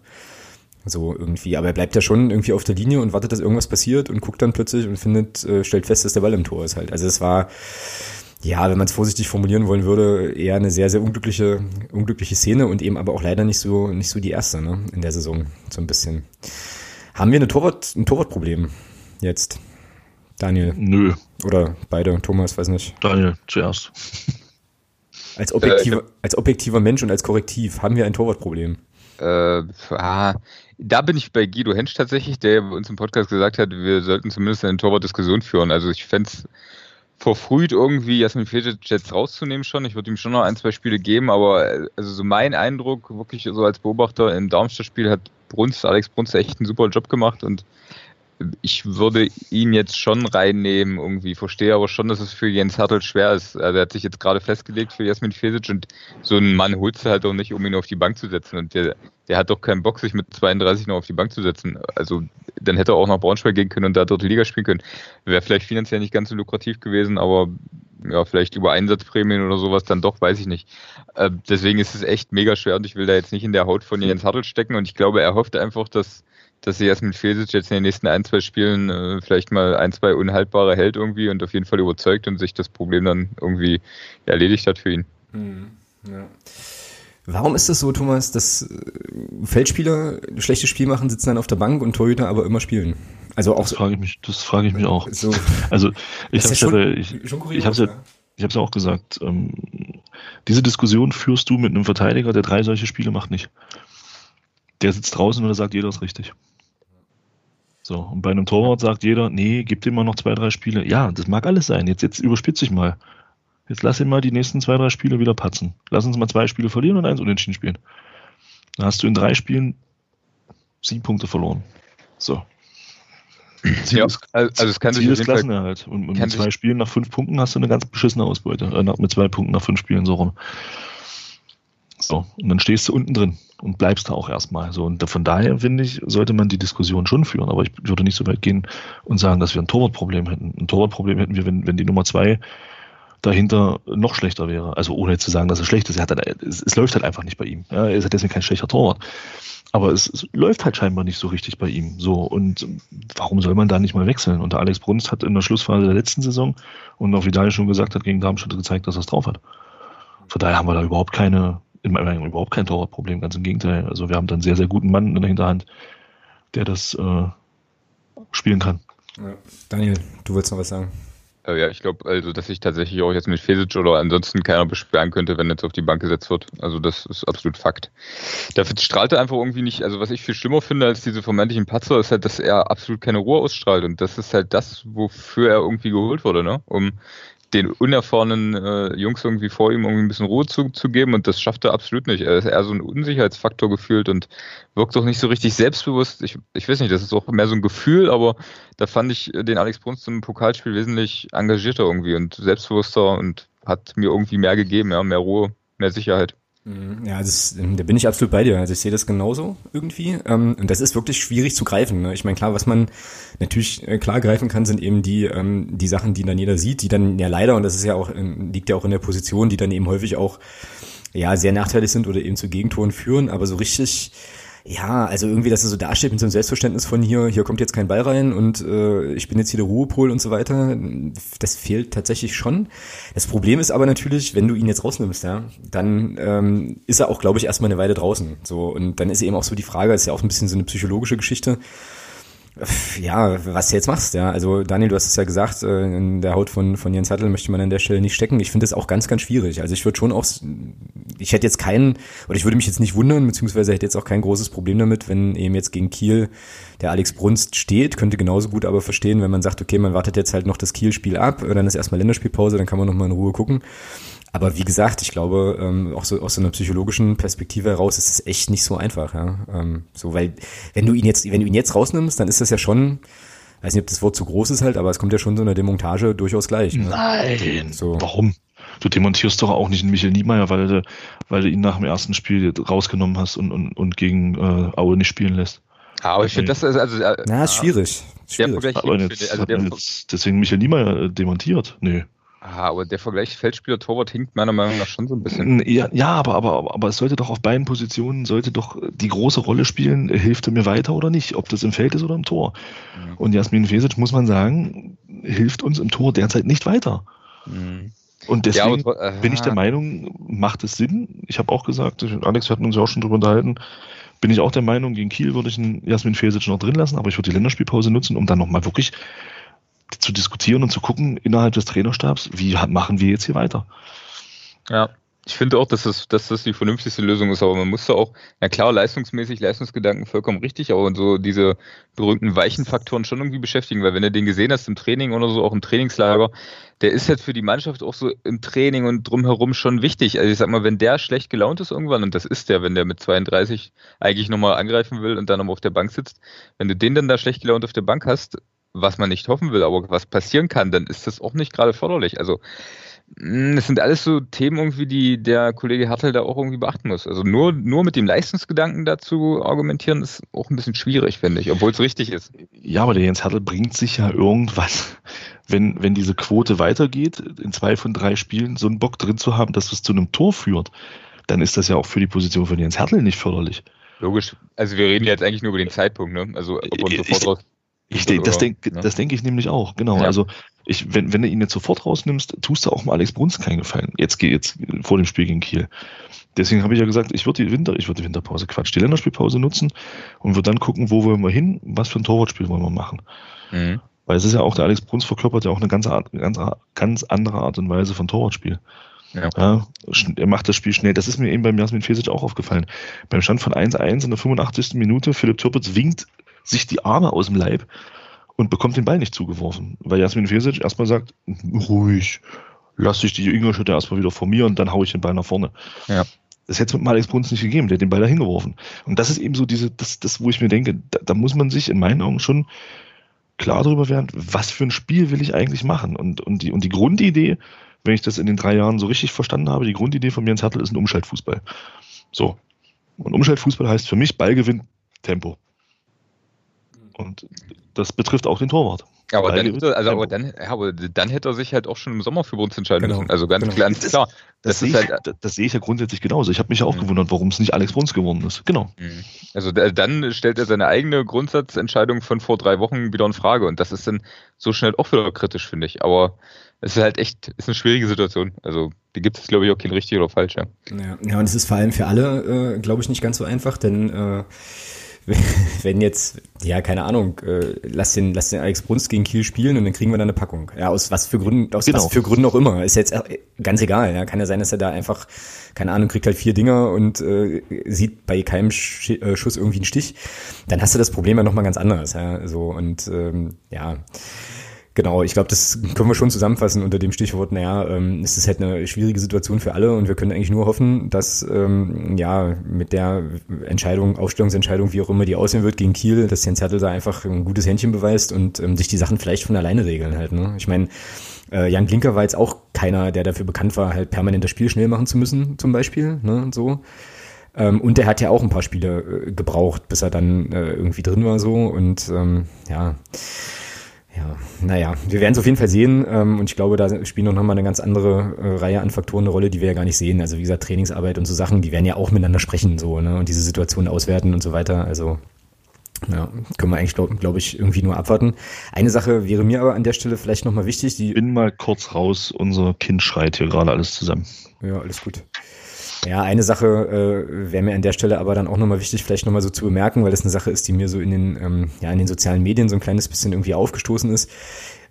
S1: So irgendwie. Aber er bleibt ja schon irgendwie auf der Linie und wartet, dass irgendwas passiert und guckt dann plötzlich und findet, äh, stellt fest, dass der Ball im Tor ist halt. Also es war, ja, wenn man es vorsichtig formulieren wollen würde, eher eine sehr, sehr unglückliche, unglückliche Szene und eben aber auch leider nicht so, nicht so die erste, ne, in der Saison. So ein bisschen. Haben wir eine Torwart, ein Torwartproblem jetzt? Daniel?
S2: Nö.
S1: Oder beide, Thomas, weiß nicht.
S2: Daniel, zuerst.
S1: Als objektiver, äh, als objektiver Mensch und als Korrektiv haben wir ein Torwartproblem.
S3: Äh, ah, da bin ich bei Guido Hensch tatsächlich, der uns im Podcast gesagt hat, wir sollten zumindest eine Torwart-Diskussion führen. Also ich fände verfrüht, irgendwie Jasmin Fetic jetzt rauszunehmen schon. Ich würde ihm schon noch ein, zwei Spiele geben, aber äh, also so mein Eindruck, wirklich so als Beobachter im Darmstadt-Spiel hat Brunst, Alex Brunst echt einen super Job gemacht und ich würde ihn jetzt schon reinnehmen, irgendwie. Verstehe aber schon, dass es für Jens Hartl schwer ist. Also er hat sich jetzt gerade festgelegt für Jasmin Fesic und so einen Mann holst du halt auch nicht, um ihn auf die Bank zu setzen. Und der, der hat doch keinen Bock, sich mit 32 noch auf die Bank zu setzen. Also dann hätte er auch nach Braunschweig gehen können und da dort Liga spielen können. Wäre vielleicht finanziell nicht ganz so lukrativ gewesen, aber ja, vielleicht über Einsatzprämien oder sowas dann doch, weiß ich nicht. Äh, deswegen ist es echt mega schwer und ich will da jetzt nicht in der Haut von Jens Hartl stecken und ich glaube, er hofft einfach, dass dass sie erst mit Fesic jetzt in den nächsten ein, zwei Spielen äh, vielleicht mal ein, zwei unhaltbare hält irgendwie und auf jeden Fall überzeugt und sich das Problem dann irgendwie erledigt hat für ihn. Hm,
S1: ja. Warum ist das so, Thomas, dass äh, Feldspieler schlechtes Spiel machen, sitzen dann auf der Bank und Torhüter aber immer spielen?
S2: Also auch das frage ich mich, das frage ich mich auch. So, also ich habe ja ich, ich ja, ich habe ja auch gesagt, ähm, diese Diskussion führst du mit einem Verteidiger, der drei solche Spiele macht, nicht. Der sitzt draußen und da sagt jeder ist richtig. So, und bei einem Torwart sagt jeder, nee, gib ihm mal noch zwei, drei Spiele. Ja, das mag alles sein. Jetzt, jetzt überspitze ich mal. Jetzt lass ihn mal die nächsten zwei, drei Spiele wieder patzen. Lass uns mal zwei Spiele verlieren und eins unentschieden spielen. Dann hast du in drei Spielen sieben Punkte verloren. So. Ziel ja, also es kann Ziel ist Klassenerhalt. Und, und mit zwei Spielen nach fünf Punkten hast du eine ganz beschissene Ausbeute. Äh, mit zwei Punkten nach fünf Spielen so rum. So, und dann stehst du unten drin und bleibst da auch erstmal. So, und von daher finde ich, sollte man die Diskussion schon führen. Aber ich würde nicht so weit gehen und sagen, dass wir ein Torwartproblem hätten. Ein Torwartproblem hätten wir, wenn, wenn die Nummer zwei dahinter noch schlechter wäre. Also ohne zu sagen, dass er schlecht ist. Er hat halt, es, es, läuft halt einfach nicht bei ihm. Ja, er ist halt deswegen kein schlechter Torwart. Aber es, es, läuft halt scheinbar nicht so richtig bei ihm. So, und warum soll man da nicht mal wechseln? Und der Alex Brunst hat in der Schlussphase der letzten Saison und auch Daniel schon gesagt hat, gegen Darmstadt gezeigt, dass er es drauf hat. Von daher haben wir da überhaupt keine, in meiner Meinung überhaupt kein Torwartproblem, ganz im Gegenteil. Also wir haben dann einen sehr, sehr guten Mann in der Hinterhand, der das äh, spielen kann.
S1: Ja. Daniel, du wolltest noch was sagen?
S3: Äh, ja, ich glaube, also, dass sich tatsächlich auch jetzt mit Fesic oder ansonsten keiner beschweren könnte, wenn jetzt auf die Bank gesetzt wird. Also, das ist absolut Fakt. Dafür strahlt er einfach irgendwie nicht, also, was ich viel schlimmer finde als diese vermeintlichen Patzer, ist halt, dass er absolut keine Ruhe ausstrahlt. Und das ist halt das, wofür er irgendwie geholt wurde, ne? Um den unerfahrenen äh, Jungs irgendwie vor ihm irgendwie ein bisschen Ruhe zu, zu geben und das schafft er absolut nicht. Er ist eher so ein Unsicherheitsfaktor gefühlt und wirkt auch nicht so richtig selbstbewusst. Ich, ich weiß nicht, das ist auch mehr so ein Gefühl, aber da fand ich den Alex Bruns im Pokalspiel wesentlich engagierter irgendwie und selbstbewusster und hat mir irgendwie mehr gegeben, ja, mehr Ruhe, mehr Sicherheit.
S1: Mhm. Ja, das, da bin ich absolut bei dir. Also ich sehe das genauso irgendwie. Ähm, und das ist wirklich schwierig zu greifen. Ne? Ich meine, klar, was man natürlich äh, klar greifen kann, sind eben die, ähm, die Sachen, die dann jeder sieht, die dann ja leider, und das ist ja auch, liegt ja auch in der Position, die dann eben häufig auch ja sehr nachteilig sind oder eben zu Gegentoren führen, aber so richtig ja, also irgendwie, dass er so dasteht mit so einem Selbstverständnis von hier, hier kommt jetzt kein Ball rein und äh, ich bin jetzt hier der Ruhepol und so weiter, das fehlt tatsächlich schon. Das Problem ist aber natürlich, wenn du ihn jetzt rausnimmst, ja, dann ähm, ist er auch, glaube ich, erstmal eine Weile draußen. So, und dann ist eben auch so die Frage, ist ja auch ein bisschen so eine psychologische Geschichte ja, was du jetzt machst, ja. Also Daniel, du hast es ja gesagt, äh, in der Haut von, von Jens Hattel möchte man an der Stelle nicht stecken. Ich finde das auch ganz, ganz schwierig. Also ich würde schon auch, ich hätte jetzt keinen, oder ich würde mich jetzt nicht wundern, beziehungsweise hätte jetzt auch kein großes Problem damit, wenn eben jetzt gegen Kiel der Alex Brunst steht, könnte genauso gut aber verstehen, wenn man sagt, okay, man wartet jetzt halt noch das Kiel-Spiel ab, dann ist erstmal Länderspielpause, dann kann man nochmal in Ruhe gucken. Aber wie gesagt, ich glaube, ähm, auch so aus so einer psychologischen Perspektive heraus ist es echt nicht so einfach, ja. Ähm, so, weil wenn du ihn jetzt, wenn du ihn jetzt rausnimmst, dann ist das ja schon, weiß nicht, ob das Wort zu groß ist halt, aber es kommt ja schon so eine Demontage durchaus gleich.
S2: Ne? Nein. So. Warum? Du demontierst doch auch nicht einen Michael Niemeyer, weil du, weil du ihn nach dem ersten Spiel rausgenommen hast und, und, und gegen äh, Aue nicht spielen lässt.
S3: Aber ich finde, das ist also. Äh,
S1: Na, ist schwierig. schwierig.
S2: Aber jetzt, also der, jetzt deswegen Michael Niemeyer äh, demontiert. Nee.
S3: Aha, aber der Vergleich Feldspieler-Torwart hinkt meiner Meinung nach schon so ein bisschen.
S2: Ja, ja aber, aber, aber es sollte doch auf beiden Positionen, sollte doch die große Rolle spielen, hilft er mir weiter oder nicht, ob das im Feld ist oder im Tor. Mhm. Und Jasmin Fesic, muss man sagen, hilft uns im Tor derzeit nicht weiter. Mhm. Und deswegen ja, aber, bin ich der Meinung, macht es Sinn. Ich habe auch gesagt, Alex, wir hatten uns ja auch schon drüber unterhalten, bin ich auch der Meinung, gegen Kiel würde ich einen Jasmin Fesic noch drin lassen, aber ich würde die Länderspielpause nutzen, um dann nochmal wirklich zu diskutieren und zu gucken innerhalb des Trainerstabs, wie machen wir jetzt hier weiter.
S3: Ja, Ich finde auch, dass das, dass das die vernünftigste Lösung ist, aber man muss da auch, na klar, leistungsmäßig, Leistungsgedanken vollkommen richtig, aber so diese berühmten weichen Faktoren schon irgendwie beschäftigen, weil wenn du den gesehen hast im Training oder so, auch im Trainingslager, der ist halt für die Mannschaft auch so im Training und drumherum schon wichtig. Also ich sag mal, wenn der schlecht gelaunt ist irgendwann, und das ist der, wenn der mit 32 eigentlich nochmal angreifen will und dann nochmal auf der Bank sitzt, wenn du den dann da schlecht gelaunt auf der Bank hast, was man nicht hoffen will, aber was passieren kann, dann ist das auch nicht gerade förderlich. Also hm, das sind alles so Themen irgendwie, die der Kollege Hartl da auch irgendwie beachten muss. Also nur, nur mit dem Leistungsgedanken dazu argumentieren, ist auch ein bisschen schwierig, finde ich, obwohl es richtig ist.
S2: Ja, aber der Jens Hartl bringt sich ja irgendwann, [laughs] wenn, wenn diese Quote weitergeht, in zwei von drei Spielen so einen Bock drin zu haben, dass es zu einem Tor führt, dann ist das ja auch für die Position von Jens Hartl nicht förderlich.
S3: Logisch. Also wir reden jetzt eigentlich nur über den Zeitpunkt, ne? Also ob
S2: er sofort raus ich denke, das denke ne? das denke ich nämlich auch, genau. Ja. Also ich, wenn, wenn du ihn jetzt sofort rausnimmst, tust du auch mal Alex Bruns keinen Gefallen. Jetzt geht jetzt vor dem Spiel gegen Kiel. Deswegen habe ich ja gesagt, ich würde die Winter, ich würde die Winterpause, Quatsch, die Länderspielpause nutzen und würde dann gucken, wo wollen wir hin, was für ein Torwartspiel wollen wir machen. Mhm. Weil es ist ja auch, der Alex Bruns verkörpert ja auch eine ganz, ganz, ganz andere Art und Weise von Torwartspiel. Ja. ja. er macht das Spiel schnell. Das ist mir eben beim Jasmin Fesic auch aufgefallen. Beim Stand von 1-1 in der 85. Minute, Philipp Türpitz winkt sich die Arme aus dem Leib und bekommt den Ball nicht zugeworfen. Weil Jasmin Fesic erstmal sagt, ruhig, lass dich die Ingolstädter erstmal wieder vor mir und dann haue ich den Ball nach vorne. Ja. Das hätte es mit Alex Bruns nicht gegeben, der hat den Ball da hingeworfen. Und das ist eben so diese, das, das wo ich mir denke, da, da muss man sich in meinen Augen schon klar darüber werden, was für ein Spiel will ich eigentlich machen. Und, und, die, und die Grundidee, wenn ich das in den drei Jahren so richtig verstanden habe, die Grundidee von Jens Hartl ist ein Umschaltfußball. So. Und Umschaltfußball heißt für mich Ballgewinn, Tempo. Und das betrifft auch den Torwart.
S3: Ja, aber, dann, hätte, also, aber, dann, ja, aber dann hätte er sich halt auch schon im Sommer für uns entscheiden genau. müssen. Also ganz genau. klar.
S2: Das, klar. Das, das, sehe ich, halt, das, sehe ich, ja grundsätzlich genauso. Ich habe mich ja auch mhm. gewundert, warum es nicht Alex Bruns geworden ist. Genau.
S3: Mhm. Also dann stellt er seine eigene Grundsatzentscheidung von vor drei Wochen wieder in Frage. Und das ist dann so schnell auch wieder kritisch, finde ich. Aber es ist halt echt, ist eine schwierige Situation. Also die gibt es, glaube ich, auch kein richtig oder falsch. Ja,
S1: ja, ja und es ist vor allem für alle, äh, glaube ich, nicht ganz so einfach, denn äh, [laughs] wenn jetzt, ja, keine Ahnung, äh, lass den, lass den Alex Bruns gegen Kiel spielen und dann kriegen wir da eine Packung. Ja, aus was für Gründen, aus genau. was für Gründen auch immer. Ist jetzt äh, ganz egal, ja. Kann ja sein, dass er da einfach, keine Ahnung, kriegt halt vier Dinger und äh, sieht bei keinem Sch äh, Schuss irgendwie einen Stich. Dann hast du das Problem ja nochmal ganz anders, ja. So, und ähm, ja. Genau, ich glaube, das können wir schon zusammenfassen unter dem Stichwort, naja, ähm, es ist halt eine schwierige Situation für alle und wir können eigentlich nur hoffen, dass ähm, ja mit der Entscheidung, Aufstellungsentscheidung, wie auch immer die aussehen wird gegen Kiel, dass Jens Hertel da einfach ein gutes Händchen beweist und ähm, sich die Sachen vielleicht von alleine regeln halt. Ne? Ich meine, äh, Jan Klinker war jetzt auch keiner, der dafür bekannt war, halt permanent das Spiel schnell machen zu müssen, zum Beispiel, ne, und so. Ähm, und der hat ja auch ein paar Spiele äh, gebraucht, bis er dann äh, irgendwie drin war so und ähm, ja ja, naja, wir werden es auf jeden Fall sehen ähm, und ich glaube, da spielen noch mal eine ganz andere äh, Reihe an Faktoren eine Rolle, die wir ja gar nicht sehen. Also wie gesagt, Trainingsarbeit und so Sachen, die werden ja auch miteinander sprechen so ne? und diese Situation auswerten und so weiter. Also ja, können wir eigentlich, glaube glaub ich, irgendwie nur abwarten. Eine Sache wäre mir aber an der Stelle vielleicht nochmal wichtig. Die
S2: Bin mal kurz raus, unser Kind schreit hier gerade alles zusammen.
S1: Ja, alles gut. Ja, eine Sache äh, wäre mir an der Stelle aber dann auch nochmal wichtig, vielleicht nochmal so zu bemerken, weil das eine Sache ist, die mir so in den, ähm, ja, in den sozialen Medien so ein kleines bisschen irgendwie aufgestoßen ist.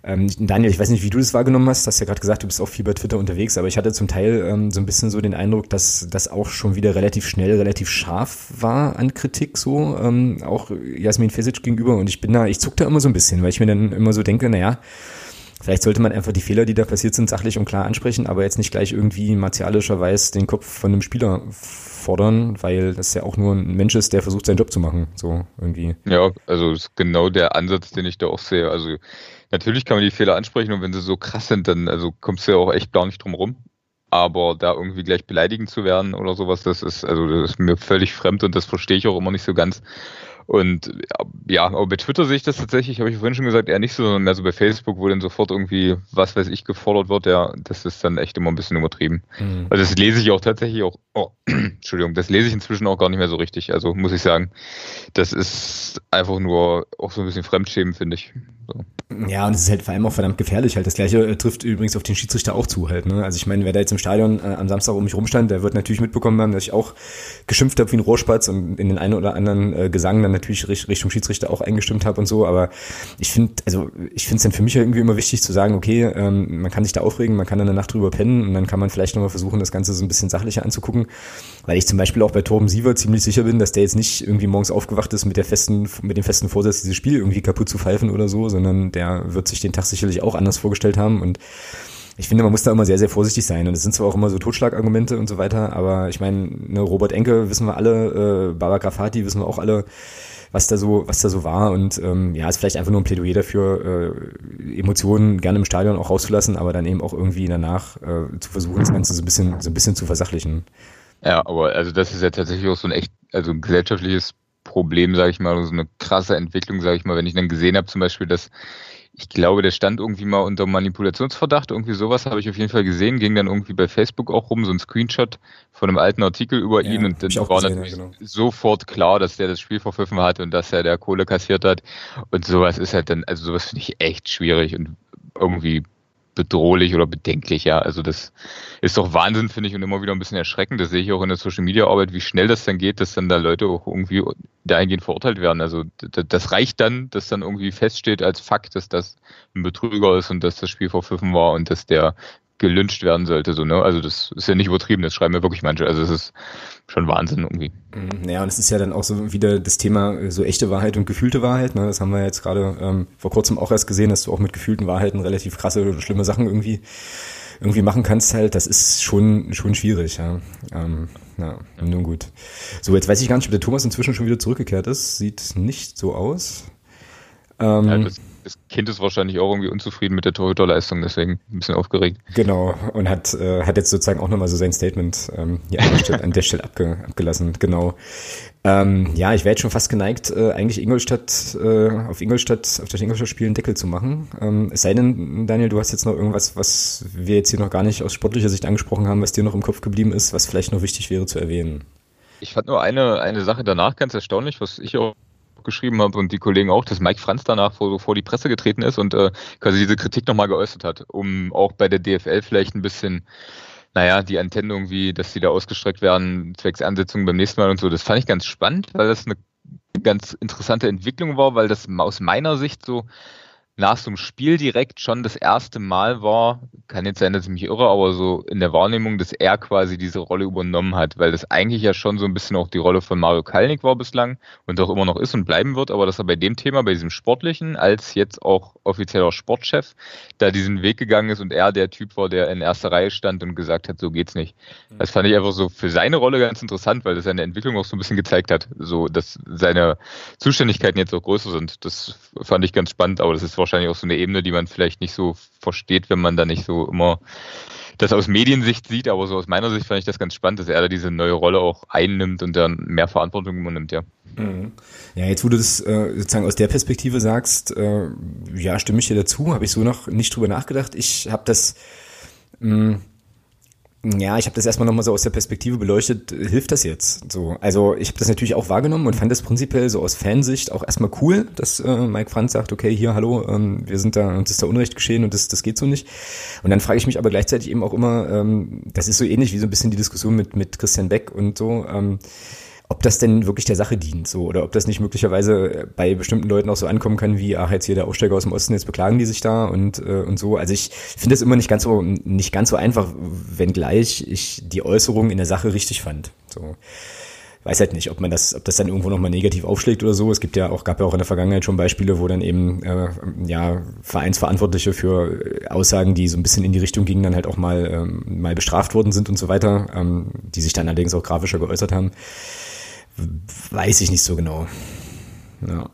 S1: Ähm, Daniel, ich weiß nicht, wie du das wahrgenommen hast. Hast ja gerade gesagt, du bist auch viel bei Twitter unterwegs, aber ich hatte zum Teil ähm, so ein bisschen so den Eindruck, dass das auch schon wieder relativ schnell, relativ scharf war an Kritik, so ähm, auch Jasmin Fesic gegenüber. Und ich bin da, ich zuck da immer so ein bisschen, weil ich mir dann immer so denke, naja, Vielleicht sollte man einfach die Fehler, die da passiert sind, sachlich und klar ansprechen, aber jetzt nicht gleich irgendwie martialischerweise den Kopf von einem Spieler fordern, weil das ja auch nur ein Mensch ist, der versucht, seinen Job zu machen, so irgendwie.
S3: Ja, also ist genau der Ansatz, den ich da auch sehe. Also natürlich kann man die Fehler ansprechen und wenn sie so krass sind, dann also kommst du ja auch echt gar nicht drum rum. Aber da irgendwie gleich beleidigend zu werden oder sowas, das ist, also das ist mir völlig fremd und das verstehe ich auch immer nicht so ganz. Und ja, aber bei Twitter sehe ich das tatsächlich, habe ich vorhin schon gesagt, eher nicht so, sondern mehr so bei Facebook, wo dann sofort irgendwie, was weiß ich, gefordert wird, ja, das ist dann echt immer ein bisschen übertrieben. Mhm. Also das lese ich auch tatsächlich auch, oh, [clears throat] Entschuldigung, das lese ich inzwischen auch gar nicht mehr so richtig. Also muss ich sagen, das ist einfach nur auch so ein bisschen Fremdschämen, finde ich. So.
S1: Ja, und es ist halt vor allem auch verdammt gefährlich. Halt das gleiche äh, trifft übrigens auf den Schiedsrichter auch zu halt. Ne? Also ich meine, wer da jetzt im Stadion äh, am Samstag um mich rumstand, der wird natürlich mitbekommen haben, dass ich auch geschimpft habe wie ein Rohrspatz und in den einen oder anderen äh, Gesang dann natürlich Richtung Schiedsrichter auch eingestimmt habe und so. Aber ich finde, also ich finde es dann für mich irgendwie immer wichtig zu sagen, okay, ähm, man kann sich da aufregen, man kann dann eine Nacht drüber pennen und dann kann man vielleicht nochmal versuchen, das Ganze so ein bisschen sachlicher anzugucken. Weil ich zum Beispiel auch bei Torben Siever ziemlich sicher bin, dass der jetzt nicht irgendwie morgens aufgewacht ist mit der festen, mit dem festen Vorsatz, dieses Spiel irgendwie kaputt zu pfeifen oder so, sondern der wird sich den Tag sicherlich auch anders vorgestellt haben und ich finde, man muss da immer sehr, sehr vorsichtig sein. Und es sind zwar auch immer so Totschlagargumente und so weiter, aber ich meine, ne, Robert Enke wissen wir alle, äh, Baba Grafati wissen wir auch alle, was da so, was da so war. Und ähm, ja, ist vielleicht einfach nur ein Plädoyer dafür, äh, Emotionen gerne im Stadion auch rauszulassen, aber dann eben auch irgendwie danach äh, zu versuchen, das Ganze so ein bisschen, so ein bisschen zu versachlichen.
S3: Ja, aber also das ist ja tatsächlich auch so ein echt, also ein gesellschaftliches Problem, sage ich mal, so eine krasse Entwicklung, sage ich mal, wenn ich dann gesehen habe, zum Beispiel, dass ich glaube, der stand irgendwie mal unter Manipulationsverdacht, irgendwie sowas habe ich auf jeden Fall gesehen, ging dann irgendwie bei Facebook auch rum, so ein Screenshot von einem alten Artikel über ja, ihn und dann war gesehen, natürlich ja, genau. sofort klar, dass der das Spiel verpfiffen hat und dass er der Kohle kassiert hat und sowas ist halt dann, also sowas finde ich echt schwierig und irgendwie bedrohlich oder bedenklich, ja. Also das ist doch Wahnsinn, finde ich, und immer wieder ein bisschen erschreckend. Das sehe ich auch in der Social Media Arbeit, wie schnell das dann geht, dass dann da Leute auch irgendwie dahingehend verurteilt werden. Also das reicht dann, dass dann irgendwie feststeht als Fakt, dass das ein Betrüger ist und dass das Spiel verpfiffen war und dass der gelünscht werden sollte. So, ne? Also das ist ja nicht übertrieben, das schreiben mir wirklich manche. Also es ist schon Wahnsinn irgendwie.
S1: Mhm. Ja, und es ist ja dann auch so wieder das Thema äh, so echte Wahrheit und gefühlte Wahrheit. Ne? Das haben wir jetzt gerade ähm, vor kurzem auch erst gesehen, dass du auch mit gefühlten Wahrheiten relativ krasse oder schlimme Sachen irgendwie irgendwie machen kannst halt, das ist schon, schon schwierig, ja. Ähm, ja, nun gut. So, jetzt weiß ich gar nicht, ob der Thomas inzwischen schon wieder zurückgekehrt ist. Sieht nicht so aus.
S3: Ähm, ja, das das Kind ist wahrscheinlich auch irgendwie unzufrieden mit der Torhüterleistung, deswegen ein bisschen aufgeregt.
S1: Genau, und hat, äh, hat jetzt sozusagen auch nochmal so sein Statement ähm, ja, an, der Stelle, an der Stelle abge, abgelassen, genau. Ähm, ja, ich wäre jetzt schon fast geneigt, äh, eigentlich Ingolstadt, äh, auf Ingolstadt, auf das Ingolstadt-Spiel einen Deckel zu machen. Ähm, es sei denn, Daniel, du hast jetzt noch irgendwas, was wir jetzt hier noch gar nicht aus sportlicher Sicht angesprochen haben, was dir noch im Kopf geblieben ist, was vielleicht noch wichtig wäre zu erwähnen.
S3: Ich fand nur eine, eine Sache danach ganz erstaunlich, was ich auch geschrieben habe und die Kollegen auch, dass Mike Franz danach vor, vor die Presse getreten ist und äh, quasi diese Kritik nochmal geäußert hat, um auch bei der DFL vielleicht ein bisschen, naja, die Antennen irgendwie, dass die da ausgestreckt werden, zwecks Ansetzungen beim nächsten Mal und so. Das fand ich ganz spannend, weil das eine ganz interessante Entwicklung war, weil das aus meiner Sicht so nach so einem Spiel direkt schon das erste Mal war, kann jetzt sein, dass ich mich irre, aber so in der Wahrnehmung, dass er quasi diese Rolle übernommen hat, weil das eigentlich ja schon so ein bisschen auch die Rolle von Mario Kalnick war bislang und auch immer noch ist und bleiben wird, aber dass er bei dem Thema, bei diesem Sportlichen, als jetzt auch offizieller Sportchef, da diesen Weg gegangen ist und er der Typ war, der in erster Reihe stand und gesagt hat, so geht's nicht. Mhm. Das fand ich einfach so für seine Rolle ganz interessant, weil das seine Entwicklung auch so ein bisschen gezeigt hat, so dass seine Zuständigkeiten jetzt auch größer sind. Das fand ich ganz spannend, aber das ist wahrscheinlich auch so eine Ebene, die man vielleicht nicht so versteht, wenn man da nicht so immer das aus Mediensicht sieht, aber so aus meiner Sicht fand ich das ganz spannend, dass er da diese neue Rolle auch einnimmt und dann mehr Verantwortung übernimmt, ja.
S1: Mhm. Ja, jetzt wo du das äh, sozusagen aus der Perspektive sagst, äh, ja, stimme ich dir dazu, habe ich so noch nicht drüber nachgedacht. Ich habe das mh, mm, ja, ich habe das erstmal nochmal so aus der Perspektive beleuchtet, hilft das jetzt? So, also ich habe das natürlich auch wahrgenommen und fand das prinzipiell so aus Fansicht auch erstmal cool, dass äh, Mike Franz sagt, okay, hier, hallo, ähm, wir sind da, uns ist da Unrecht geschehen und das, das geht so nicht. Und dann frage ich mich aber gleichzeitig eben auch immer, ähm, das ist so ähnlich wie so ein bisschen die Diskussion mit, mit Christian Beck und so, ähm, ob das denn wirklich der Sache dient, so, oder ob das nicht möglicherweise bei bestimmten Leuten auch so ankommen kann, wie, ach, jetzt hier der Aufsteiger aus dem Osten, jetzt beklagen die sich da und, äh, und so. Also ich finde das immer nicht ganz so, nicht ganz so einfach, wenngleich ich die Äußerung in der Sache richtig fand. So. Weiß halt nicht, ob man das, ob das dann irgendwo nochmal negativ aufschlägt oder so. Es gibt ja auch, gab ja auch in der Vergangenheit schon Beispiele, wo dann eben äh, ja Vereinsverantwortliche für Aussagen, die so ein bisschen in die Richtung gingen, dann halt auch mal ähm, mal bestraft worden sind und so weiter, ähm, die sich dann allerdings auch grafischer geäußert haben. Weiß ich nicht so genau.
S3: Ja.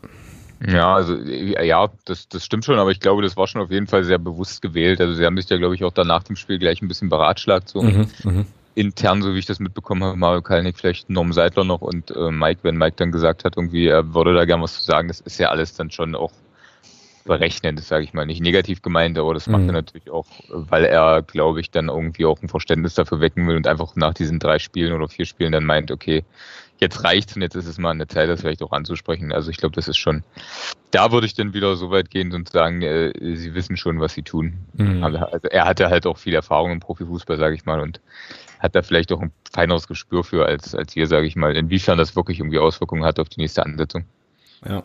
S3: Ja, also ja, das, das stimmt schon, aber ich glaube, das war schon auf jeden Fall sehr bewusst gewählt. Also sie haben sich ja, glaube ich, auch dann nach dem Spiel gleich ein bisschen beratschlagt, so mhm, mhm. intern, so wie ich das mitbekommen habe, Mario Kalnick, vielleicht Norm Seidler noch und äh, Mike, wenn Mike dann gesagt hat, irgendwie, er würde da gern was zu sagen, das ist ja alles dann schon auch berechnend, sage ich mal, nicht negativ gemeint, aber das macht mhm. er natürlich auch, weil er, glaube ich, dann irgendwie auch ein Verständnis dafür wecken will und einfach nach diesen drei Spielen oder vier Spielen dann meint, okay, jetzt reicht's und jetzt ist es mal an der Zeit, das vielleicht auch anzusprechen. Also ich glaube, das ist schon da würde ich dann wieder so weit gehen und sagen, äh, sie wissen schon, was sie tun. Mhm. Also er hatte halt auch viel Erfahrung im Profifußball, sage ich mal, und hat da vielleicht auch ein feineres Gespür für als, als hier, sage ich mal, inwiefern das wirklich irgendwie Auswirkungen hat auf die nächste Ansetzung.
S1: Ja.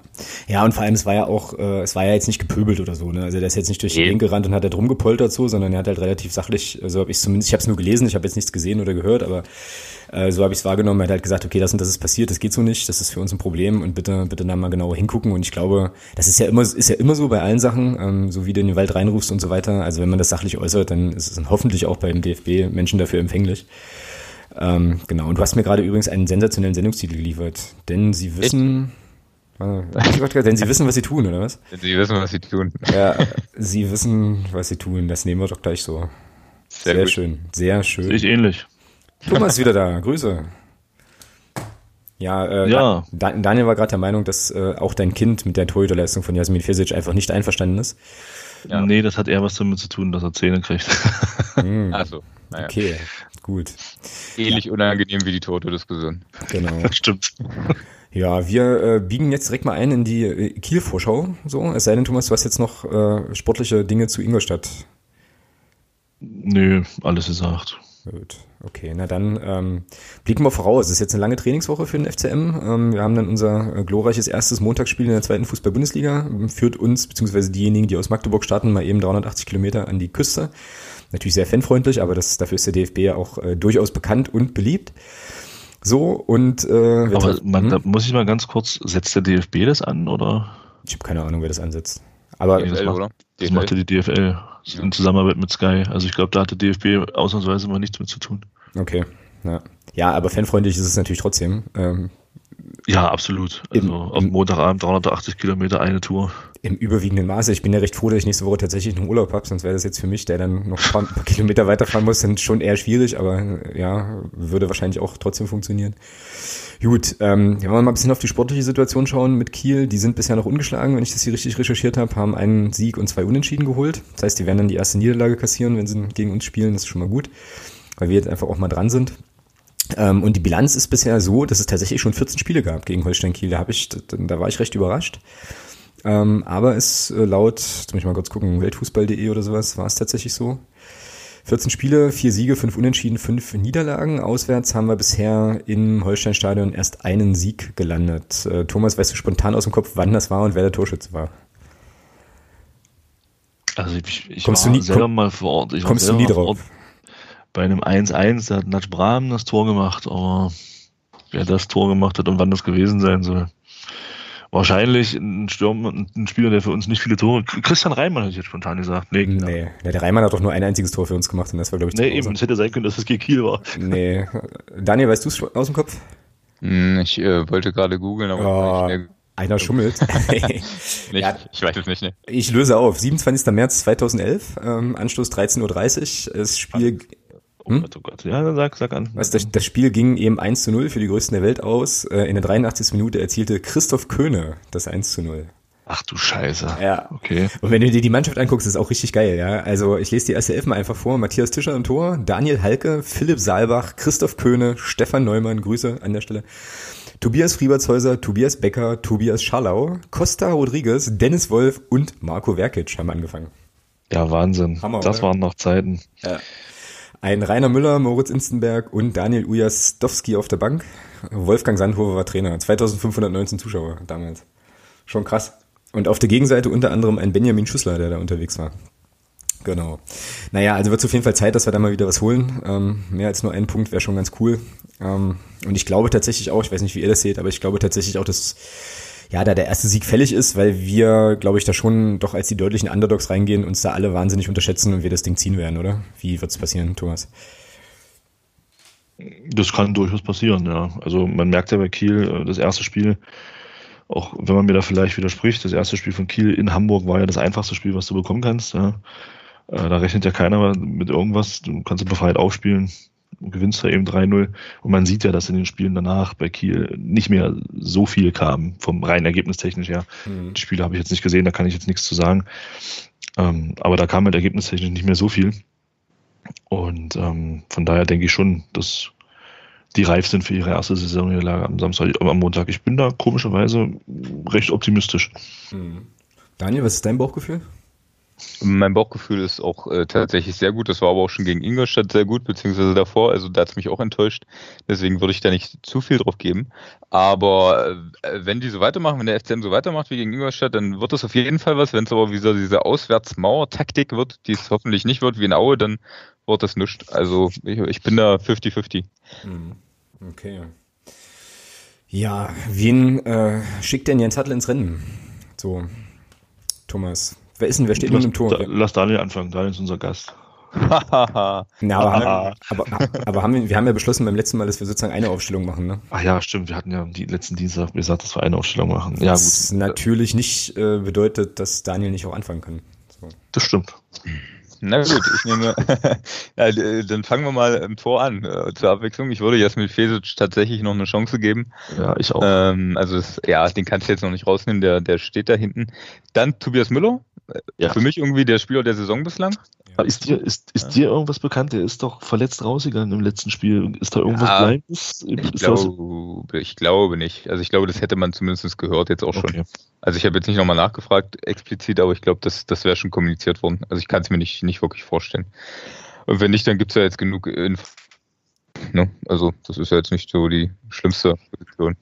S1: Ja, und vor allem, es war ja auch, äh, es war ja jetzt nicht gepöbelt oder so, ne? Also der ist jetzt nicht durch die Gegend gerannt und hat da drum gepoltert so, sondern er hat halt relativ sachlich, also habe ich zumindest, ich habe es nur gelesen, ich habe jetzt nichts gesehen oder gehört, aber äh, so habe ich es wahrgenommen. Er hat halt gesagt, okay, das und das ist passiert, das geht so nicht, das ist für uns ein Problem und bitte, bitte da mal genauer hingucken. Und ich glaube, das ist ja immer, ist ja immer so bei allen Sachen, ähm, so wie du in den Wald reinrufst und so weiter. Also wenn man das sachlich äußert, dann ist es hoffentlich auch beim DFB Menschen dafür empfänglich. Ähm, genau. Und du hast mir gerade übrigens einen sensationellen Sendungstitel geliefert, denn sie wissen. Echt? Denn sie wissen, was sie tun, oder was?
S3: Sie wissen, was sie tun.
S1: Ja, sie wissen, was sie tun. Das nehmen wir doch gleich so. Sehr, sehr schön. Sehr schön.
S2: Sehe ich ähnlich.
S1: Thomas ist wieder da. Grüße. Ja, äh, ja. Da, Daniel war gerade der Meinung, dass äh, auch dein Kind mit der Torhüterleistung von Jasmin Fesic einfach nicht einverstanden ist.
S2: Ja. Nee, das hat eher was damit zu tun, dass er Zähne kriegt. [laughs]
S1: Hm. Also, naja. Okay, gut.
S3: Ähnlich ja. unangenehm wie die Torhüter-Diskussion.
S1: Genau. [laughs]
S2: Stimmt.
S1: Ja, wir äh, biegen jetzt direkt mal ein in die äh, Kiel-Vorschau. So, es sei denn, Thomas, du hast jetzt noch äh, sportliche Dinge zu Ingolstadt.
S2: Nö, alles gesagt.
S1: Gut, okay, na dann ähm, blicken wir voraus. Es ist jetzt eine lange Trainingswoche für den FCM. Ähm, wir haben dann unser äh, glorreiches erstes Montagsspiel in der zweiten Fußball-Bundesliga. Führt uns, beziehungsweise diejenigen, die aus Magdeburg starten, mal eben 380 Kilometer an die Küste. Natürlich sehr fanfreundlich, aber das, dafür ist der DFB ja auch äh, durchaus bekannt und beliebt. So, und äh,
S2: Aber man, da muss ich mal ganz kurz, setzt der DFB das an oder?
S1: Ich habe keine Ahnung, wer das ansetzt. Aber
S2: DFL, das, macht, oder? das macht ja die DFL. In Zusammenarbeit mit Sky. Also ich glaube, da hatte DFB ausnahmsweise mal nichts mit zu tun.
S1: Okay. Ja, ja aber fanfreundlich ist es natürlich trotzdem. Ähm,
S2: ja, absolut. Also im, auf Montagabend 380 Kilometer eine Tour.
S1: Im überwiegenden Maße. Ich bin ja recht froh, dass ich nächste Woche tatsächlich einen Urlaub habe, sonst wäre das jetzt für mich, der dann noch ein paar, paar Kilometer weiterfahren muss, dann schon eher schwierig, aber ja, würde wahrscheinlich auch trotzdem funktionieren. Gut, ähm, ja, wollen wir mal ein bisschen auf die sportliche Situation schauen mit Kiel. Die sind bisher noch ungeschlagen, wenn ich das hier richtig recherchiert habe, haben einen Sieg und zwei Unentschieden geholt. Das heißt, die werden dann die erste Niederlage kassieren, wenn sie gegen uns spielen. Das ist schon mal gut, weil wir jetzt einfach auch mal dran sind. Ähm, und die Bilanz ist bisher so, dass es tatsächlich schon 14 Spiele gab gegen Holstein Kiel. Da, hab ich, da war ich recht überrascht. Ähm, aber es äh, laut, jetzt muss ich mal kurz gucken, Weltfußball.de oder sowas, war es tatsächlich so. 14 Spiele, 4 Siege, 5 Unentschieden, 5 Niederlagen. Auswärts haben wir bisher im Holsteinstadion erst einen Sieg gelandet. Äh, Thomas, weißt du spontan aus dem Kopf, wann das war und wer der Torschütze war?
S2: Also ich, ich kommst war du nie, selber komm, mal vor Ort. Ich
S1: kommst du nie drauf?
S2: Bei einem 1-1, da hat Natsch Brahm das Tor gemacht, aber wer das Tor gemacht hat und wann das gewesen sein soll wahrscheinlich ein Stürmer, ein Spieler, der für uns nicht viele Tore. Christian Reimann hätte ich jetzt spontan gesagt.
S1: Nee, nee. Ja, der Reimann hat doch nur ein einziges Tor für uns gemacht und das war, glaube ich,
S2: Nee, eben, es hätte sein können, dass es gegen Kiel war.
S1: Nee. Daniel, weißt du es aus dem Kopf?
S3: Hm, ich äh, wollte gerade googeln, aber
S1: oh. Einer schummelt. [laughs] [laughs]
S3: nicht, ja, ich weiß es nicht. Ne.
S1: Ich löse auf. 27. März 2011, ähm, Anstoß 13.30 Uhr. Das Spiel
S2: Oh hm? Gott, oh Gott. Ja, sag, sag an.
S1: Weißt, das, das Spiel ging eben 1 zu 0 für die Größten der Welt aus. Äh, in der 83. Minute erzielte Christoph Köhne das 1 zu 0.
S2: Ach du Scheiße.
S1: Ja. Okay. Und wenn du dir die Mannschaft anguckst, ist auch richtig geil, ja. Also ich lese die erste Elf mal einfach vor. Matthias Tischer im Tor, Daniel Halke, Philipp Saalbach, Christoph Köhne, Stefan Neumann, Grüße an der Stelle. Tobias Friebertshäuser, Tobias Becker, Tobias Schallau, Costa Rodriguez, Dennis Wolf und Marco Verkic haben angefangen.
S2: Ja, Wahnsinn. Hammer, das oder? waren noch Zeiten. Ja.
S1: Ein Rainer Müller, Moritz Instenberg und Daniel Ujastowski auf der Bank. Wolfgang Sandhofer war Trainer. 2519 Zuschauer damals. Schon krass. Und auf der Gegenseite unter anderem ein Benjamin Schüssler, der da unterwegs war. Genau. Naja, also wird es auf jeden Fall Zeit, dass wir da mal wieder was holen. Ähm, mehr als nur ein Punkt wäre schon ganz cool. Ähm, und ich glaube tatsächlich auch, ich weiß nicht, wie ihr das seht, aber ich glaube tatsächlich auch, dass ja, da der erste Sieg fällig ist, weil wir, glaube ich, da schon doch als die deutlichen Underdogs reingehen, uns da alle wahnsinnig unterschätzen und wir das Ding ziehen werden, oder? Wie wird es passieren, Thomas?
S2: Das kann durchaus passieren, ja. Also man merkt ja bei Kiel, äh, das erste Spiel, auch wenn man mir da vielleicht widerspricht, das erste Spiel von Kiel in Hamburg war ja das einfachste Spiel, was du bekommen kannst. Ja. Äh, da rechnet ja keiner mit irgendwas. Du kannst befreit aufspielen gewinnst da eben 3-0. Und man sieht ja, dass in den Spielen danach bei Kiel nicht mehr so viel kam, vom reinen Ergebnistechnisch her. Mhm. Die Spiele habe ich jetzt nicht gesehen, da kann ich jetzt nichts zu sagen. Ähm, aber da kam halt ergebnistechnisch nicht mehr so viel. Und ähm, von daher denke ich schon, dass die reif sind für ihre erste Saisonniederlage am Samstag, am Montag. Ich bin da komischerweise recht optimistisch.
S1: Hm. Daniel, was ist dein Bauchgefühl?
S3: Mein Bauchgefühl ist auch äh, tatsächlich sehr gut. Das war aber auch schon gegen Ingolstadt sehr gut, beziehungsweise davor. Also da hat es mich auch enttäuscht. Deswegen würde ich da nicht zu viel drauf geben. Aber äh, wenn die so weitermachen, wenn der FCM so weitermacht wie gegen Ingolstadt, dann wird das auf jeden Fall was. Wenn es aber wieder diese Auswärtsmauer-Taktik wird, die es hoffentlich nicht wird wie in Aue, dann wird das nichts. Also ich, ich bin da 50-50.
S1: Hm. Okay. Ja, wen äh, schickt denn Jens Hattel ins Rennen? So, Thomas. Wer ist denn, wer steht lass, nun im Tor?
S2: Da, lass Daniel anfangen, Daniel ist unser Gast. [laughs]
S1: Na, aber, [laughs] aber, aber, haben wir, wir haben ja beschlossen beim letzten Mal, dass wir sozusagen eine Aufstellung machen, ne?
S2: Ach ja, stimmt. Wir hatten ja die letzten Dienstag gesagt, dass wir eine Aufstellung machen.
S1: Ja, das gut. natürlich nicht äh, bedeutet, dass Daniel nicht auch anfangen kann.
S2: So. Das stimmt.
S3: Na gut, ich nehme. [laughs] ja, dann fangen wir mal im Tor an. Äh, zur Abwechslung. Ich würde Jasmin Fesic tatsächlich noch eine Chance geben.
S2: Ja, ich auch.
S3: Ähm, also, das, ja, den kannst du jetzt noch nicht rausnehmen. Der, der steht da hinten. Dann Tobias Müller. Ja. Für mich irgendwie der Spieler der Saison bislang.
S2: Ja. Ist, dir, ist, ist ja. dir irgendwas bekannt? Der ist doch verletzt rausgegangen im letzten Spiel. Ist da irgendwas ja, Bleibendes?
S3: Ich, glaube, ich glaube nicht. Also ich glaube, das hätte man zumindest gehört jetzt auch schon. Okay. Also ich habe jetzt nicht nochmal nachgefragt explizit, aber ich glaube, das, das wäre schon kommuniziert worden. Also ich kann es mir nicht, nicht wirklich vorstellen. Und wenn nicht, dann gibt es ja jetzt genug Info. Ne? Also das ist ja jetzt nicht so die schlimmste Position.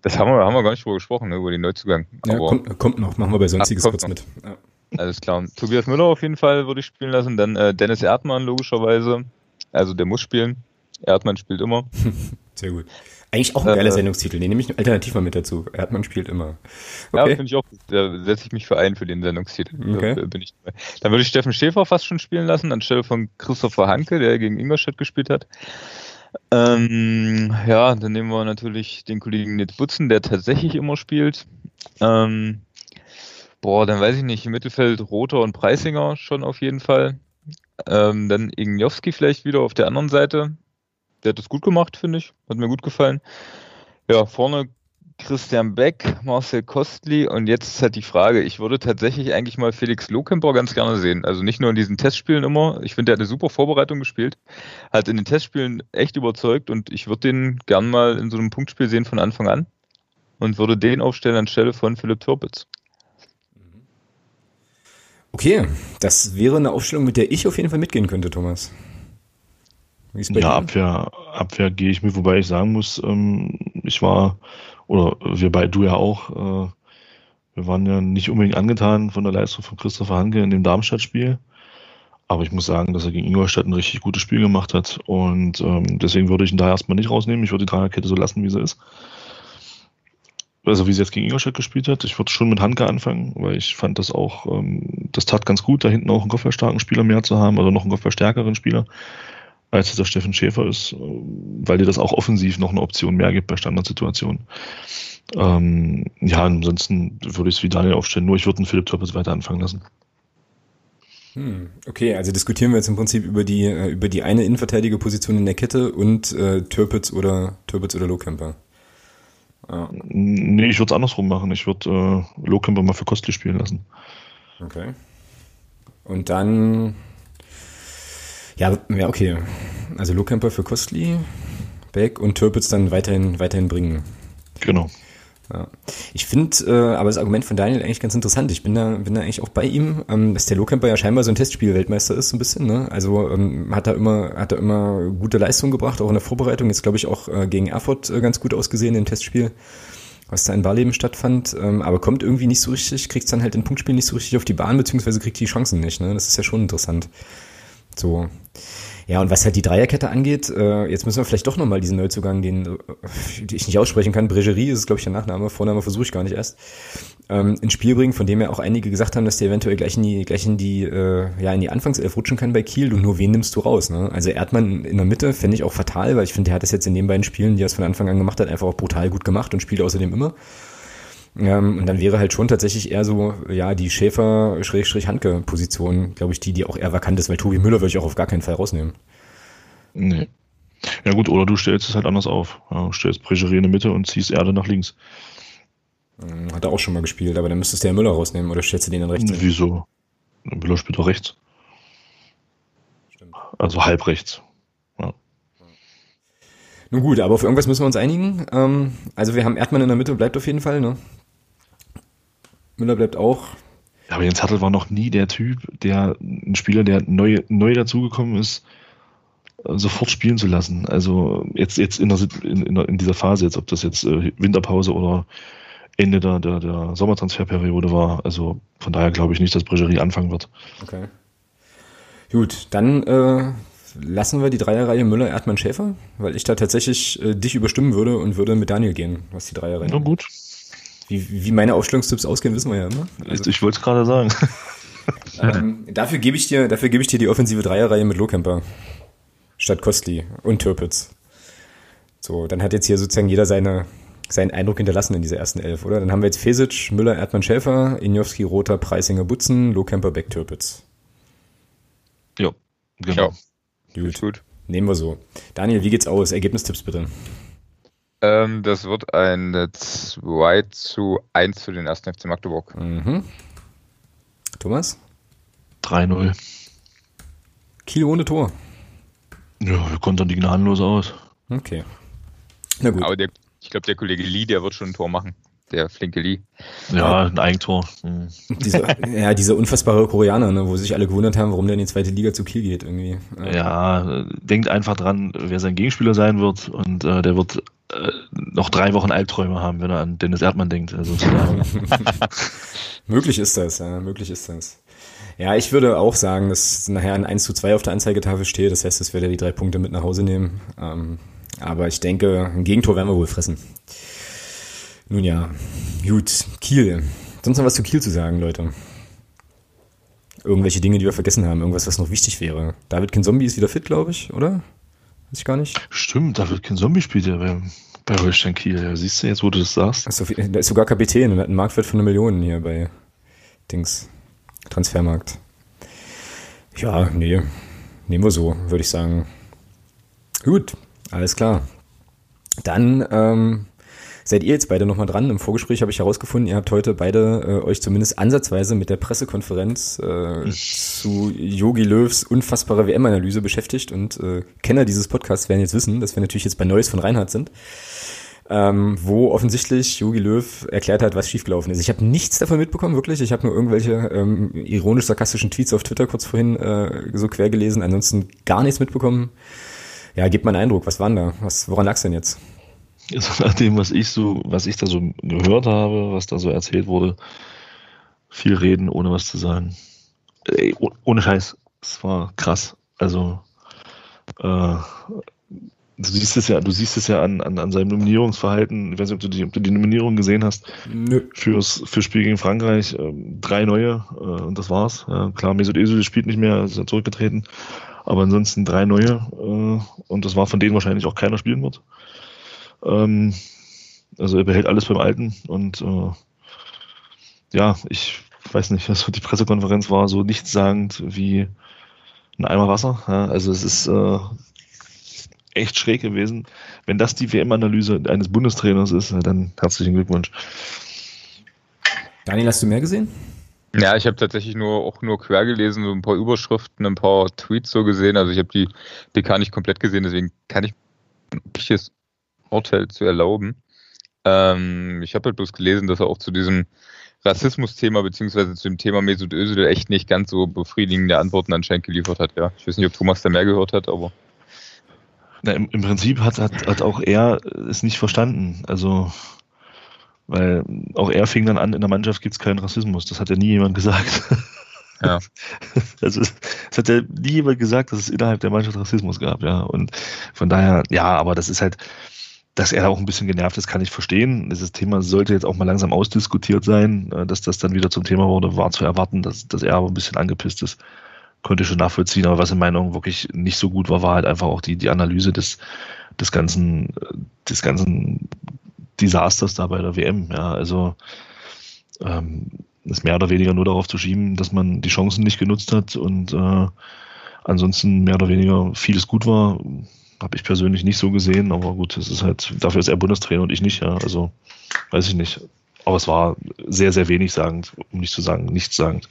S3: Das haben wir, haben wir gar nicht drüber gesprochen, ne, über den Neuzugang.
S1: Ja, kommt, kommt, noch, machen wir bei Sonstiges kurz noch. mit. Ja.
S3: Alles klar. Tobias Müller auf jeden Fall würde ich spielen lassen. Dann äh, Dennis Erdmann logischerweise. Also der muss spielen. Erdmann spielt immer. [laughs]
S1: Sehr gut. Eigentlich auch ein geiler äh, Sendungstitel. Den nehme ich alternativ mal mit dazu. Erdmann spielt immer.
S3: Okay. Ja, finde ich auch. Da setze ich mich für ein für den Sendungstitel. Okay. Da bin ich dabei. Dann würde ich Steffen Schäfer fast schon spielen lassen, anstelle von Christopher Hanke, der gegen Ingolstadt gespielt hat. Ähm, ja, dann nehmen wir natürlich den Kollegen Nitz Butzen, der tatsächlich immer spielt. Ähm, boah, dann weiß ich nicht, im Mittelfeld Roter und Preisinger schon auf jeden Fall. Ähm, dann Ignowski vielleicht wieder auf der anderen Seite. Der hat das gut gemacht, finde ich. Hat mir gut gefallen. Ja, vorne Christian Beck, Marcel Kostli und jetzt ist halt die Frage, ich würde tatsächlich eigentlich mal Felix Lohkemper ganz gerne sehen. Also nicht nur in diesen Testspielen immer, ich finde, der hat eine super Vorbereitung gespielt, hat in den Testspielen echt überzeugt und ich würde den gern mal in so einem Punktspiel sehen von Anfang an und würde den aufstellen anstelle von Philipp Türpitz.
S1: Okay, das wäre eine Aufstellung, mit der ich auf jeden Fall mitgehen könnte, Thomas.
S2: Ja, Abwehr, Abwehr gehe ich mit, wobei ich sagen muss, ähm, ich war oder wir beide, du ja auch, äh, wir waren ja nicht unbedingt angetan von der Leistung von Christopher Hanke in dem Darmstadt-Spiel. Aber ich muss sagen, dass er gegen Ingolstadt ein richtig gutes Spiel gemacht hat. Und ähm, deswegen würde ich ihn da erstmal nicht rausnehmen. Ich würde die Dreierkette so lassen, wie sie ist. Also wie sie jetzt gegen Ingolstadt gespielt hat. Ich würde schon mit Hanke anfangen, weil ich fand das auch, ähm, das tat ganz gut, da hinten auch einen kopfballstarken Spieler mehr zu haben, also noch einen kopfballstärkeren Spieler als es der Steffen Schäfer ist, äh, weil dir das auch offensiv noch eine Option mehr gibt bei Standardsituationen. Ähm, ja, ansonsten würde ich es wie Daniel aufstellen, nur ich würde einen Philipp Töppes weiter anfangen lassen.
S1: Hm, okay, also diskutieren wir jetzt im Prinzip über die äh, über die eine Innenverteidigerposition in der Kette und äh, Türpitz oder Türpitz oder Lohkemper.
S2: Ja. Nee, ich würde es andersrum machen. Ich würde äh, Lohkemper mal für Kostli spielen lassen.
S1: Okay. Und dann ja, ja, okay. Also Lohkemper für Kostli, Beck und Türpitz dann weiterhin, weiterhin bringen.
S2: Genau.
S1: Ja. Ich finde äh, aber das Argument von Daniel eigentlich ganz interessant. Ich bin da, bin da eigentlich auch bei ihm, ähm, dass der Lohkemper ja scheinbar so ein Testspiel-Weltmeister ist, so ein bisschen. Ne? Also ähm, hat er immer, hat er immer gute Leistung gebracht, auch in der Vorbereitung. Jetzt glaube ich auch äh, gegen Erfurt äh, ganz gut ausgesehen im Testspiel, was da in Barleben stattfand. Ähm, aber kommt irgendwie nicht so richtig, kriegt es dann halt in Punktspielen nicht so richtig auf die Bahn, beziehungsweise kriegt die Chancen nicht. Ne? Das ist ja schon interessant. So. Ja, und was halt die Dreierkette angeht, äh, jetzt müssen wir vielleicht doch nochmal diesen Neuzugang, den, äh, den ich nicht aussprechen kann, Bregerie ist, glaube ich, der Nachname, Vorname versuche ich gar nicht erst, ähm, ins Spiel bringen, von dem ja auch einige gesagt haben, dass der eventuell gleich in die, gleich in die, äh, ja, in die Anfangself rutschen kann bei Kiel und nur wen nimmst du raus, ne? Also Erdmann in der Mitte fände ich auch fatal, weil ich finde, der hat das jetzt in den beiden Spielen, die er es von Anfang an gemacht hat, einfach auch brutal gut gemacht und spielt außerdem immer. Ähm, und dann wäre halt schon tatsächlich eher so, ja, die Schäfer-Hanke-Position, glaube ich, die, die auch eher vakant ist, weil Tobi Müller würde ich auch auf gar keinen Fall rausnehmen.
S2: Nee. Ja gut, oder du stellst es halt anders auf. Ja, du stellst Bregerie in der Mitte und ziehst Erde nach links.
S1: Hm, hat er auch schon mal gespielt, aber dann müsstest du ja Müller rausnehmen oder stellst du den dann rechts?
S2: Wieso? Müller spielt doch rechts. Stimmt. Also halb rechts.
S1: Nun gut, aber auf irgendwas müssen wir uns einigen. Ähm, also wir haben Erdmann in der Mitte, bleibt auf jeden Fall, ne? Müller bleibt auch.
S2: Ja, aber Jens Hartl war noch nie der Typ, der ein Spieler, der neu, neu dazugekommen ist, äh, sofort spielen zu lassen. Also jetzt, jetzt in, der, in, in dieser Phase, jetzt ob das jetzt äh, Winterpause oder Ende der, der, der Sommertransferperiode war. Also von daher glaube ich nicht, dass Bregerie anfangen wird.
S1: Okay. Gut, dann äh, lassen wir die Dreierreihe Müller, Erdmann, Schäfer, weil ich da tatsächlich äh, dich überstimmen würde und würde mit Daniel gehen, was die Dreierreihe.
S2: Na gut.
S1: Wie, wie meine Aufstellungstipps ausgehen, wissen wir ja immer.
S2: Also, ich wollte es gerade sagen.
S1: ähm, dafür gebe ich dir, dafür gebe ich dir die offensive Dreierreihe mit Lohkemper statt Kostli und Türpitz. So, dann hat jetzt hier sozusagen jeder seine, seinen Eindruck hinterlassen in dieser ersten Elf, oder? Dann haben wir jetzt Fesic, Müller, Erdmann, Schäfer, Injowski, Roter, Preisinger, Butzen, Lohkemper, Beck, Türpitz.
S2: Ja, genau.
S1: Ja. Gut. gut. Nehmen wir so. Daniel, wie geht's aus? Ergebnistipps bitte.
S3: Ähm, das wird ein 2 zu 1 für den ersten FC Magdeburg. Mhm.
S1: Thomas?
S2: 3-0.
S1: Kiel ohne Tor.
S2: Ja, wir kontern die gnadenlos aus.
S1: Okay.
S3: Na gut. Aber der, ich glaube, der Kollege Lee, der wird schon ein Tor machen. Der flinke Lee.
S2: Ja, ein Eigentor. Mhm.
S1: Diese, [laughs] ja, dieser unfassbare Koreaner, ne, wo sich alle gewundert haben, warum der in die zweite Liga zu Kiel geht irgendwie.
S2: Ja, denkt einfach dran, wer sein Gegenspieler sein wird und äh, der wird äh, noch drei Wochen Albträume haben, wenn er an Dennis Erdmann denkt. Also, [laughs]
S1: möglich ist das, ja, möglich ist das. Ja, ich würde auch sagen, dass nachher ein 1 zu 2 auf der Anzeigetafel steht. Das heißt, dass wir die drei Punkte mit nach Hause nehmen. Ähm, aber ich denke, ein Gegentor werden wir wohl fressen. Nun ja, gut. Kiel. Sonst noch was zu Kiel zu sagen, Leute? Irgendwelche Dinge, die wir vergessen haben. Irgendwas, was noch wichtig wäre. David Kinzombie ist wieder fit, glaube ich, oder? Weiß ich gar nicht.
S2: Stimmt, David Kinzombie spielt ja bei, bei Holstein Kiel. Ja, siehst du jetzt, wo du das sagst?
S1: Also, der ist sogar Kapitän und hat einen Marktwert von einer Million hier bei Dings. Transfermarkt. Ja, nee. Nehmen wir so, würde ich sagen. Gut, alles klar. Dann ähm, seid ihr jetzt beide nochmal dran. Im Vorgespräch habe ich herausgefunden, ihr habt heute beide äh, euch zumindest ansatzweise mit der Pressekonferenz äh, zu Yogi Löws unfassbare WM-Analyse beschäftigt und äh, Kenner dieses Podcasts werden jetzt wissen, dass wir natürlich jetzt bei Neues von Reinhardt sind ähm, wo offensichtlich Jogi Löw erklärt hat, was schiefgelaufen ist. Ich habe nichts davon mitbekommen, wirklich. Ich habe nur irgendwelche ähm, ironisch-sarkastischen Tweets auf Twitter kurz vorhin äh, so quer gelesen, ansonsten gar nichts mitbekommen. Ja, gibt mal einen Eindruck, was war denn da? Was, woran lag's denn jetzt? [laughs]
S2: Also nach dem, was ich so, was ich da so gehört habe, was da so erzählt wurde, viel reden, ohne was zu sagen. Ey, ohne Scheiß, es war krass. Also äh, Du siehst es ja, du siehst es ja an, an, an seinem Nominierungsverhalten. Ich weiß nicht, ob du die, ob du die Nominierung gesehen hast. Nö. Fürs, für Spiel gegen Frankreich. Ähm, drei neue äh, und das war's. Ja, klar, Mesut Özil spielt nicht mehr, ist ja zurückgetreten. Aber ansonsten drei neue äh, und das war von denen wahrscheinlich auch keiner spielen wird. Ähm, also er behält alles beim Alten und äh, ja, ich weiß nicht, also die Pressekonferenz war so nichtssagend wie ein Eimer Wasser. Ja, also es ist äh, echt schräg gewesen. Wenn das die WM-Analyse eines Bundestrainers ist, dann herzlichen Glückwunsch.
S1: Daniel, hast du mehr gesehen?
S3: Ja, ich habe tatsächlich nur auch nur quer gelesen, so ein paar Überschriften, ein paar Tweets so gesehen. Also ich habe die PK nicht komplett gesehen, deswegen kann ich ein richtiges Urteil zu erlauben. Ähm, ich habe halt bloß gelesen, dass er auch zu diesem Rassismus-Thema beziehungsweise zu dem Thema Mesut Özil echt nicht ganz so befriedigende Antworten anscheinend geliefert hat. Ja, ich weiß nicht, ob Thomas da mehr gehört hat, aber
S2: na, im, im, Prinzip hat, hat, hat auch er es nicht verstanden. Also, weil auch er fing dann an, in der Mannschaft gibt es keinen Rassismus. Das hat ja nie jemand gesagt. Ja. Also es, es hat ja nie jemand gesagt, dass es innerhalb der Mannschaft Rassismus gab, ja. Und von daher, ja, aber das ist halt, dass er auch ein bisschen genervt ist, kann ich verstehen. Dieses Thema sollte jetzt auch mal langsam ausdiskutiert sein, äh, dass das dann wieder zum Thema wurde, war zu erwarten, dass, dass er aber ein bisschen angepisst ist konnte ich schon nachvollziehen, aber was in meiner Meinung wirklich nicht so gut war, war halt einfach auch die, die Analyse des, des ganzen, des ganzen Desasters da bei der WM. Ja, also ähm, ist mehr oder weniger nur darauf zu schieben, dass man die Chancen nicht genutzt hat und äh, ansonsten mehr oder weniger vieles gut war. Habe ich persönlich nicht so gesehen, aber gut, es ist halt, dafür ist er Bundestrainer und ich nicht, ja. Also weiß ich nicht. Aber es war sehr, sehr wenig sagend, um nicht zu sagen, nichts sagend.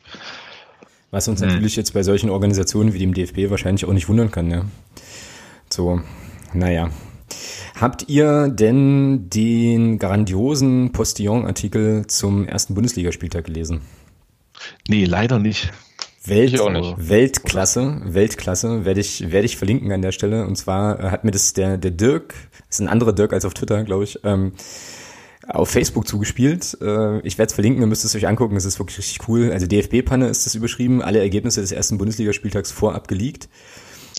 S1: Was uns mhm. natürlich jetzt bei solchen Organisationen wie dem DFB wahrscheinlich auch nicht wundern kann. Ja. So, naja. Habt ihr denn den grandiosen Postillon-Artikel zum ersten Bundesligaspieltag gelesen?
S2: Nee, leider nicht.
S1: Welt. Weltklasse, Weltklasse, werde ich, werde ich verlinken an der Stelle. Und zwar äh, hat mir das der, der Dirk, ist ein anderer Dirk als auf Twitter, glaube ich, ähm, auf Facebook zugespielt. Äh, ich werde es verlinken, ihr müsst es euch angucken, es ist wirklich richtig cool. Also DFB-Panne ist das überschrieben, alle Ergebnisse des ersten Bundesligaspieltags vorab geleakt.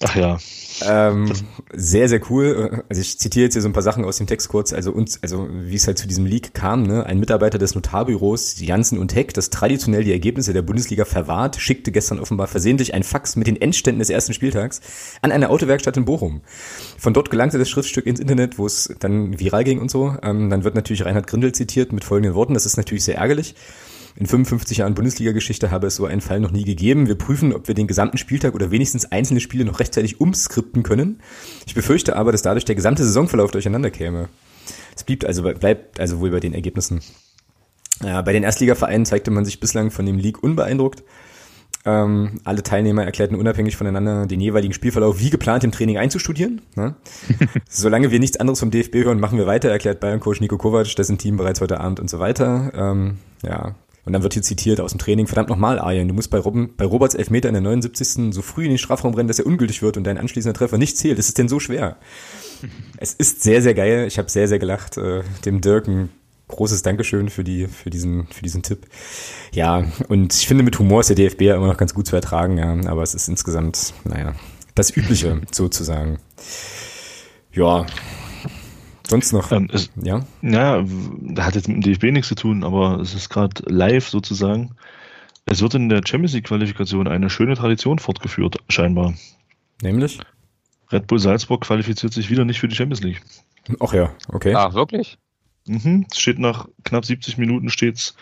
S2: Ach ja.
S1: Ähm, sehr, sehr cool. Also ich zitiere jetzt hier so ein paar Sachen aus dem Text kurz. Also uns, also wie es halt zu diesem Leak kam, ne? Ein Mitarbeiter des Notarbüros Janssen und Heck, das traditionell die Ergebnisse der Bundesliga verwahrt, schickte gestern offenbar versehentlich ein Fax mit den Endständen des ersten Spieltags an eine Autowerkstatt in Bochum. Von dort gelangte das Schriftstück ins Internet, wo es dann viral ging und so. Ähm, dann wird natürlich Reinhard Grindel zitiert mit folgenden Worten. Das ist natürlich sehr ärgerlich. In 55 Jahren Bundesliga-Geschichte habe es so einen Fall noch nie gegeben. Wir prüfen, ob wir den gesamten Spieltag oder wenigstens einzelne Spiele noch rechtzeitig umskripten können. Ich befürchte aber, dass dadurch der gesamte Saisonverlauf durcheinander käme. Es blieb also, bleibt also wohl bei den Ergebnissen. Ja, bei den Erstligavereinen zeigte man sich bislang von dem League unbeeindruckt. Ähm, alle Teilnehmer erklärten unabhängig voneinander den jeweiligen Spielverlauf wie geplant im Training einzustudieren. Ne? [laughs] Solange wir nichts anderes vom DFB hören, machen wir weiter, erklärt Bayern-Coach Nico Kovac, dessen Team bereits heute Abend und so weiter. Ähm, ja, und dann wird hier zitiert aus dem Training, verdammt nochmal, Arjen, du musst bei, Robben, bei Roberts Elfmeter in der 79. so früh in den Strafraum rennen, dass er ungültig wird und dein anschließender Treffer nicht zählt. Ist es denn so schwer? [laughs] es ist sehr, sehr geil. Ich habe sehr, sehr gelacht. Äh, dem Dirk ein großes Dankeschön für, die, für, diesen, für diesen Tipp. Ja, und ich finde, mit Humor ist der DFB ja immer noch ganz gut zu ertragen, ja, aber es ist insgesamt, naja, das Übliche [laughs] sozusagen. Ja, Sonst noch?
S2: Ähm, es, ja? Ja, da hat jetzt mit dem DFB nichts zu tun, aber es ist gerade live sozusagen. Es wird in der Champions League Qualifikation eine schöne Tradition fortgeführt, scheinbar.
S1: Nämlich?
S2: Red Bull Salzburg qualifiziert sich wieder nicht für die Champions League.
S1: Ach ja, okay.
S3: Ach, wirklich?
S2: Mhm. Es steht nach knapp 70 Minuten steht's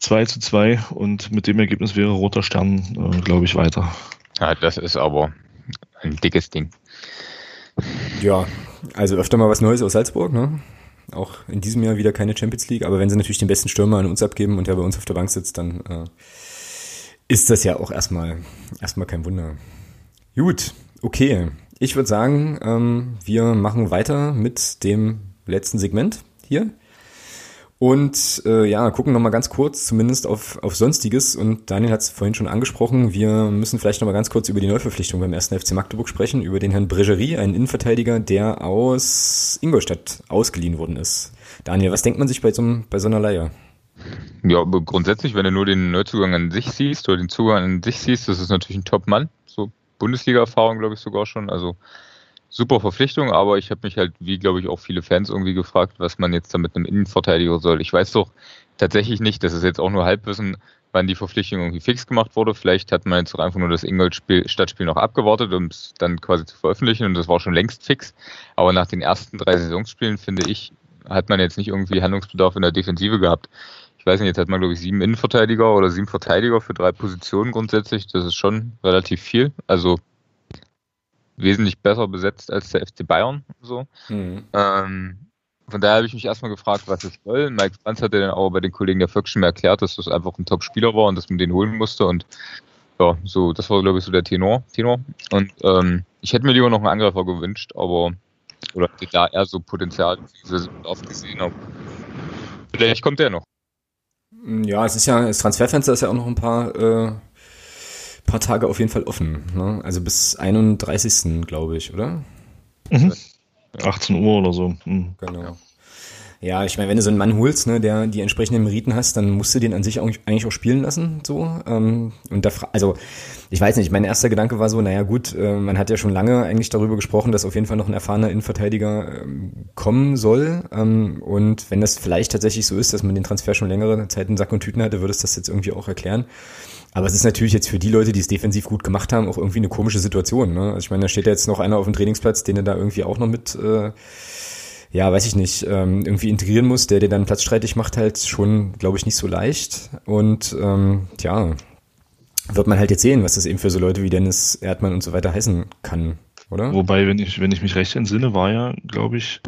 S2: 2 zu 2 und mit dem Ergebnis wäre Roter Stern, äh, glaube ich, weiter.
S3: Ja, das ist aber ein dickes Ding.
S1: Ja, also öfter mal was Neues aus Salzburg, ne? Auch in diesem Jahr wieder keine Champions League, aber wenn sie natürlich den besten Stürmer an uns abgeben und der bei uns auf der Bank sitzt, dann äh, ist das ja auch erstmal erstmal kein Wunder. Gut, okay. Ich würde sagen, ähm, wir machen weiter mit dem letzten Segment hier. Und äh, ja, gucken nochmal ganz kurz zumindest auf, auf Sonstiges. Und Daniel hat es vorhin schon angesprochen. Wir müssen vielleicht nochmal ganz kurz über die Neuverpflichtung beim ersten FC Magdeburg sprechen, über den Herrn Bregerie, einen Innenverteidiger, der aus Ingolstadt ausgeliehen worden ist. Daniel, was denkt man sich bei so, bei so einer Leihe?
S3: Ja, grundsätzlich, wenn du nur den Neuzugang an sich siehst oder den Zugang an sich siehst, das ist natürlich ein Top-Mann. So Bundesliga-Erfahrung, glaube ich, sogar schon. Also super Verpflichtung, aber ich habe mich halt, wie glaube ich auch viele Fans irgendwie gefragt, was man jetzt da mit einem Innenverteidiger soll. Ich weiß doch tatsächlich nicht, das ist jetzt auch nur Halbwissen, wann die Verpflichtung irgendwie fix gemacht wurde. Vielleicht hat man jetzt einfach nur das Ingolstadt-Spiel noch abgewartet, um es dann quasi zu veröffentlichen und das war schon längst fix. Aber nach den ersten drei Saisonspielen, finde ich, hat man jetzt nicht irgendwie Handlungsbedarf in der Defensive gehabt. Ich weiß nicht, jetzt hat man, glaube ich, sieben Innenverteidiger oder sieben Verteidiger für drei Positionen grundsätzlich. Das ist schon relativ viel. Also wesentlich besser besetzt als der FC Bayern. So. Mhm. Ähm, von daher habe ich mich erstmal gefragt, was es soll. Mike Franz hat ja dann auch bei den Kollegen der Völk schon mehr erklärt, dass das einfach ein Top-Spieler war und dass man den holen musste. Und ja, so, das war, glaube ich, so der Tenor. Tenor. Und ähm, ich hätte mir lieber noch einen Angreifer gewünscht, aber oder da eher so Potenzial aufgesehen habe. Vielleicht kommt der noch.
S1: Ja, es ist ja, das Transferfenster ist ja auch noch ein paar äh, paar Tage auf jeden Fall offen. Ne? Also bis 31. glaube ich, oder?
S2: Mhm. 18 Uhr oder so. Mhm.
S1: Genau. Ja, ich meine, wenn du so einen Mann holst, ne, der die entsprechenden Meriten hast, dann musst du den an sich auch, eigentlich auch spielen lassen, so. Ähm, und da, also, ich weiß nicht, mein erster Gedanke war so, naja gut, äh, man hat ja schon lange eigentlich darüber gesprochen, dass auf jeden Fall noch ein erfahrener Innenverteidiger ähm, kommen soll. Ähm, und wenn das vielleicht tatsächlich so ist, dass man den Transfer schon längere Zeit in Sack und Tüten hatte, würde es das jetzt irgendwie auch erklären. Aber es ist natürlich jetzt für die Leute, die es defensiv gut gemacht haben, auch irgendwie eine komische Situation. Ne? Also ich meine, da steht ja jetzt noch einer auf dem Trainingsplatz, den er da irgendwie auch noch mit, äh, ja, weiß ich nicht, ähm, irgendwie integrieren muss, der dir dann platzstreitig macht, halt schon, glaube ich, nicht so leicht. Und ähm, ja, wird man halt jetzt sehen, was das eben für so Leute wie Dennis Erdmann und so weiter heißen kann, oder?
S2: Wobei, wenn ich, wenn ich mich recht entsinne, war ja, glaube ich,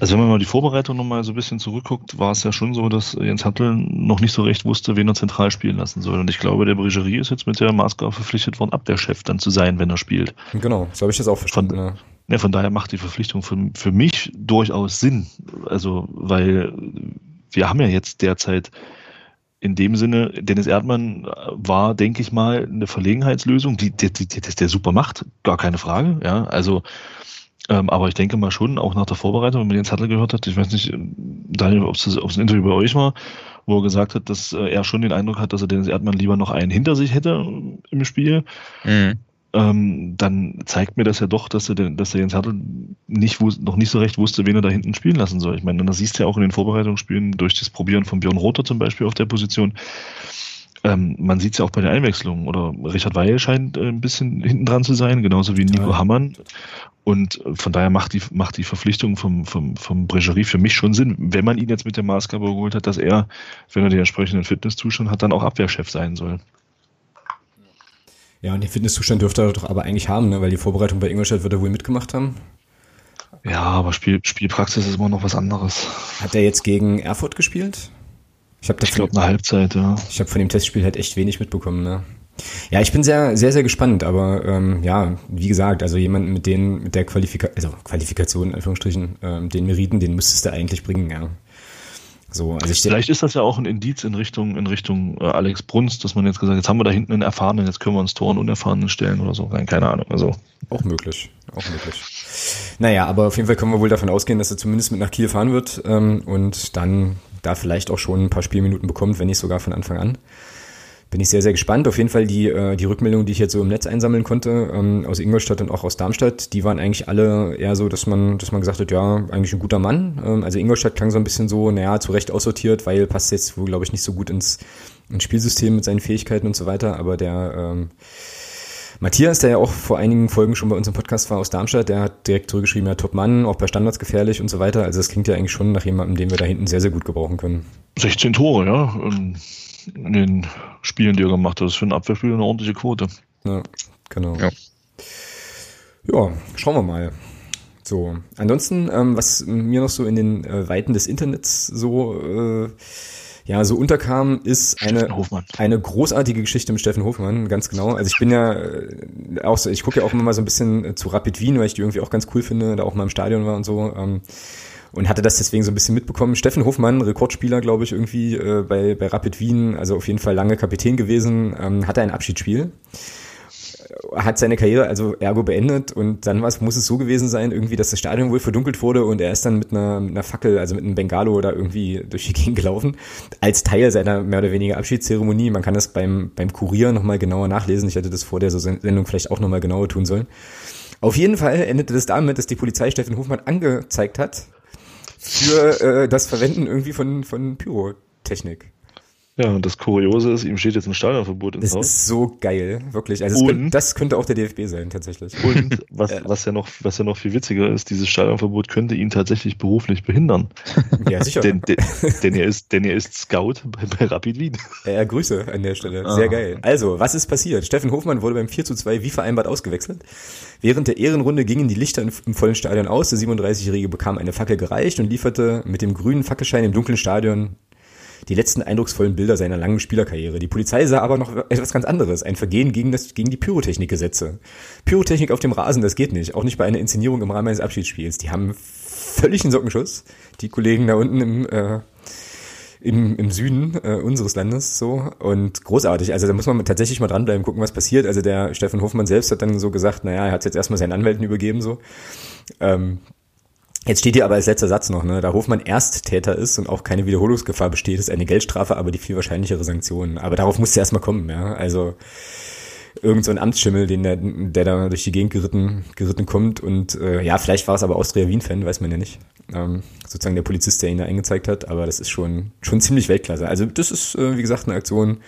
S2: also wenn man mal die Vorbereitung nochmal so ein bisschen zurückguckt, war es ja schon so, dass Jens Hattel noch nicht so recht wusste, wen er zentral spielen lassen soll. Und ich glaube, der Brigerie ist jetzt mit der Maßgabe verpflichtet worden, ab der Chef dann zu sein, wenn er spielt.
S1: Genau, so habe ich das auch verstanden.
S2: Von, Ja, von daher macht die Verpflichtung für, für mich durchaus Sinn. Also, weil wir haben ja jetzt derzeit in dem Sinne, Dennis Erdmann war, denke ich mal, eine Verlegenheitslösung, die, die, die, die der super macht, gar keine Frage. Ja, also, aber ich denke mal schon, auch nach der Vorbereitung, wenn man den Zettel gehört hat, ich weiß nicht, Daniel, ob es ein Interview bei euch war, wo er gesagt hat, dass äh, er schon den Eindruck hat, dass er Dennis Erdmann lieber noch einen hinter sich hätte im Spiel. Mhm ähm, dann zeigt mir das ja doch, dass er, dass er Jens Hertel nicht, noch nicht so recht wusste, wen er da hinten spielen lassen soll. Ich meine, das siehst du ja auch in den Vorbereitungsspielen durch das Probieren von Björn Rother zum Beispiel auf der Position. Ähm, man sieht es ja auch bei den Einwechslungen. Oder Richard Weil scheint äh, ein bisschen hinten dran zu sein, genauso wie Nico ja. Hammann. Und äh, von daher macht die, macht die Verpflichtung vom, vom, vom Bregerie für mich schon Sinn, wenn man ihn jetzt mit der Maßgabe geholt hat, dass er, wenn er den entsprechenden Fitnesszustand hat, dann auch Abwehrchef sein soll.
S1: Ja, und den Fitnesszustand dürfte er doch aber eigentlich haben, ne? weil die Vorbereitung bei Ingolstadt wird er wohl mitgemacht haben.
S2: Ja, aber Spiel, Spielpraxis ist immer noch was anderes.
S1: Hat er jetzt gegen Erfurt gespielt?
S2: Ich, ich glaube eine Halbzeit, ja.
S1: Ich habe von dem Testspiel halt echt wenig mitbekommen, ne? Ja, ich bin sehr, sehr, sehr gespannt, aber ähm, ja, wie gesagt, also jemanden mit den, mit der Qualifikation, also Qualifikation, in Anführungsstrichen, ähm, den Meriten, den müsstest du eigentlich bringen, ja.
S2: So, also ich Vielleicht ist das ja auch ein Indiz in Richtung, in Richtung äh, Alex Brunst, dass man jetzt gesagt hat, jetzt haben wir da hinten einen Erfahrenen, jetzt können wir uns Toren Unerfahrenen stellen oder so. Nein, keine Ahnung. Also.
S1: Auch möglich, auch möglich. Naja, aber auf jeden Fall können wir wohl davon ausgehen, dass er zumindest mit nach Kiel fahren wird ähm, und dann da vielleicht auch schon ein paar Spielminuten bekommt, wenn nicht sogar von Anfang an bin ich sehr, sehr gespannt. Auf jeden Fall die, äh, die Rückmeldungen, die ich jetzt so im Netz einsammeln konnte, ähm, aus Ingolstadt und auch aus Darmstadt, die waren eigentlich alle eher so, dass man, dass man gesagt hat, ja, eigentlich ein guter Mann. Ähm, also Ingolstadt klang so ein bisschen so, naja, zu Recht aussortiert, weil passt jetzt wohl, glaube ich, nicht so gut ins, ins Spielsystem mit seinen Fähigkeiten und so weiter. Aber der ähm, Matthias, der ja auch vor einigen Folgen schon bei uns im Podcast war aus Darmstadt, der hat direkt zurückgeschrieben, ja, Top Mann, auch bei Standards gefährlich und so weiter. Also das klingt ja eigentlich schon nach jemandem, den wir da hinten sehr, sehr gut gebrauchen können.
S2: 16 Tore, ja. In den Spielen, die er gemacht hat. Das ist für ein Abwehrspiel eine ordentliche Quote.
S1: Ja, genau. Ja, ja schauen wir mal. So, ansonsten, ähm, was mir noch so in den äh, Weiten des Internets so äh, ja so unterkam, ist eine eine großartige Geschichte mit Steffen Hofmann, ganz genau. Also ich bin ja äh, auch so, ich gucke ja auch immer mal so ein bisschen äh, zu Rapid Wien, weil ich die irgendwie auch ganz cool finde, da auch mal im Stadion war und so. Ähm, und hatte das deswegen so ein bisschen mitbekommen. Steffen Hofmann, Rekordspieler, glaube ich, irgendwie äh, bei, bei Rapid Wien, also auf jeden Fall lange Kapitän gewesen, ähm, hatte ein Abschiedsspiel äh, hat seine Karriere also ergo beendet und dann was muss es so gewesen sein, irgendwie, dass das Stadion wohl verdunkelt wurde und er ist dann mit einer, mit einer Fackel, also mit einem Bengalo oder irgendwie durch die [laughs] Gegend gelaufen, als Teil seiner mehr oder weniger Abschiedszeremonie. Man kann das beim, beim Kurier nochmal genauer nachlesen. Ich hätte das vor der Sendung vielleicht auch nochmal genauer tun sollen. Auf jeden Fall endete das damit, dass die Polizei Steffen Hofmann angezeigt hat für äh, das Verwenden irgendwie von, von Pyrotechnik.
S2: Ja, und das Kuriose ist, ihm steht jetzt ein Stadionverbot ins
S1: das
S2: Haus.
S1: Das ist so geil, wirklich. Also könnte, das könnte auch der DFB sein, tatsächlich.
S2: Und [laughs] was, was, ja noch, was ja noch viel witziger ist, dieses Stadionverbot könnte ihn tatsächlich beruflich behindern.
S1: Ja, sicher.
S2: denn, denn, denn, er ist, denn er ist Scout bei, bei Rapid Wien.
S1: Ja, Grüße an der Stelle. Sehr ah. geil. Also, was ist passiert? Steffen Hofmann wurde beim 4 zu 2 wie vereinbart ausgewechselt. Während der Ehrenrunde gingen die Lichter im vollen Stadion aus. Der 37-Jährige bekam eine Fackel gereicht und lieferte mit dem grünen Fackelschein im dunklen Stadion die letzten eindrucksvollen Bilder seiner langen Spielerkarriere. Die Polizei sah aber noch etwas ganz anderes, ein Vergehen gegen, das, gegen die Pyrotechnikgesetze. Pyrotechnik auf dem Rasen, das geht nicht, auch nicht bei einer Inszenierung im Rahmen eines Abschiedsspiels. Die haben völligen Sockenschuss, die Kollegen da unten im, äh, im, im Süden äh, unseres Landes so und großartig. Also da muss man tatsächlich mal dranbleiben, gucken, was passiert. Also der Steffen Hofmann selbst hat dann so gesagt, naja, er hat jetzt erstmal seinen Anwälten übergeben so. Ähm, Jetzt steht hier aber als letzter Satz noch, ne, da Hofmann Ersttäter ist und auch keine Wiederholungsgefahr besteht, ist eine Geldstrafe aber die viel wahrscheinlichere Sanktion. Aber darauf musste erstmal kommen, ja. Also irgend so ein Amtsschimmel, den der, der da durch die Gegend geritten, geritten kommt. Und äh, ja, vielleicht war es aber Austria-Wien-Fan, weiß man ja nicht. Ähm, sozusagen der Polizist, der ihn da eingezeigt hat, aber das ist schon, schon ziemlich Weltklasse. Also das ist, äh, wie gesagt, eine Aktion,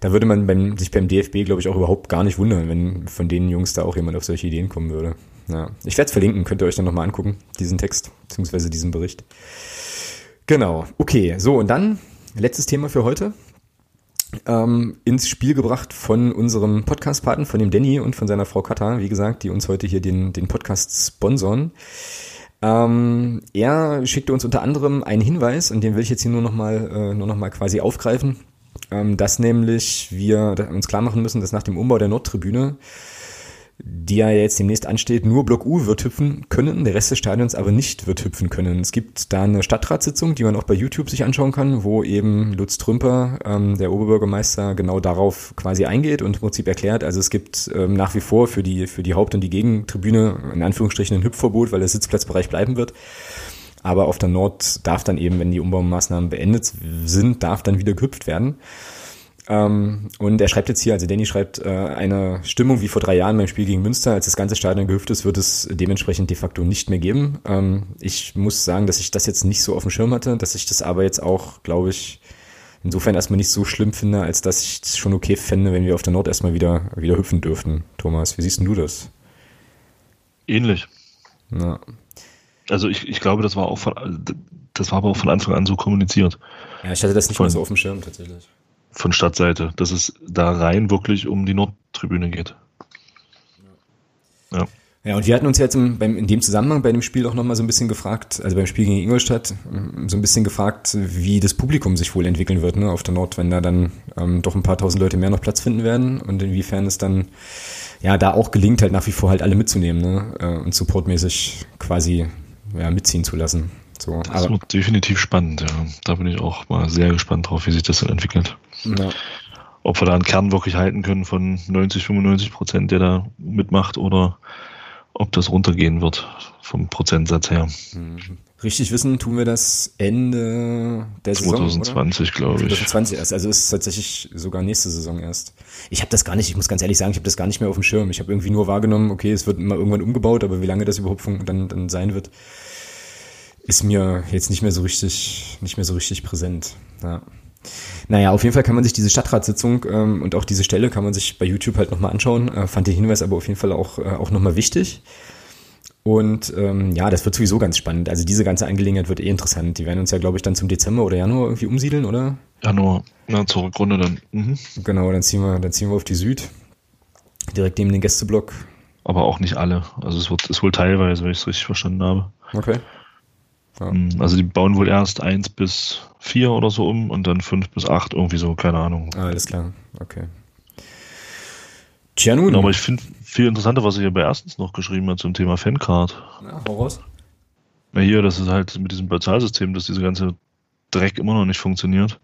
S1: da würde man beim, sich beim DFB, glaube ich, auch überhaupt gar nicht wundern, wenn von den Jungs da auch jemand auf solche Ideen kommen würde. Ja. Ich werde es verlinken, könnt ihr euch dann nochmal angucken, diesen Text, beziehungsweise diesen Bericht. Genau, okay, so und dann letztes Thema für heute. Ähm, ins Spiel gebracht von unserem Podcast-Paten, von dem Danny und von seiner Frau Kata, wie gesagt, die uns heute hier den, den Podcast sponsern. Ähm, er schickte uns unter anderem einen Hinweis, und den will ich jetzt hier nur nochmal äh, nur noch quasi aufgreifen, ähm, dass nämlich wir uns klar machen müssen, dass nach dem Umbau der Nordtribüne die ja jetzt demnächst ansteht, nur Block U wird hüpfen können, der Rest des Stadions aber nicht wird hüpfen können. Es gibt da eine Stadtratssitzung, die man auch bei YouTube sich anschauen kann, wo eben Lutz Trümper, ähm, der Oberbürgermeister, genau darauf quasi eingeht und im Prinzip erklärt, also es gibt ähm, nach wie vor für die, für die Haupt- und die Gegentribüne in Anführungsstrichen ein Hüpfverbot, weil der Sitzplatzbereich bleiben wird. Aber auf der Nord darf dann eben, wenn die Umbaumaßnahmen beendet sind, darf dann wieder gehüpft werden. Ähm, und er schreibt jetzt hier, also Danny schreibt, äh, eine Stimmung wie vor drei Jahren beim Spiel gegen Münster, als das ganze Stadion gehüpft ist, wird es dementsprechend de facto nicht mehr geben. Ähm, ich muss sagen, dass ich das jetzt nicht so auf dem Schirm hatte, dass ich das aber jetzt auch, glaube ich, insofern erstmal nicht so schlimm finde, als dass ich es schon okay fände, wenn wir auf der Nord erstmal wieder, wieder hüpfen dürften. Thomas, wie siehst du das?
S2: Ähnlich. Ja. Also ich, ich glaube, das war auch von, das war aber auch von Anfang an so kommuniziert.
S1: Ja, ich hatte das nicht von, mehr so auf dem Schirm tatsächlich
S2: von Stadtseite, dass es da rein wirklich um die Nordtribüne geht.
S1: Ja. Ja, und wir hatten uns jetzt im, beim, in dem Zusammenhang bei dem Spiel auch nochmal so ein bisschen gefragt, also beim Spiel gegen Ingolstadt, so ein bisschen gefragt, wie das Publikum sich wohl entwickeln wird ne, auf der Nord, wenn da dann ähm, doch ein paar tausend Leute mehr noch Platz finden werden und inwiefern es dann ja da auch gelingt, halt nach wie vor halt alle mitzunehmen ne, äh, und supportmäßig quasi ja, mitziehen zu lassen. So,
S2: das aber, wird definitiv spannend, ja. Da bin ich auch mal sehr gespannt drauf, wie sich das dann entwickelt. Ja. Ob wir da einen Kern wirklich halten können von 90, 95 Prozent, der da mitmacht, oder ob das runtergehen wird vom Prozentsatz her. Mhm.
S1: Richtig wissen tun wir das Ende der
S2: 2020, glaube ich.
S1: 2020 erst, also ist es tatsächlich sogar nächste Saison erst. Ich habe das gar nicht, ich muss ganz ehrlich sagen, ich habe das gar nicht mehr auf dem Schirm. Ich habe irgendwie nur wahrgenommen, okay, es wird immer irgendwann umgebaut, aber wie lange das überhaupt dann, dann sein wird, ist mir jetzt nicht mehr so richtig, nicht mehr so richtig präsent. Ja. Naja, auf jeden Fall kann man sich diese Stadtratssitzung ähm, und auch diese Stelle kann man sich bei YouTube halt nochmal anschauen. Äh, fand den Hinweis aber auf jeden Fall auch, äh, auch nochmal wichtig. Und ähm, ja, das wird sowieso ganz spannend. Also diese ganze Angelegenheit wird eh interessant. Die werden uns ja, glaube ich, dann zum Dezember oder Januar irgendwie umsiedeln, oder?
S2: Januar, ja, zur Rückrunde dann.
S1: Mhm. Genau, dann ziehen wir, dann ziehen wir auf die Süd. Direkt neben den Gästeblock.
S2: Aber auch nicht alle. Also es wird ist wohl teilweise, wenn ich es richtig verstanden habe.
S1: Okay.
S2: Ja. Hm, also die bauen wohl erst eins bis vier oder so um und dann fünf bis acht irgendwie so, keine Ahnung.
S1: Ah, alles klar, okay.
S2: Tja nun. aber ich finde viel interessanter, was er hier bei erstens noch geschrieben hat zum Thema Fancard.
S1: Na, hau raus.
S2: Ja, hier, das ist halt mit diesem Bezahlsystem, dass diese ganze Dreck immer noch nicht funktioniert.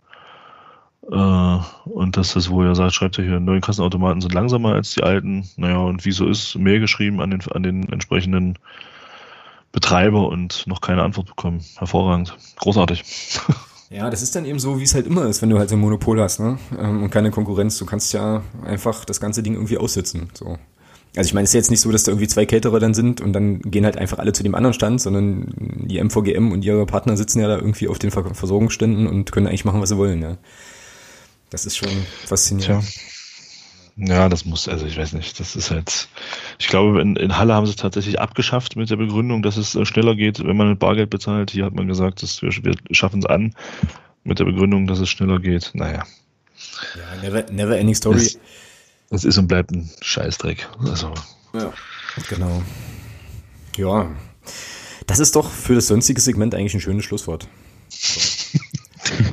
S2: Äh, und dass das, wo er sagt, schreibt er hier, neue Kassenautomaten sind langsamer als die alten. Naja, und wieso ist mehr geschrieben an den, an den entsprechenden Betreiber und noch keine Antwort bekommen. Hervorragend. Großartig. [laughs]
S1: Ja, das ist dann eben so, wie es halt immer ist, wenn du halt so ein Monopol hast, ne? Ähm, und keine Konkurrenz. Du kannst ja einfach das ganze Ding irgendwie aussitzen. So. Also ich meine, es ist jetzt nicht so, dass da irgendwie zwei Caterer dann sind und dann gehen halt einfach alle zu dem anderen Stand, sondern die MVGM und ihre Partner sitzen ja da irgendwie auf den Versorgungsständen und können eigentlich machen, was sie wollen, ja. Das ist schon faszinierend. Tja.
S2: Ja, das muss, also ich weiß nicht, das ist halt, ich glaube, in, in Halle haben sie es tatsächlich abgeschafft mit der Begründung, dass es äh, schneller geht, wenn man mit Bargeld bezahlt. Hier hat man gesagt, dass wir, wir schaffen es an mit der Begründung, dass es schneller geht. Naja.
S1: Ja, never, never ending story.
S2: Es, es ist und bleibt ein Scheißdreck. Also.
S1: Ja, genau. Ja. Das ist doch für das sonstige Segment eigentlich ein schönes Schlusswort. So.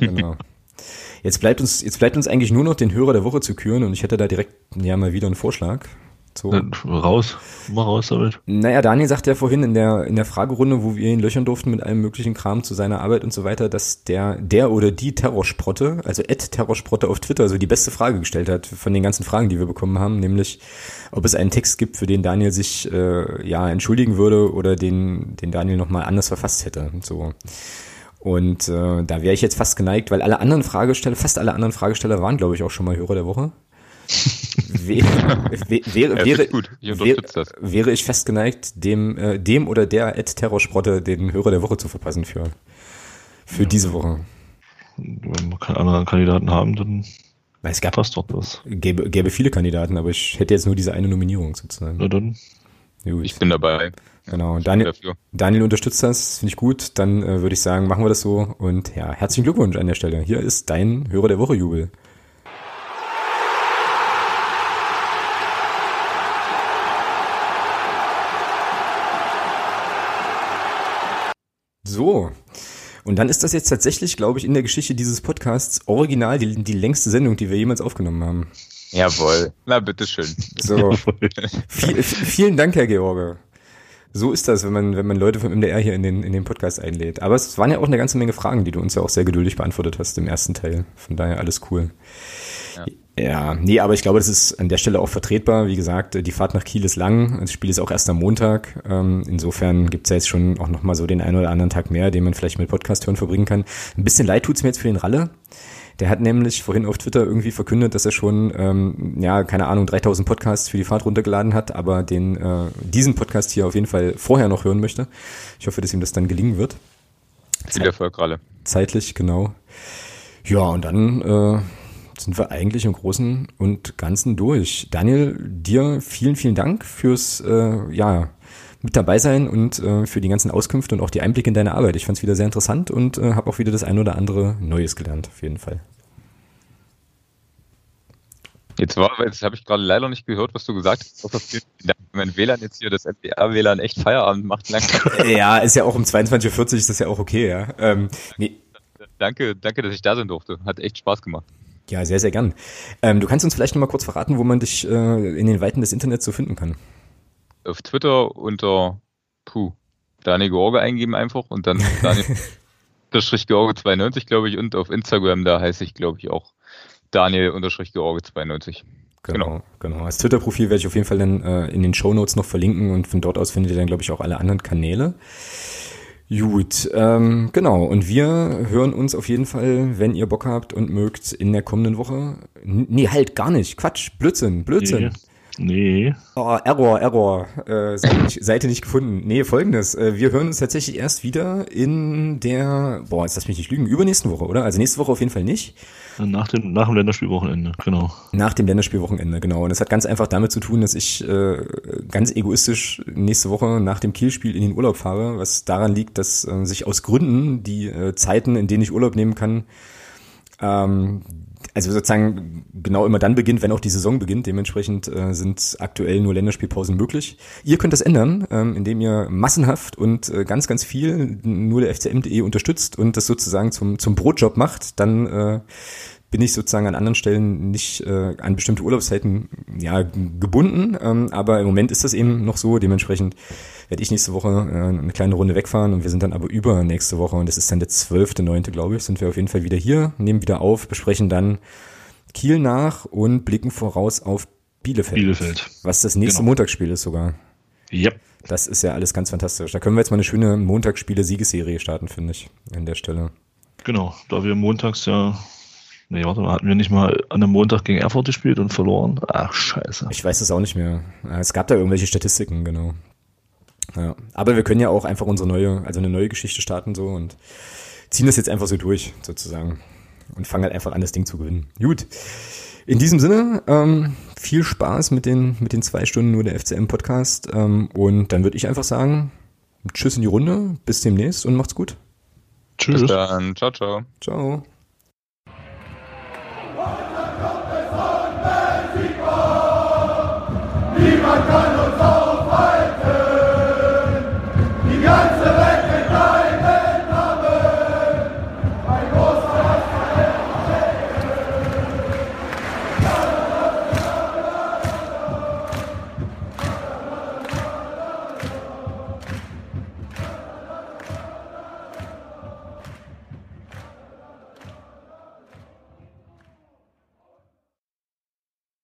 S1: [laughs] genau. Jetzt bleibt uns, jetzt bleibt uns eigentlich nur noch den Hörer der Woche zu küren und ich hätte da direkt ja mal wieder einen Vorschlag.
S2: So. raus, mach raus damit.
S1: Naja, Daniel sagte ja vorhin in der, in der Fragerunde, wo wir ihn löchern durften mit allem möglichen Kram zu seiner Arbeit und so weiter, dass der, der oder die Terrorsprotte, also Ed Terrorsprotte auf Twitter, so die beste Frage gestellt hat von den ganzen Fragen, die wir bekommen haben, nämlich, ob es einen Text gibt, für den Daniel sich, äh, ja, entschuldigen würde oder den, den Daniel nochmal anders verfasst hätte, so. Und äh, da wäre ich jetzt fast geneigt, weil alle anderen Fragesteller, fast alle anderen Fragesteller waren, glaube ich, auch schon mal Hörer der Woche. [laughs] wäre, wäre, wäre, wäre, wäre ich fast geneigt, dem, äh, dem oder der Ed Terrorsprotte den Hörer der Woche zu verpassen für, für ja. diese Woche.
S2: Wenn wir keine anderen Kandidaten haben, dann
S1: weil es gab, passt doch das. Gäbe, gäbe viele Kandidaten, aber ich hätte jetzt nur diese eine Nominierung sozusagen.
S3: Na dann. Gut. Ich bin dabei.
S1: Genau. Daniel, Daniel unterstützt das, finde ich gut. Dann äh, würde ich sagen, machen wir das so. Und ja, herzlichen Glückwunsch an der Stelle. Hier ist dein Hörer der Woche Jubel. So. Und dann ist das jetzt tatsächlich, glaube ich, in der Geschichte dieses Podcasts original die, die längste Sendung, die wir jemals aufgenommen haben.
S3: Jawohl. Na, bitteschön.
S1: So. [laughs] Viel, vielen Dank, Herr George. So ist das, wenn man, wenn man Leute vom MDR hier in den, in den Podcast einlädt. Aber es waren ja auch eine ganze Menge Fragen, die du uns ja auch sehr geduldig beantwortet hast im ersten Teil. Von daher alles cool. Ja. Ja, nee, aber ich glaube, das ist an der Stelle auch vertretbar. Wie gesagt, die Fahrt nach Kiel ist lang. Das Spiel ist auch erst am Montag. Ähm, insofern gibt's ja jetzt schon auch nochmal so den einen oder anderen Tag mehr, den man vielleicht mit Podcast hören verbringen kann. Ein bisschen leid tut's mir jetzt für den Ralle. Der hat nämlich vorhin auf Twitter irgendwie verkündet, dass er schon, ähm, ja, keine Ahnung, 3000 Podcasts für die Fahrt runtergeladen hat, aber den, äh, diesen Podcast hier auf jeden Fall vorher noch hören möchte. Ich hoffe, dass ihm das dann gelingen wird.
S3: Viel Erfolg, Ralle.
S1: Zeitlich, genau. Ja, und dann äh, sind wir eigentlich im Großen und Ganzen durch. Daniel, dir vielen, vielen Dank fürs, äh, ja, mit dabei sein und äh, für die ganzen Auskünfte und auch die Einblicke in deine Arbeit. Ich fand es wieder sehr interessant und äh, habe auch wieder das ein oder andere Neues gelernt, auf jeden Fall.
S3: Jetzt war, jetzt habe ich gerade leider nicht gehört, was du gesagt hast. Mein WLAN jetzt hier, das MDR-WLAN echt Feierabend macht langsam.
S1: ja, ist ja auch um 22.40 Uhr, ist das ja auch okay, ja. Ähm,
S3: nee. Danke, danke, dass ich da sein durfte. Hat echt Spaß gemacht.
S1: Ja, sehr, sehr gern. Ähm, du kannst uns vielleicht noch mal kurz verraten, wo man dich äh, in den Weiten des Internets so finden kann
S3: auf Twitter unter puh, Daniel George eingeben einfach und dann [laughs] Daniel George 92, glaube ich, und auf Instagram, da heiße ich, glaube ich, auch Daniel George 92.
S1: Genau, genau. genau. Das Twitter-Profil werde ich auf jeden Fall dann äh, in den Show Notes noch verlinken und von dort aus findet ihr dann, glaube ich, auch alle anderen Kanäle. Gut, ähm, genau. Und wir hören uns auf jeden Fall, wenn ihr Bock habt und mögt, in der kommenden Woche. N nee, halt gar nicht. Quatsch, Blödsinn, Blödsinn. Nee.
S2: Nee.
S1: Oh, Error, Error. Äh, Seite, nicht, [laughs] Seite nicht gefunden. Nee, folgendes. Äh, wir hören uns tatsächlich erst wieder in der, boah, jetzt lass mich nicht lügen, übernächsten Woche, oder? Also nächste Woche auf jeden Fall nicht.
S2: Nach dem, nach dem Länderspielwochenende, genau.
S1: Nach dem Länderspielwochenende, genau. Und das hat ganz einfach damit zu tun, dass ich äh, ganz egoistisch nächste Woche nach dem Kielspiel in den Urlaub fahre, was daran liegt, dass äh, sich aus Gründen die äh, Zeiten, in denen ich Urlaub nehmen kann, ähm, also sozusagen genau immer dann beginnt, wenn auch die Saison beginnt. Dementsprechend äh, sind aktuell nur Länderspielpausen möglich. Ihr könnt das ändern, ähm, indem ihr massenhaft und äh, ganz, ganz viel nur der FCM.de unterstützt und das sozusagen zum, zum Brotjob macht. Dann äh, bin ich sozusagen an anderen Stellen nicht äh, an bestimmte Urlaubszeiten ja, gebunden. Ähm, aber im Moment ist das eben noch so. Dementsprechend werde ich nächste Woche äh, eine kleine Runde wegfahren und wir sind dann aber über nächste Woche und das ist dann der zwölfte, neunte, glaube ich, sind wir auf jeden Fall wieder hier, nehmen wieder auf, besprechen dann Kiel nach und blicken voraus auf Bielefeld.
S2: Bielefeld.
S1: Was das nächste genau. Montagsspiel ist sogar.
S2: Yep.
S1: Das ist ja alles ganz fantastisch. Da können wir jetzt mal eine schöne Montagsspiele-Siegesserie starten, finde ich, an der Stelle.
S2: Genau, da wir montags ja Nee, warte mal, hatten wir nicht mal an einem Montag gegen Erfurt gespielt und verloren? Ach, scheiße.
S1: Ich weiß das auch nicht mehr. Es gab da irgendwelche Statistiken, genau. Ja. Aber wir können ja auch einfach unsere neue, also eine neue Geschichte starten so und ziehen das jetzt einfach so durch, sozusagen. Und fangen halt einfach an, das Ding zu gewinnen. Gut. In diesem Sinne, ähm, viel Spaß mit den, mit den zwei Stunden nur der FCM-Podcast. Ähm, und dann würde ich einfach sagen, tschüss in die Runde, bis demnächst und macht's gut.
S3: Tschüss. Bis dann. Ciao, ciao.
S1: Ciao. Niemand kann